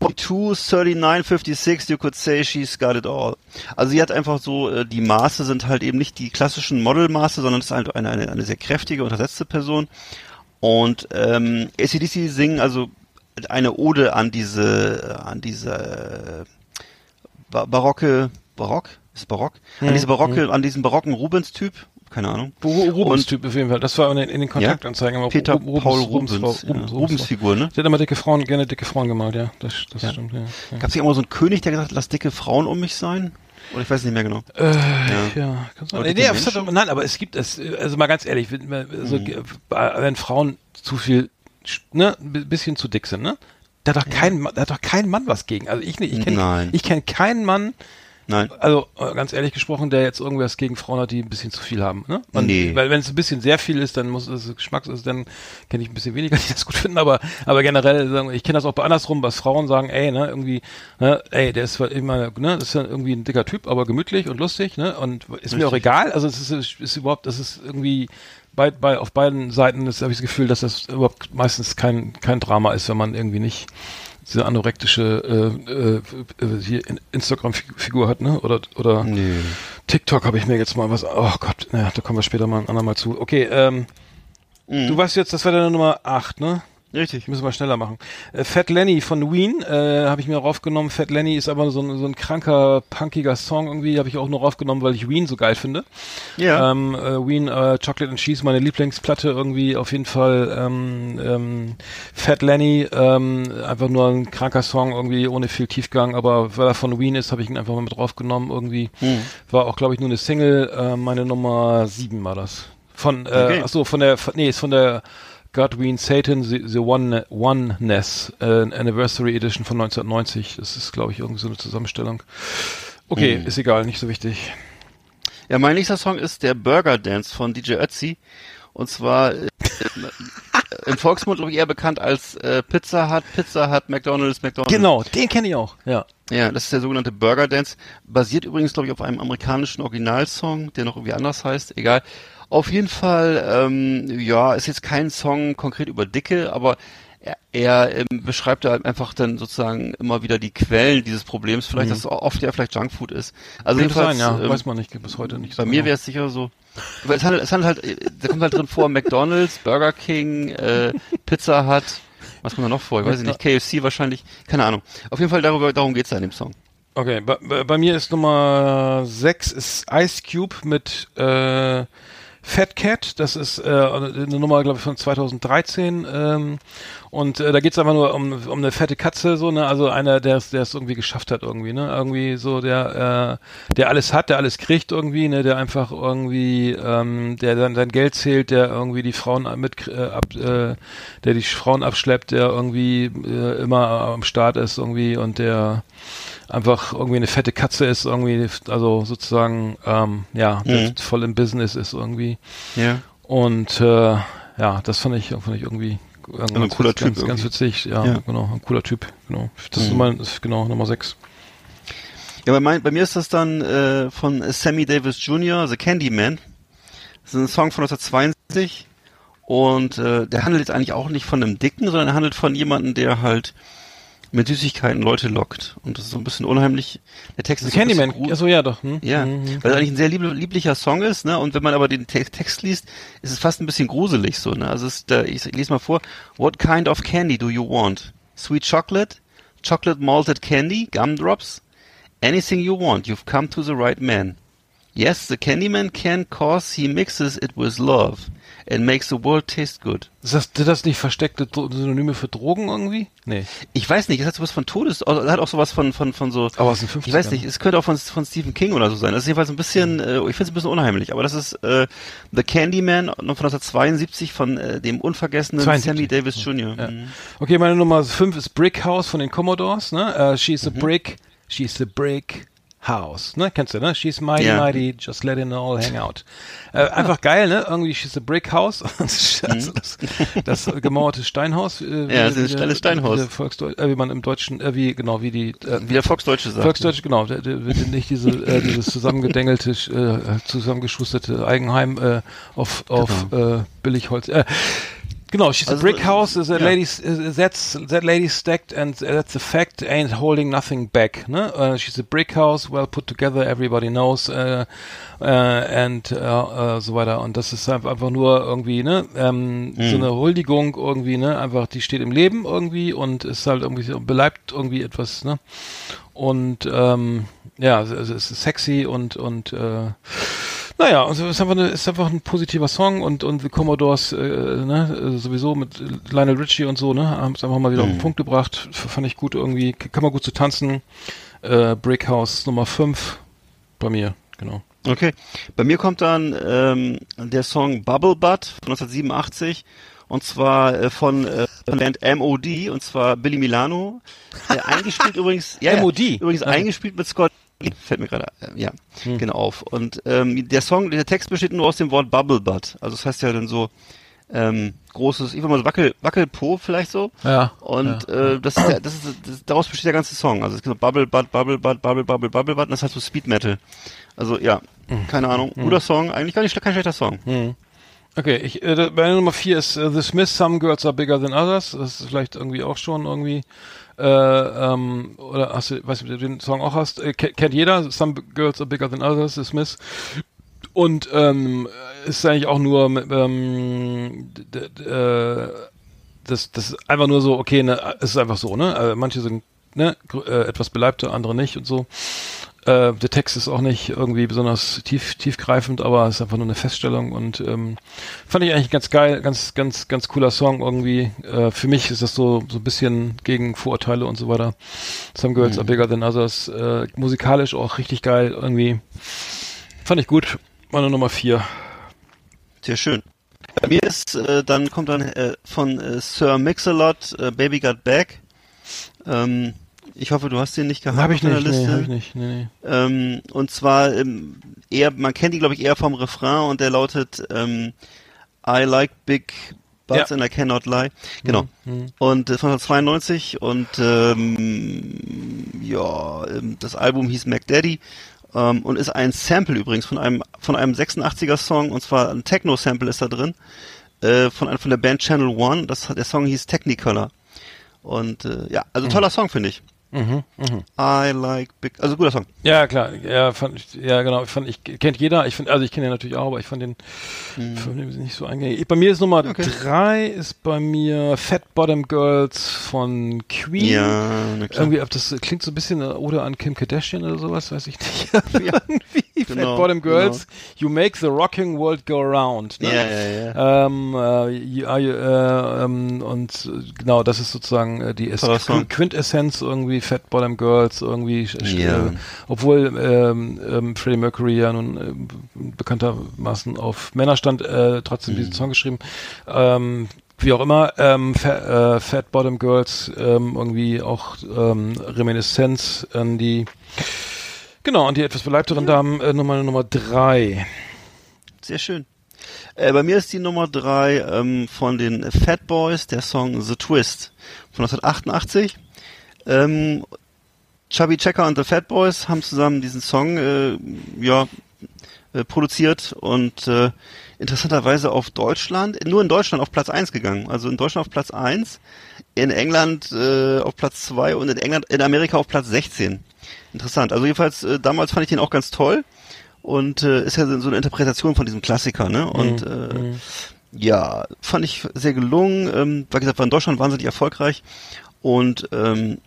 42, 39, 56, you could say she's got it all. Also sie hat einfach so, äh, die Maße sind halt eben nicht die klassischen Modelmaße, sondern es ist halt eine, eine, eine sehr kräftige, untersetzte Person. Und ähm, ACDC singen also eine Ode an diese, an diese äh, ba barocke, barock? Ist es barock? An diese barocke, an diesen barocken Rubens-Typ, keine Ahnung. Ru- Rubens-Typ auf jeden Fall. Das war in den, in den Kontaktanzeigen. aber Peter Ru- Paul Rubens, Frau- ja, Rubens, Rubens-Figur, ne? Der hat immer dicke Frauen, gerne dicke Frauen gemalt, ja. Das, das Ja. stimmt, ja. ja. Gab es nicht immer so einen König, der gesagt hat, lass dicke Frauen um mich sein? Oder ich weiß nicht mehr genau. Äh, Ja. ja, Nee, Menschen? nein, aber es gibt es, also mal ganz ehrlich, wenn, also, Mhm. wenn Frauen zu viel, ne, ein bisschen zu dick sind, ne? Da hat doch kein, Mann- da hat doch kein Mann was gegen. Also ich nicht, ich kenne, ich kenne keinen Mann, Nein. also äh, ganz ehrlich gesprochen, der jetzt irgendwas gegen Frauen hat, die ein bisschen zu viel haben. Ne? Und, Nee. Weil wenn es ein bisschen sehr viel ist, dann muss es Geschmacks ist, dann kenne ich ein bisschen weniger, [LAUGHS] die das gut finden, aber aber generell ich kenne das auch bei andersrum, was Frauen sagen, ey, ne, irgendwie, ne, ey, der ist zwar immer, ne, das ist ja irgendwie ein dicker Typ, aber gemütlich und lustig, ne, und ist mir auch Richtig. egal. Also es ist, ist überhaupt, das ist irgendwie bei, bei auf beiden Seiten habe ich das Gefühl, dass das überhaupt meistens kein kein Drama ist, wenn man irgendwie nicht diese anorektische äh, äh, Instagram-Figur hat, ne? Oder oder Nee. TikTok habe ich mir jetzt mal was. Oh Gott, naja, da kommen wir später mal ein andermal zu. Okay, ähm, Mhm. du weißt jetzt, das war deine Nummer 8, ne? Richtig. Müssen wir schneller machen. Äh, Fat Lenny von Ween äh, habe ich mir raufgenommen. Fat Lenny ist aber so ein, so ein kranker, punkiger Song irgendwie. Habe ich auch nur raufgenommen, weil ich Ween so geil finde. Ja. Ähm, äh, Ween, äh, Chocolate and Cheese, meine Lieblingsplatte irgendwie auf jeden Fall. Ähm, ähm, Fat Lenny, ähm, einfach nur ein kranker Song irgendwie ohne viel Tiefgang, aber weil er von Ween ist, habe ich ihn einfach mal mit draufgenommen irgendwie. Hm. War auch, glaube ich, nur eine Single. Äh, meine Nummer 7 war das. Von, äh, Okay. ach so, von der, von, nee, ist von der Godwin Satan, The, the One, Oneness, äh, Anniversary Edition von 1990. Das ist, glaube ich, irgendwie so eine Zusammenstellung. Okay, Hm. ist egal, nicht so wichtig. Ja, mein nächster Song ist der Burger Dance von DJ Ötzi. Und zwar, äh, im Volksmund glaube ich eher bekannt als äh, Pizza Hut, Pizza Hut, McDonald's, McDonald's. Genau, den kenne ich auch. Ja. Ja, das ist der sogenannte Burger Dance. Basiert übrigens, glaube ich, auf einem amerikanischen Originalsong, der noch irgendwie anders heißt. Egal. Auf jeden Fall, ähm, ja, ist jetzt kein Song konkret über Dicke, aber er, er ähm, beschreibt da halt einfach dann sozusagen immer wieder die Quellen dieses Problems. Vielleicht, dass es oft ja vielleicht Junkfood ist. Also Könnte jedenfalls, sein, ja. ähm, Weiß man nicht, bis heute nicht. bei so mir genau. wäre es sicher so. Weil Es handelt, es handelt halt, äh, da kommt halt drin vor [LAUGHS] McDonalds, Burger King, äh, Pizza Hut. Was kommt da noch vor? Ich weiß nicht. KFC wahrscheinlich. Keine Ahnung. Auf jeden Fall darüber, darum geht's da in dem Song. Okay, bei, bei bei mir ist Nummer 6 ist Ice Cube mit äh, Fat Cat. Das ist äh, eine Nummer, glaube ich, von 2013. Ähm, und äh, da geht's einfach nur um, um eine fette Katze, so, ne? Also einer, der es der es irgendwie geschafft hat, irgendwie, ne? Irgendwie so, der, äh, der alles hat, der alles kriegt irgendwie, ne? Der einfach irgendwie, ähm, der dann sein Geld zählt, der irgendwie die Frauen mit äh, ab, äh, der die Frauen abschleppt, der irgendwie äh, immer am Start ist irgendwie und der einfach irgendwie eine fette Katze ist, irgendwie, also sozusagen, ähm, ja, der voll im Business ist irgendwie. Ja. Und äh, ja, das fand ich, fand ich irgendwie Also ein cooler ganz, Typ ganz irgendwie. witzig, ja, Ja. genau, ein cooler Typ, genau. Das ist mein, ist genau Nummer 6. Ja, bei, mein, bei mir ist das dann äh, von Sammy Davis Jr., The Candyman. Das ist ein Song von 1972 und äh, der handelt jetzt eigentlich auch nicht von einem Dicken, sondern er handelt von jemandem, der halt mit Süßigkeiten Leute lockt. Und das ist so ein bisschen unheimlich. Der Text ist so Candyman, gru- achso, ja doch. Hm? Ja, Mhm. weil es eigentlich ein sehr lieb lieblicher Song ist, ne? Und wenn man aber den Te Text liest, ist es fast ein bisschen gruselig so, ne? Also es ist, äh, ich, ich lese mal vor. What kind of candy do you want? Sweet chocolate? Chocolate malted candy? Gumdrops? Anything you want, you've come to the right man. Yes, the Candyman can cause he mixes it with love and makes the world taste good. Ist das, sind das nicht versteckte Synonyme für Drogen irgendwie? Nee. Ich weiß nicht, es hat sowas von Todes, also, hat auch sowas von, von, von so, Aber aus den 50ern. ich weiß nicht, es könnte auch von, von Stephen King oder so sein. Das ist jedenfalls ein bisschen, äh, ich finde es ein bisschen unheimlich, aber das ist äh, The Candyman von 1972 von äh, dem unvergessenen 72. Sammy Davis Jr. Ja. Mhm. Okay, meine Nummer 5 ist Brick House von den Commodores, ne? Äh, she's a brick, she's a brick house, ne? Kennst du, ne? She's mighty, Ja. mighty, just let it all hang out. Äh, einfach geil, ne? Irgendwie she's a brick house. [LAUGHS] also das, das gemauerte Steinhaus. Äh. Ja, das ist ein Steinhaus. Wie, äh, wie man im Deutschen, äh, wie, genau, wie die, äh, Wie der Volksdeutsche sagt. Volksdeutsch, genau, der, der, nicht diese, äh, dieses zusammengedengelte, äh, zusammengeschusterte Eigenheim äh, auf, auf äh, Billigholz. Äh, genau, she's Also, a brick house, is a ja. lady, uh, that's, that lady stacked and that's a fact, ain't holding nothing back. Ne? Uh, she's a brick house, well put together, everybody knows, äh, äh, and äh, äh, so weiter. Und das ist einfach, nur irgendwie, ne, ähm, so eine Huldigung irgendwie, ne, einfach, die steht im Leben irgendwie und ist halt irgendwie, so- beleibt irgendwie etwas, ne? Und ähm, ja, es es ist sexy und und äh, naja, also es ist einfach, eine, ist einfach ein positiver Song und und The Commodores äh, ne, äh, sowieso mit Lionel Richie und so, ne, haben es einfach mal wieder auf den Punkt gebracht. Fand ich gut irgendwie, kann man gut zu tanzen. Äh, Brick House Nummer 5 bei mir, genau. Okay. Bei mir kommt dann ähm, der Song Bubble Butt von 1987 und zwar äh, von äh, Band MOD und zwar Billy Milano. Äh, eingespielt [LAUGHS] übrigens, ja, MOD? Übrigens Okay. eingespielt mit Scott. Fällt mir gerade, äh, ja, genau auf. Und ähm, der Song, der Text besteht nur aus dem Wort Bubble Butt. Also das heißt ja dann so ähm, großes, ich würde mal so Wackel, Wackelpo vielleicht so. Ja. Und äh, das, ist, der- das ist das, daraus besteht der ganze Song. Also es gibt so Bubble Butt, Bubble Butt, Bubble Bubble Bubble Butt. Und das heißt so Speed Metal. Also ja, keine Ahnung, guter Song, eigentlich gar nicht kein schlechter Song. Okay, ich, äh, meine Nummer vier ist äh, The Smiths, Some Girls Are Bigger Than Others. Das ist vielleicht irgendwie auch schon irgendwie, äh, ähm, oder hast du, weißt du, ob du den Song auch hast? Äh, ke- kennt jeder, Some Girls Are Bigger Than Others, The Smiths. Und ähm, ist eigentlich auch nur, ähm, äh, das, das ist einfach nur so, okay, ne, es ist einfach so, ne? Äh, manche sind ne, äh, etwas beleibter, andere nicht und so. Äh, der Text ist auch nicht irgendwie besonders tief, tiefgreifend, aber es ist einfach nur eine Feststellung und ähm, fand ich eigentlich ganz geil, ganz, ganz, ganz cooler Song irgendwie. Äh, für mich ist das so, so ein bisschen gegen Vorurteile und so weiter. Some Girls Are Bigger Than Others. Äh, musikalisch auch richtig geil irgendwie. Fand ich gut. Meine Nummer vier. Sehr schön. Bei mir ist, äh, dann kommt dann äh, von äh, Sir Mix-a-Lot äh, Baby Got Back. Ähm, ich hoffe, du hast den nicht gehabt Hab ich nicht, nee, Liste. hab ich nicht, nee, nee. Ähm, und zwar ähm, eher, man kennt die glaube ich eher vom Refrain und der lautet ähm, I like big Buds Ja. and I Cannot Lie. Genau. Und äh, von 1992 und ähm, ja, ähm, das Album hieß Mac Daddy ähm, und ist ein Sample übrigens von einem von einem 86er Song und zwar ein Techno Sample ist da drin äh, von von der Band Channel One. Das der Song hieß Technicolor. Und äh, ja, also toller Song finde ich. I like big, also guter Song. Ja, klar. Ja, fand ich, ja, genau. Ich fand, ich kennt jeder. Ich finde, also ich kenne den natürlich auch, aber ich fand den, fand den nicht so eingängig. Bei mir ist Nummer Mhm. Okay. drei ist bei mir Fat Bottom Girls von Queen. Ja, na klar. Irgendwie, ob das klingt so ein bisschen oder an Kim Kardashian oder sowas, weiß ich nicht. [LAUGHS] Irgendwie [LAUGHS] Genau, Fat Bottom Girls, You Make the Rocking World Go Round. Ne? Ja, ja, ja. Ähm, äh, you, äh, ähm, und äh, genau, das ist sozusagen äh, die Quintessenz irgendwie Fat Bottom Girls irgendwie, Ja. äh, obwohl ähm, ähm, Freddie Mercury ja nun äh, bekanntermaßen auf Männer stand, äh, trotzdem Mhm. diesen Song geschrieben. Ähm, wie auch immer, ähm, Fa äh, Fat Bottom Girls ähm, irgendwie auch ähm, Reminiszenz an die genau an die etwas beleibteren Damen äh, Nummer Nummer drei. Sehr schön. Äh, bei mir ist die Nummer drei ähm, von den Fat Boys, der Song The Twist von 1988. Ähm, Chubby Checker und The Fat Boys haben zusammen diesen Song äh, ja, äh, produziert und äh, interessanterweise auf Deutschland, nur in Deutschland auf Platz 1 gegangen. Also in Deutschland auf Platz 1, in England äh, auf Platz 2 und in England, in Amerika auf Platz 16. Interessant. Also jedenfalls, äh, damals fand ich den auch ganz toll und äh, ist ja so eine Interpretation von diesem Klassiker, ne? Und äh, ja, fand ich sehr gelungen. Ähm, wie gesagt, war in Deutschland wahnsinnig erfolgreich und ähm,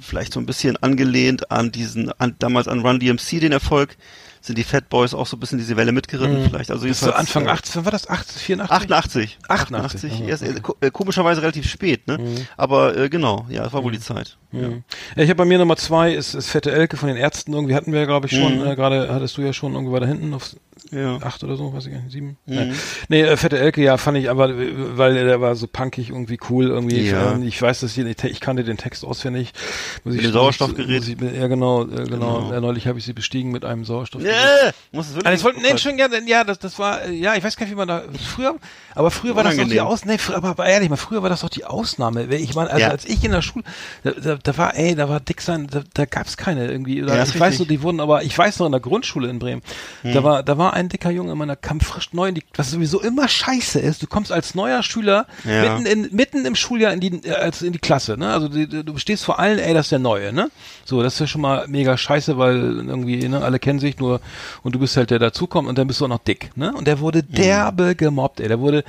vielleicht so ein bisschen angelehnt an diesen, an, damals an Run DMC den Erfolg, sind die Fat Boys auch so ein bisschen diese Welle mitgeritten, vielleicht. Also ist so jedenfalls, Anfang äh, 18, war das 18, 84? 88. 88, 88. aha, Erst, äh, ko- äh, komischerweise relativ spät, ne? Aber äh, genau, ja, es war wohl die Zeit. Ja. Ja, ich habe bei mir Nummer zwei ist, ist Fette Elke von den Ärzten. Irgendwie hatten wir, glaube ich, schon, Mhm. äh, gerade hattest du ja schon irgendwo weiter hinten auf Ja. acht oder so, weiß ich gar nicht, sieben? Mhm. Nee, äh, Fette Elke, ja, fand ich aber, äh, weil der war so punkig, irgendwie cool, irgendwie. Ja. Ähm, ich weiß, dass ich, ich kannte den Text auswendig. Muss Mit ich, dem Sauerstoffgerät. Ich, ja, genau, äh, genau. Genau. Äh, neulich habe ich sie bestiegen mit einem Sauerstoffgerät. Yeah! Muss es wirklich das wollten, nee, schon, ja, ja, das, das war, äh, ja, ich weiß gar nicht, wie man da, früher, aber früher war das doch die Unangenehm. Aus, nee, aber, aber ehrlich mal, früher war das doch die Ausnahme. Ich meine, also Ja. als ich in der Schule, da, da, da war, ey, da war dick sein, da, da gab's keine irgendwie, oder Ja, ich ist weiß richtig. noch, die wurden, aber ich weiß noch in der Grundschule in Bremen, da war, da war ein dicker Junge in meiner, kam frisch neu, die, was sowieso immer scheiße ist, du kommst als neuer Schüler Ja. mitten in, mitten im Schuljahr in die, äh, als in die Klasse, ne, also die, du stehst vor allen, ey, das ist der Neue, ne, so, das ist ja schon mal mega scheiße, weil irgendwie, ne, alle kennen sich nur, und du bist halt der dazukommt und dann bist du auch noch dick, ne, und der wurde derbe gemobbt, ey, der wurde,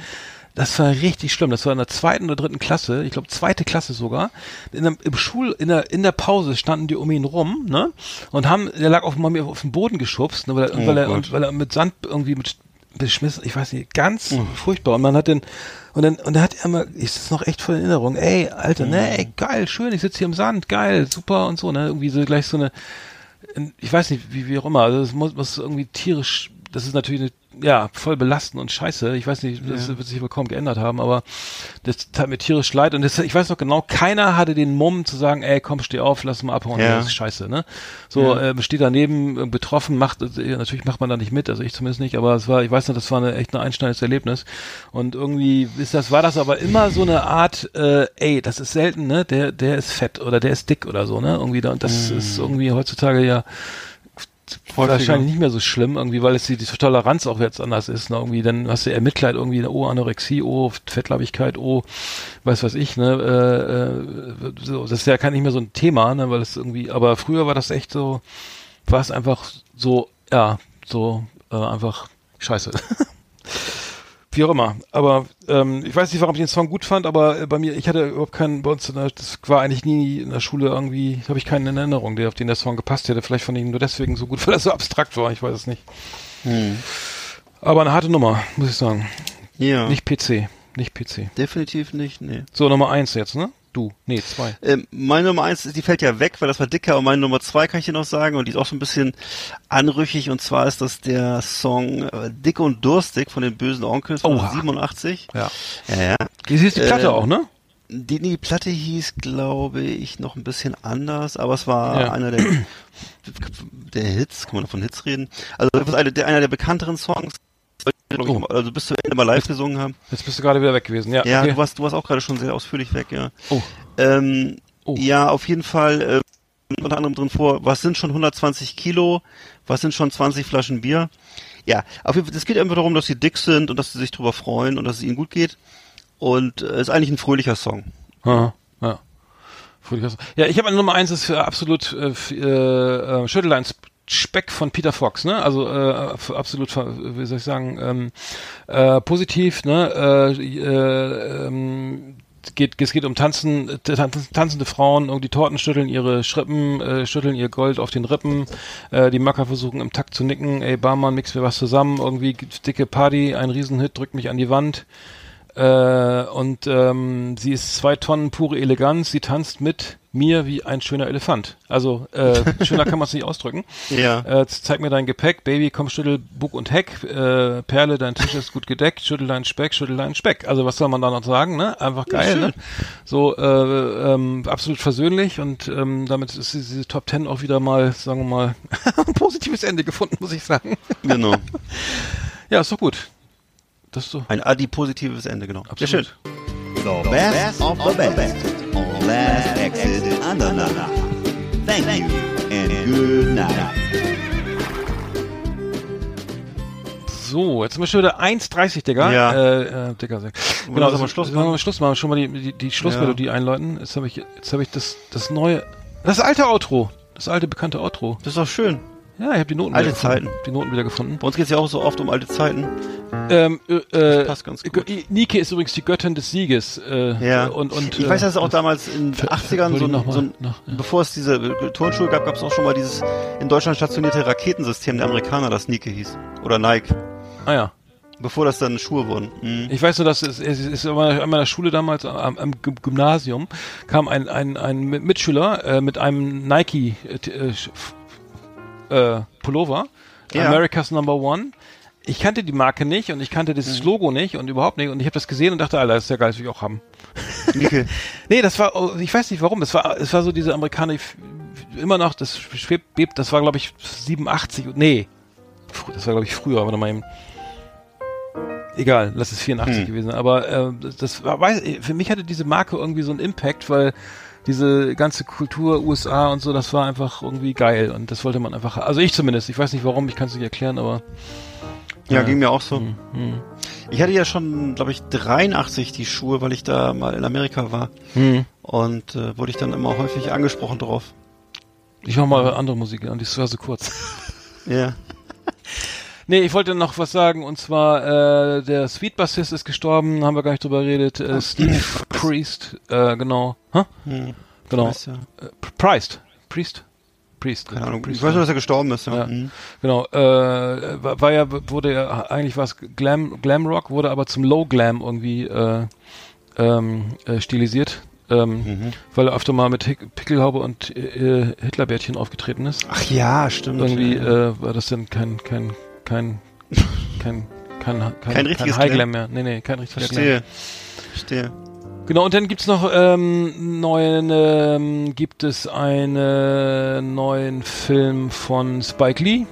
das war richtig schlimm. Das war in der zweiten oder dritten Klasse, ich glaube zweite Klasse sogar. In der, Im Schul, in der, in der Pause standen die um ihn rum, ne? Und haben, der lag auf, mal auf den Boden geschubst, ne? weil, er, Oh weil, er, weil er mit Sand irgendwie mit beschmissen, ich weiß nicht, ganz furchtbar. Und man hat den, und dann, und er hat immer, ist das noch echt voll in Erinnerung, ey, Alter, ne, ey, geil, schön, ich sitze hier im Sand, geil, super und so, ne? Irgendwie so gleich so eine, ich weiß nicht, wie, wie auch immer, also es muss, muss irgendwie tierisch, das ist natürlich eine, ja, voll belastend und scheiße. Ich weiß nicht, das wird sich wohl kaum geändert haben, aber das tat mir tierisch leid. Und das, ich weiß noch genau, keiner hatte den Mumm zu sagen, ey, komm, steh auf, lass mal abhauen, Ja. das ist scheiße, ne? So, äh, steht daneben, äh, betroffen, macht, äh, natürlich macht man da nicht mit, also ich zumindest nicht, aber es war, ich weiß noch, das war eine, echt ein einschneidendes Erlebnis. Und irgendwie ist das, war das aber immer so eine Art, äh, ey, das ist selten, ne? Der, der ist fett oder der ist dick oder so, ne? Irgendwie da, und das ist irgendwie heutzutage ja wahrscheinlich nicht mehr so schlimm, irgendwie, weil es die, die Toleranz auch jetzt anders ist. Ne? Irgendwie, dann hast du eher Mitleid, irgendwie, oh, Anorexie, oh, Fettleibigkeit, oh, weiß was ich, ne? Äh, äh, so, das ist ja kein nicht mehr so ein Thema, ne? Weil es irgendwie, aber früher war das echt so, war es einfach so, ja, so äh, einfach scheiße. [LAUGHS] Wie auch immer. Aber ähm, ich weiß nicht, warum ich den Song gut fand, aber äh, bei mir, ich hatte überhaupt keinen, bei uns, der, das war eigentlich nie in der Schule irgendwie, habe ich keinen in Erinnerung, der auf den der Song gepasst hätte. Vielleicht fand ich ihn nur deswegen so gut, [LAUGHS] weil er so abstrakt war, ich weiß es nicht. Aber eine harte Nummer, muss ich sagen. Ja. Nicht PC, nicht PC. Definitiv nicht, nee. So, Nummer eins jetzt, ne? Du, nee, zwei. Ähm, meine Nummer eins, die fällt ja weg, weil das war dicker. Und meine Nummer zwei kann ich dir noch sagen. Und die ist auch so ein bisschen anrüchig. Und zwar ist das der Song äh, Dick und Durstig von den bösen Onkels von Oha. 87. Ja. Ja, ja. Die ist die Platte Äh, auch, ne? Die, die Platte hieß, glaube ich, noch ein bisschen anders, aber es war Ja. einer der, der Hits, kann man von Hits reden? Also das ist eine, der, einer der bekannteren Songs. Oh. also bis zum Ende mal live gesungen haben. Jetzt bist du gerade wieder weg gewesen. Ja, Ja, okay. du warst, du warst auch gerade schon sehr ausführlich weg, ja. Oh. Ähm, Oh. Ja, auf jeden Fall äh, unter anderem drin vor, was sind schon 120 Kilo, was sind schon 20 Flaschen Bier. Ja, auf jeden Fall, es geht einfach darum, dass sie dick sind und dass sie sich drüber freuen und dass es ihnen gut geht. Und äh, ist eigentlich ein fröhlicher Song. Ja, ja. Fröhlicher Song. Ja, ich habe eine Nummer eins, ist für absolut äh, f- äh, äh, Schütteleins Speck von Peter Fox, ne? Also äh, absolut, wie soll ich sagen, ähm, äh, positiv, ne? Äh, äh, ähm, geht, es geht um Tanzen, äh, tan tanzende Frauen, irgendwie Torten schütteln ihre Schrippen, äh, schütteln ihr Gold auf den Rippen, äh, die Macker versuchen im Takt zu nicken, ey Barmann, mix mir was zusammen, irgendwie dicke Party, ein Riesenhit, drückt mich an die Wand. Äh, und ähm, sie ist zwei Tonnen pure Eleganz. Sie tanzt mit mir wie ein schöner Elefant. Also äh, [LAUGHS] schöner kann man es nicht ausdrücken. Ja. Äh, zeig mir dein Gepäck, Baby, komm, schüttel Bug und Heck. Äh, Perle, dein Tisch ist gut gedeckt. Schüttel deinen Speck, schüttel deinen Speck. Also was soll man da noch sagen? Ne? Einfach geil. schön. ne? So äh, ähm, absolut versöhnlich und ähm, damit ist diese Top Ten auch wieder mal, sagen wir mal, [LAUGHS] ein positives Ende gefunden, muss ich sagen. Genau. [LAUGHS] Ja, ist doch gut. Das ist so. Ein adipositives Ende, genau. Sehr schön. Absolut. The best of the best Exit Andernach. Thank you and good night. So, jetzt sind wir schon wieder 1,30, Digga. Ja. Äh, äh, Digga, Genau, aber Schluss Schluss machen. Schluss machen. Schon mal die, die, die Schlussmelodie einläuten. Jetzt habe ich, jetzt habe ich das, das neue, das alte Outro. Das alte bekannte Outro. Das ist doch schön. Ja, ich habe die Noten Alte wieder gefunden. Zeiten. Die Noten wieder gefunden. Bei uns geht's ja auch so oft um alte Zeiten. Ähm, äh, äh, passt ganz gut. Nike ist übrigens die Göttin des Sieges. Äh, Ja. Und, und, ich äh, weiß, dass es auch damals in den 80ern wollte so, noch ein, so ein, nach- ja. bevor es diese äh, Turnschuhe gab, gab es auch schon mal dieses in Deutschland stationierte Raketensystem der Amerikaner, das Nike hieß. Oder Nike. Ah ja. Bevor das dann Schuhe wurden. Mhm. Ich weiß nur, dass es, es ist an meiner Schule damals am, am Gym- Gymnasium kam ein, ein, ein Mitschüler äh, mit einem Nike äh, t- äh, Pullover, Ja. America's Number One. Ich kannte die Marke nicht und ich kannte dieses Logo nicht und überhaupt nicht und ich habe das gesehen und dachte, Alter, das ist ja geil, das will ich auch haben. [LAUGHS] Nee, das war, oh, ich weiß nicht warum, das war, es war so diese Amerikaner, immer noch, das schwebt, bebt, das war glaube ich 87, nee, das war glaube ich früher, warte mal eben. Egal, lass es 84 Hm. gewesen aber äh, das war, weiß, für mich hatte diese Marke irgendwie so einen Impact, weil diese ganze Kultur USA und so, das war einfach irgendwie geil und das wollte man einfach, also ich zumindest, ich weiß nicht warum, ich kann es nicht erklären, aber Ja, ging mir auch so. hm, hm, Ich hatte ja schon, glaube ich, 83 die Schuhe, weil ich da mal in Amerika war. hm. Und äh, wurde ich dann immer häufig angesprochen drauf. ich mach mal andere Musik an, die war so kurz. Ja. [LAUGHS] Nee, ich wollte noch was sagen und zwar äh, der Sweet Bassist ist gestorben, haben wir gar nicht drüber geredet. Äh, Steve Priest, äh, genau. Hä? Hm. Genau. Weiß ja. Äh, Priest. Priest. Priest. Keine Ahnung. Priest, Ich weiß nur, dass er gestorben ist. Ja. Ja. Mhm. Genau. Äh, war, war ja, wurde ja eigentlich was Glam, Glam Rock, wurde aber zum Low Glam irgendwie äh, ähm, äh, stilisiert. Ähm, Mhm. Weil er öfter mal mit Hick, Pickelhaube und äh, Hitlerbärtchen aufgetreten ist. Ach ja, stimmt. Irgendwie äh, war das dann kein kein kein kein kein kein, Kein richtiges High Glam. Mehr. Nee, nee, kein richtiger Glam. Verstehe. Verstehe. Genau, und dann gibt's noch ähm, neuen ähm, gibt es einen neuen Film von Spike Lee.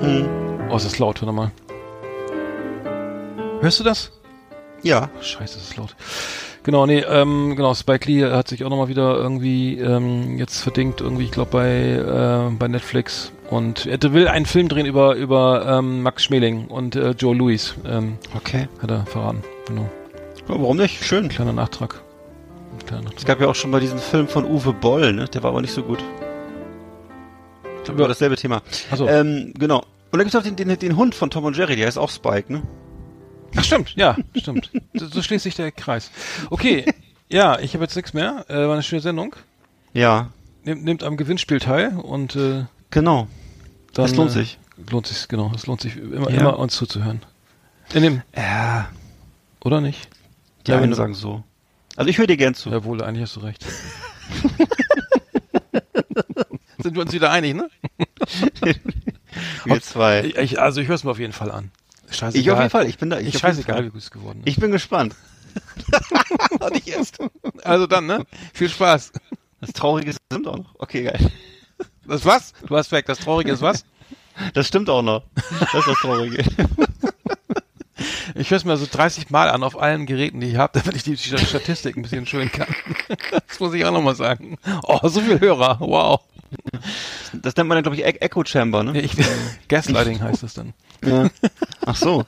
Mhm. Oh, ist das laut, warte mal. Hörst du das? Ja. Oh, scheiße, ist das laut. Genau, nee, ähm, genau, Spike Lee hat sich auch nochmal wieder irgendwie ähm, jetzt verdingt, irgendwie, ich glaube, bei, äh, bei Netflix. Und er will einen Film drehen über, über ähm, Max Schmeling und äh, Joe Louis. Ähm, Okay. hat er verraten. Genau. Ja, warum nicht? Schön. Kleiner Nachtrag. Ein kleiner Nachtrag. Es gab ja auch schon mal diesen Film von Uwe Boll, ne? Der war aber nicht so gut. Ich glaube, über dasselbe Thema. Achso. Ähm, genau. Und dann gibt's auch den, den, den Hund von Tom und Jerry, der heißt auch Spike, ne? Ach stimmt, ja, stimmt. So, so schließt sich der Kreis. Okay, ja, ich habe jetzt nichts mehr. Äh, war eine schöne Sendung. Ja. Nehmt, nehmt am Gewinnspiel teil und äh, Genau. dann Das lohnt äh, sich. Lohnt sich, genau. Es lohnt sich immer, Ja. immer uns zuzuhören. In dem, Ja. oder nicht? Die Ja, einen du- sagen so. Also ich höre dir gern zu. Jawohl, eigentlich hast du recht. [LAUGHS] Sind wir uns wieder einig, ne? Wir zwei. Ich, ich, also ich höre es mir auf jeden Fall an. Scheißegal. Ich auf jeden Fall. Ich bin da. Ich Ich scheißegal, wie gut es geworden ist. Ich bin gespannt. [LAUGHS] nicht erst. Also dann, ne? Viel Spaß. Das Traurige stimmt auch noch. Okay, geil. Das was? Du hast weg. Das Traurige ist was? [LAUGHS] Das stimmt auch noch. Das ist das Traurige. [LAUGHS] Ich höre es mir so 30 Mal an auf allen Geräten, die ich habe, damit ich die Statistik ein bisschen schön kann. [LAUGHS] Das muss ich auch nochmal sagen. Oh, so viel Hörer. Wow. Das nennt man dann, glaube ich, E- Echo Chamber, ne? ich, Gaslighting heißt das dann. Ja. Ach so.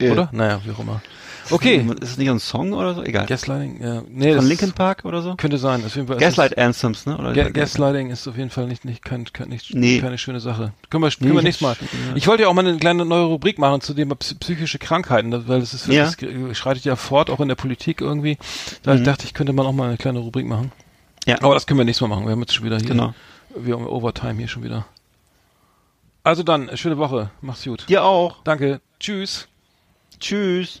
Oder? Naja, wie auch immer. Okay. Ist es nicht ein Song oder so? Egal. Gaslighting, ja. Nee, Von Linkin Park oder so? könnte sein. Auf jeden Fall Gaslight Anthems, ne? Oder Ga Gaslighting ist auf jeden Fall nicht, nicht, kein, kein, nicht Nee. keine schöne Sache. Können wir, Nee, können wir ich nächstes Mal. ja. Ich wollte ja auch mal eine kleine neue Rubrik machen zu dem Psy- psychische Krankheiten, weil das ist Ja. das schreitet ja fort, auch in der Politik irgendwie. Da Mhm. dachte ich, könnte man auch mal eine kleine Rubrik machen. Ja. Aber das können wir nächstes Mal machen. Wir haben jetzt schon wieder hier. Genau. Wir haben Overtime hier schon wieder. Also dann, schöne Woche. Mach's gut. Dir auch. Danke. Tschüss. Tschüss.